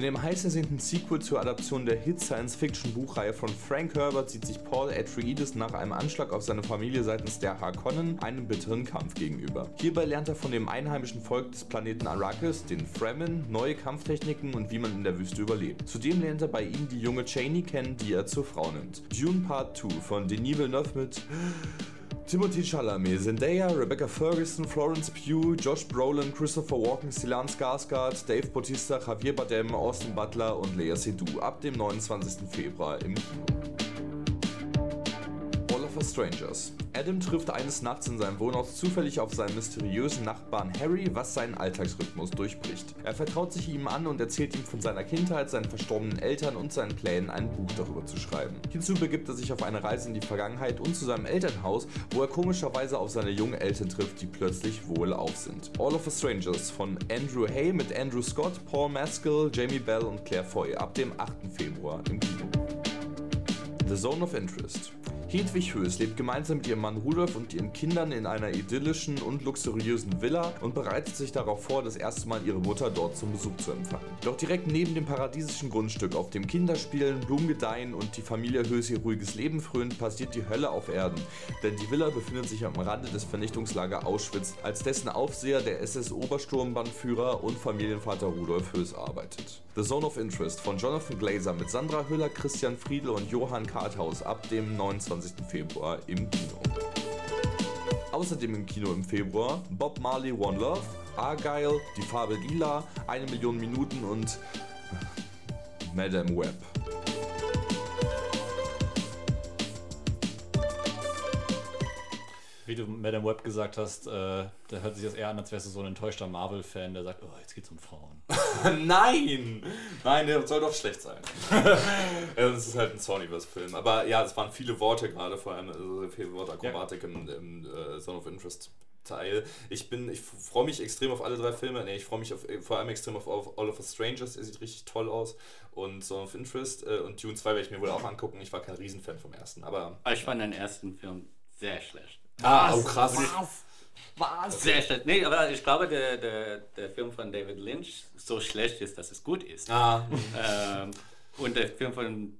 In dem heiß ersehnten Sequel zur Adaption der Hit-Science-Fiction-Buchreihe von Frank Herbert sieht sich Paul Atreides nach einem Anschlag auf seine Familie seitens der Harkonnen einem bitteren Kampf gegenüber. Hierbei lernt er von dem einheimischen Volk des Planeten Arrakis, den Fremen, neue Kampftechniken und wie man in der Wüste überlebt. Zudem lernt er bei ihnen die junge Cheney kennen, die er zur Frau nimmt. Dune Part 2 von Denis Villeneuve mit Timothy Chalamet, Zendaya, Rebecca Ferguson, Florence Pugh, Josh Brolin, Christopher Walken, Stellan Skarsgård, Dave Bautista, Javier Bardem, Austin Butler und Lea Seydoux ab dem 29. Februar im Kino. Us Strangers. Adam trifft eines Nachts in seinem Wohnhaus zufällig auf seinen mysteriösen Nachbarn Harry, was seinen Alltagsrhythmus durchbricht. Er vertraut sich ihm an und erzählt ihm von seiner Kindheit, seinen verstorbenen Eltern und seinen Plänen, ein Buch darüber zu schreiben. Hinzu begibt er sich auf eine Reise in die Vergangenheit und zu seinem Elternhaus, wo er komischerweise auf seine jungen Eltern trifft, die plötzlich wohlauf sind. All of Us Strangers von Andrew Hay mit Andrew Scott, Paul Maskell, Jamie Bell und Claire Foy ab dem 8. Februar im Kino. The Zone of Interest. Hedwig Höß lebt gemeinsam mit ihrem Mann Rudolf und ihren Kindern in einer idyllischen und luxuriösen Villa und bereitet sich darauf vor, das erste Mal ihre Mutter dort zum Besuch zu empfangen. Doch direkt neben dem paradiesischen Grundstück, auf dem Kinder spielen, Blumen gedeihen und die Familie Höß ihr ruhiges Leben frönt, passiert die Hölle auf Erden. Denn die Villa befindet sich am Rande des Vernichtungslager Auschwitz, als dessen Aufseher der SS-Obersturmbannführer und Familienvater Rudolf Höß arbeitet. The Zone of Interest von Jonathan Glazer mit Sandra Hüller, Christian Friedel und Johann Karthaus ab dem 29. Februar im Kino. Außerdem im Kino im Februar Bob Marley One Love, Argyle, Die Farbe Lila, Eine Million Minuten und Madame Web. Wie du Madame Web gesagt hast, äh, da hört sich das eher an, als wärst du so ein enttäuschter Marvel-Fan, der sagt, oh, jetzt geht's um Frauen. *laughs* Nein! Nein, der soll doch schlecht sein. *laughs* Ja, das ist halt ein Sonyverse-Film. Aber ja, es waren viele Worte gerade, vor allem also viele Wortakrobatik im, im äh, Zone of Interest. Teil. Ich bin, ich freue mich extrem auf alle drei Filme. Nee, ich freue mich auf, vor allem extrem auf, auf All of Us Strangers. Er sieht richtig toll aus. Und Zone of Interest. Äh, und Dune 2 werde ich mir wohl auch angucken. Ich war kein Riesenfan vom ersten. Aber. Ich fand den ersten Film sehr schlecht. Ah, oh krass. Was? Sehr schlecht. Nee, aber ich glaube, der, der, der Film von David Lynch so schlecht ist, dass es gut ist. Ah, Ähm, und der Film von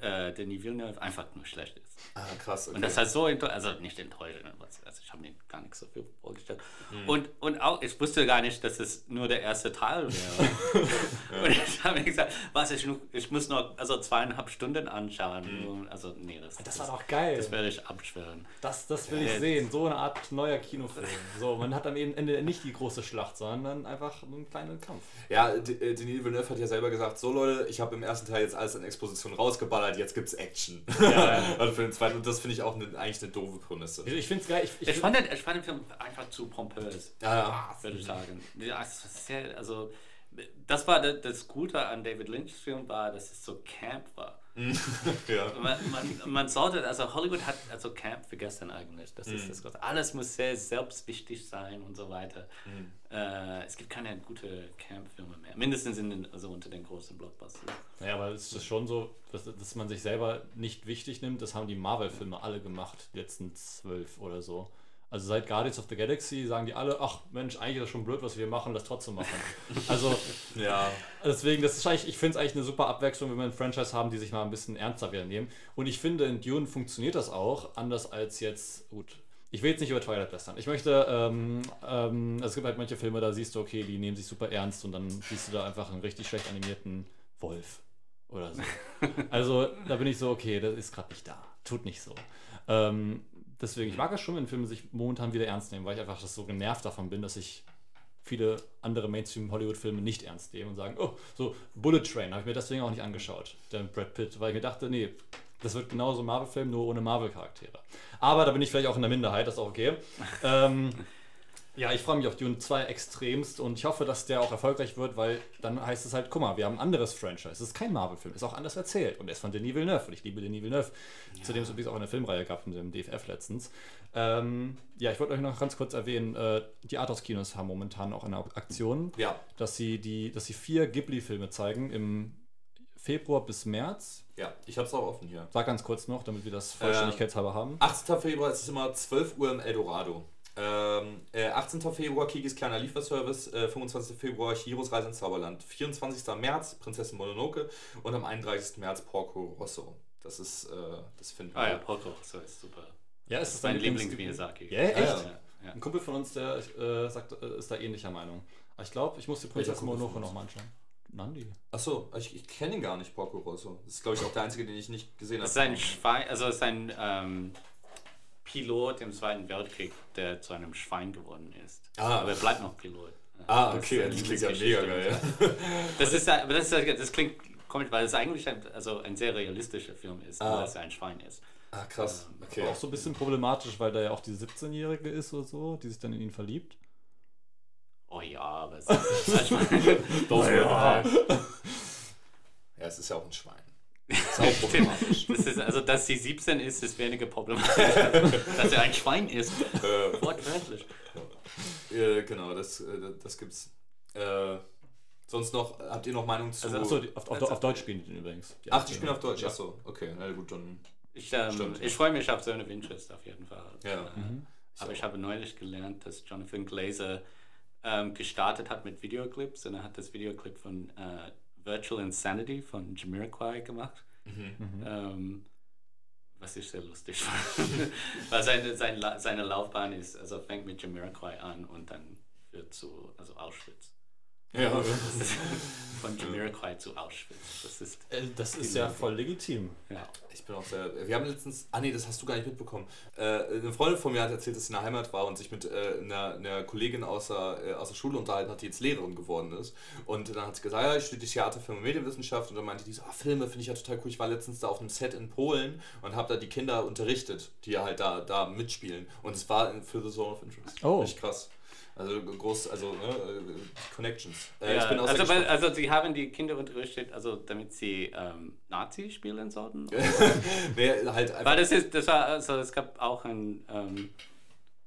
äh, Denis Villeneuve einfach nur schlecht ist. Ah krass. Okay. Und das hat so enttäuscht, also nicht enttäuscht, also ich habe mir gar nichts so viel vorgestellt. Hm. Und, und auch, ich wusste gar nicht, dass es nur der erste Teil wäre. *laughs* Und ich habe mir gesagt, was, ich, ich muss noch also zweieinhalb Stunden anschauen. Hm. Und Also, nee, das, Das war doch geil. Das werde ich abschwören. Das, das will ich Ja, sehen. So eine Art neuer Kinofilm. So, man hat am Ende nicht die große Schlacht, sondern einfach einen kleinen Kampf. Ja, äh, Denis Villeneuve hat ja selber gesagt, so Leute, ich habe im ersten Teil jetzt alles in Exposition rausgeballert, jetzt gibt's Action. also *laughs* für den zweiten, und das finde ich auch eine, eigentlich eine doofe Prämisse. Ich finde es geil. Ich, Ich fand, den, ich fand den Film einfach zu pompös. Ja, ja. würde ich sagen. Also, das war das, das Gute an David Lynch's Film war, dass es so Camp war. *laughs* ja. Man, man, man sollte, also Hollywood hat also Camp vergessen eigentlich. Das ist das Große. Alles muss sehr selbstwichtig sein und so weiter. Äh, es gibt keine gute Camp-Filme mehr. Mindestens in den, also unter den großen Blockbusters. Ja, aber es ist schon so, dass, dass man sich selber nicht wichtig nimmt. Das haben die Marvel-Filme alle gemacht, die letzten zwölf oder so. Also seit Guardians of the Galaxy sagen die alle, ach Mensch, eigentlich ist das schon blöd, was wir machen, lass trotzdem machen. *laughs* Also ja. deswegen, das ist eigentlich, ich finde es eigentlich eine super Abwechslung, wenn wir ein Franchise haben, die sich mal ein bisschen ernster wieder nehmen. Und ich finde, in Dune funktioniert das auch, anders als jetzt, gut, ich will jetzt nicht über Twilight lästern. Ich möchte, ähm, ähm, es gibt halt manche Filme, da siehst du, okay, die nehmen sich super ernst und dann siehst du da einfach einen richtig schlecht animierten Wolf oder so. *laughs* Also da bin ich so, okay, das ist gerade nicht da. Tut nicht so. Ähm, deswegen, ich mag es schon, wenn Filme sich momentan wieder ernst nehmen, weil ich einfach das so genervt davon bin, dass ich viele andere Mainstream-Hollywood-Filme nicht ernst nehmen und sagen, oh, so Bullet Train habe ich mir deswegen auch nicht angeschaut, der mit Brad Pitt, weil ich mir dachte, nee, das wird genauso ein Marvel-Film, nur ohne Marvel-Charaktere. Aber da bin ich vielleicht auch in der Minderheit, das ist auch okay. *laughs* ähm, ja, ich freue mich auf Dune 2 extremst und ich hoffe, dass der auch erfolgreich wird, weil dann heißt es halt, guck mal, wir haben ein anderes Franchise. Es ist kein Marvel-Film, ist auch anders erzählt und er ist von Denis Villeneuve und ich liebe Denis Villeneuve, zu dem es übrigens auch eine Filmreihe gab mit dem DFF letztens. Ähm, ja, ich wollte euch noch ganz kurz erwähnen, äh, die Arthouse-Kinos haben momentan auch eine Aktion, Ja. dass sie, die, dass sie vier Ghibli-Filme zeigen im Februar bis März. Ja, ich hab's auch offen hier. Sag ganz kurz noch, damit wir das vollständigkeitshalber haben. 18. Februar ist es immer 12 Uhr im Eldorado. Ähm, äh, 18. Februar Kikis kleiner Lieferservice, äh, 25. Februar Chiros Reise ins Zauberland, 24. März Prinzessin Mononoke und am 31. März Porco Rosso. Das ist, äh, das finden Ah ja, Porco Rosso ist super. Ja, es ist Mein dein Lieblings-Miyazaki. Ja, echt? Ja, ja. Ein Kumpel von uns, der äh, sagt, äh, ist da ähnlicher Meinung. Ich glaube, ich muss die Prinzessin Mononoke nochmal anschauen. Nandi. Achso, ich, ich kenne ihn gar nicht, Porco Rosso. Das ist, glaube ich, auch der einzige, den ich nicht gesehen habe. Es ist ein Schwein, also ist ein ähm, Pilot im Zweiten Weltkrieg, der zu einem Schwein geworden ist. Ah. Aber er bleibt noch Pilot. Ah, Das okay, eine das klingt ja mega geil. *laughs* Das ist, aber das, ist, das klingt komisch, weil es eigentlich ein, also ein sehr realistischer Film ist, Ah. nur dass er ein Schwein ist. Ah, krass. Okay. Auch so ein bisschen problematisch, weil da ja auch die 17-Jährige ist oder so, die sich dann in ihn verliebt. Oh ja, aber es ist ein *laughs* Schwein. Doch, ja. ja, es ist ja auch ein Schwein. Ist auch problematisch. Das ist, also, dass sie 17 ist, ist weniger problematisch. *laughs* dass er ein Schwein ist. äh, Wortwörtlich. äh, genau, das, äh, das gibt's. Äh, sonst noch, habt ihr noch Meinung zu. Also, Achso, auf, auf, auf Deutsch spielen die den übrigens. Die Ach, die spielen auf Deutsch. Ja. Achso, okay, na gut, dann. Ich, ähm, ich freue mich auf Zone of Interest auf jeden Fall. Ja. Äh, Aber ich habe neulich gelernt, dass Jonathan Glazer ähm, gestartet hat mit Videoclips und er hat das Videoclip von äh, Virtual Insanity von Jamiroquai gemacht. Ähm, was ich sehr lustig fand. *laughs* Weil seine, sein, La- seine Laufbahn ist, also fängt mit Jamiroquai an und dann führt zu also Auschwitz. Ja. Das *laughs* ist von Jamiroquai zu Auschwitz. Das ist, Äh, Das ist ja voll legitim. ja. Ich bin auch sehr. Wir haben letztens. Ah, nee, das hast du gar nicht mitbekommen. Äh, eine Freundin von mir hat erzählt, dass sie in der Heimat war und sich mit äh, einer, einer Kollegin aus der, äh, aus der Schule unterhalten hat, die jetzt Lehrerin geworden ist. Und dann hat sie gesagt: Ja, ich studiere Theater, Film und Medienwissenschaft. Und dann meinte die so: ah, Filme finde ich ja total cool. Ich war letztens da auf einem Set in Polen und habe da die Kinder unterrichtet, die halt da, da mitspielen. Und es war für The Zone of Interest. Oh. Richtig krass. Also groß, also ne, äh, Connections. Äh, Ja, also, weil, also sie haben die Kinder unterrichtet, also damit sie ähm, Nazi spielen sollten. *laughs* nee, halt einfach. Weil das ist, das war, also es gab auch ein, ähm,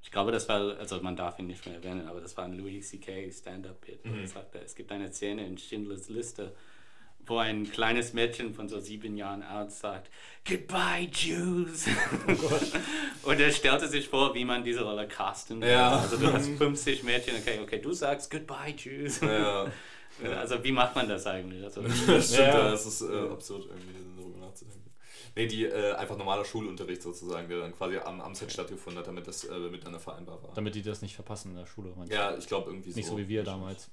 ich glaube, das war, also man darf ihn nicht mehr erwähnen, aber das war ein Louis C.K. Stand-Up-Bit. wo er sagte, Es gibt eine Szene in Schindlers Liste, wo ein kleines Mädchen von so sieben Jahren alt sagt, Goodbye, Jews. Und er stellte sich vor, wie man diese Rolle casten. Ja. Also du hast 50 Mädchen, okay, okay, du sagst Goodbye, Jews. ja. Also wie macht man das eigentlich? Also, *laughs* Das stimmt, Ja. das ist äh, absurd, irgendwie darüber nachzudenken. Nee, die äh, einfach normaler Schulunterricht sozusagen, der dann quasi am, am Set stattgefunden hat, damit das äh, miteinander vereinbar war. Damit die das nicht verpassen in der Schule. Ja, ich glaube irgendwie so. Nicht so wie wir damals.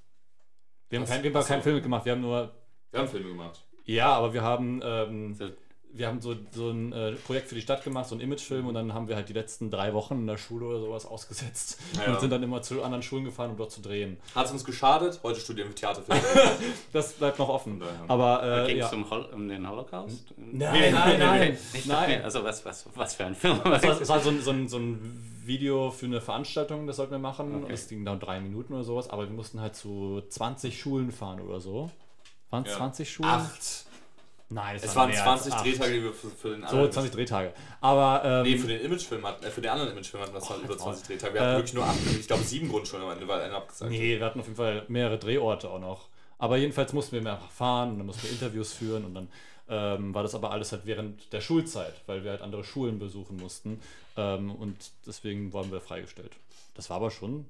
Wir haben, kein, wir haben keinen Film gemacht, wir haben nur. Wir haben Filme gemacht. Ja, aber wir haben. Ähm, so, wir haben so, so ein äh, Projekt für die Stadt gemacht, so ein Imagefilm, und dann haben wir halt die letzten drei Wochen in der Schule oder sowas ausgesetzt. Ja. Und sind dann immer zu anderen Schulen gefahren, um dort zu drehen. Hat es uns geschadet? Heute studieren wir Theaterfilme. *laughs* Das bleibt noch offen. Aber äh, ging ja. es um, Hol um den Holocaust? Nein, nein, nein. Ich dachte nein. also was, was, was für ein Film. Es war, es war so, ein, so, ein, so ein Video für eine Veranstaltung, das sollten wir machen. Okay. Das ging dann drei Minuten oder sowas, aber wir mussten halt zu 20 Schulen fahren oder so. Waren es Ja. 20 Schulen? Acht. Nein, Es waren mehr als 20 acht. Drehtage, die wir für, für den So, anderen. 20 Drehtage. Aber ähm, Nee, für den Imagefilm hatten, äh, für den anderen Imagefilm hatten wir es halt über jetzt 20 mal. Drehtage. Wir hatten Äh, wirklich nur acht, ich glaube sieben Grundschulen am Ende, weil einer abgesagt. Nee, wir hatten auf jeden Fall mehrere Drehorte auch noch. Aber jedenfalls mussten wir einfach fahren und dann mussten wir Interviews führen und dann ähm, war das aber alles halt während der Schulzeit, weil wir halt andere Schulen besuchen mussten. Ähm, und deswegen waren wir freigestellt. Das war aber schon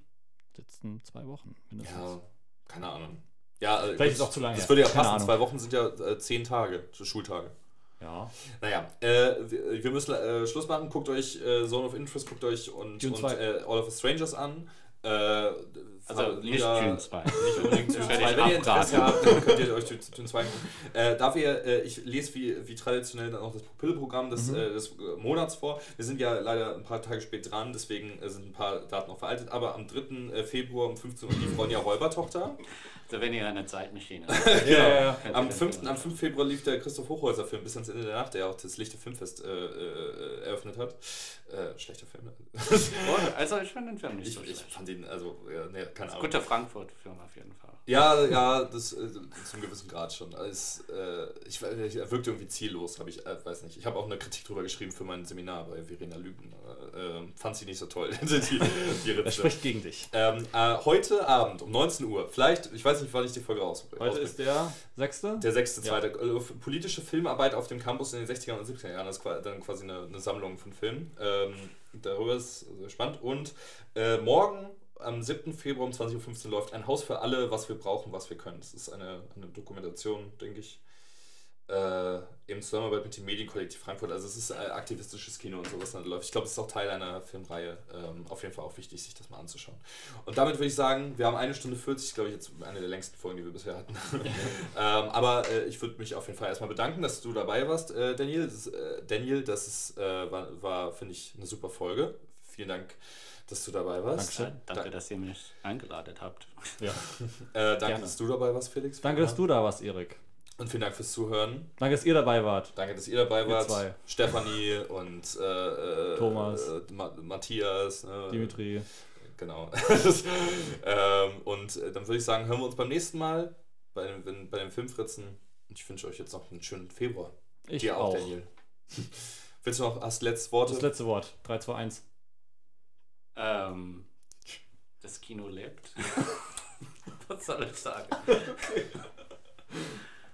die letzten zwei Wochen mindestens. Ja, keine Ahnung. Ja, äh, Vielleicht gut, ist es auch zu lange Das würde ja Keine passen. Ahnung. Zwei Wochen sind ja äh, zehn Tage, Schultage. Ja. Naja, äh, wir wir müssen äh, Schluss machen. Guckt euch äh, Zone of Interest, guckt euch und, und 2. äh, All of the Strangers an. Äh, Also nicht Dune 2. Nicht unbedingt Dune Das 2. werde ich Wenn ihr Interesse habt, dann könnt ihr euch Dune Dune 2 gucken. Äh, dafür, äh, ich lese wie, wie traditionell dann auch das Pupille-Programm des, Mhm. äh, des äh, Monats vor. Wir sind ja leider ein paar Tage spät dran, deswegen äh, sind ein paar Daten noch veraltet. Aber am 3. äh, Februar um 15 Uhr lief Ronja Räubertochter. Also wenn ihr eine Zeitmaschine *laughs* Ja, ja, ja. Am 5. Am 5. Februar lief der Christoph Hochhäuser Film bis ans Ende der Nacht, der auch das Lichte Filmfest eröffnet hat. Schlechter Film. *laughs* Oh, Also ich fand den Film nicht ich, so ich fand ihn, also, ja, nee, keine Ahnung. Guter Frankfurt-Film auf jeden Fall. Ja, ja, das äh, zum gewissen Grad schon. Es, äh, ich, ich, er wirkt irgendwie ziellos, habe ich, äh, weiß nicht. Ich habe auch eine Kritik drüber geschrieben für mein Seminar bei Verena Lügen. Äh, fand sie nicht so toll, *laughs* die, die Er spricht gegen dich. Ähm, äh, heute Abend um 19 Uhr, vielleicht, ich weiß nicht, wann ich die Folge rausbringe. Heute ist der sechste? Der sechste, zweite. Äh, Politische Filmarbeit auf dem Campus in den 60er und 70er Jahren. Das ist dann quasi eine, eine Sammlung von Filmen. Ähm, darüber ist sehr spannend. Und äh, morgen am 7. Februar um 20.15 Uhr läuft ein Haus für alle, was wir brauchen, was wir können. Das ist eine, eine Dokumentation, denke ich. Äh, Im Zusammenarbeit mit dem Medienkollektiv Frankfurt. Also es ist äh, aktivistisches Kino und sowas was da läuft. Ich glaube, es ist auch Teil einer Filmreihe. Ähm, auf jeden Fall auch wichtig, sich das mal anzuschauen. Und damit würde ich sagen, wir haben eine Stunde 40, glaube ich, jetzt eine der längsten Folgen, die wir bisher hatten. *laughs* ähm, aber äh, ich würde mich auf jeden Fall erstmal bedanken, dass du dabei warst, äh, Daniel. Das, äh, Daniel, das ist, äh, war, war finde ich, eine super Folge. Vielen Dank, dass du dabei warst. Dankeschön. Danke, dass ihr mich eingeladen habt. Ja. *laughs* Äh, danke, Gerne. dass du dabei warst, Felix. Danke, dass du da warst, Erik. Und vielen Dank fürs Zuhören. Danke, dass ihr dabei wart. Danke, dass ihr dabei Wir wart. zwei. Stefanie und äh, äh, Thomas. Äh, Ma Matthias. Ne? Dimitri. Genau. *laughs* ähm, und äh, dann würde ich sagen, hören wir uns beim nächsten Mal bei den, wenn, bei den Filmfritzen. Und ich wünsche euch jetzt noch einen schönen Februar. Ich Dir auch, auch. Daniel. *laughs* Willst du noch hast letzte Worte? Das letzte Wort. 3, 2, 1. Ähm, das Kino lebt. *laughs* Was soll ich sagen? *laughs*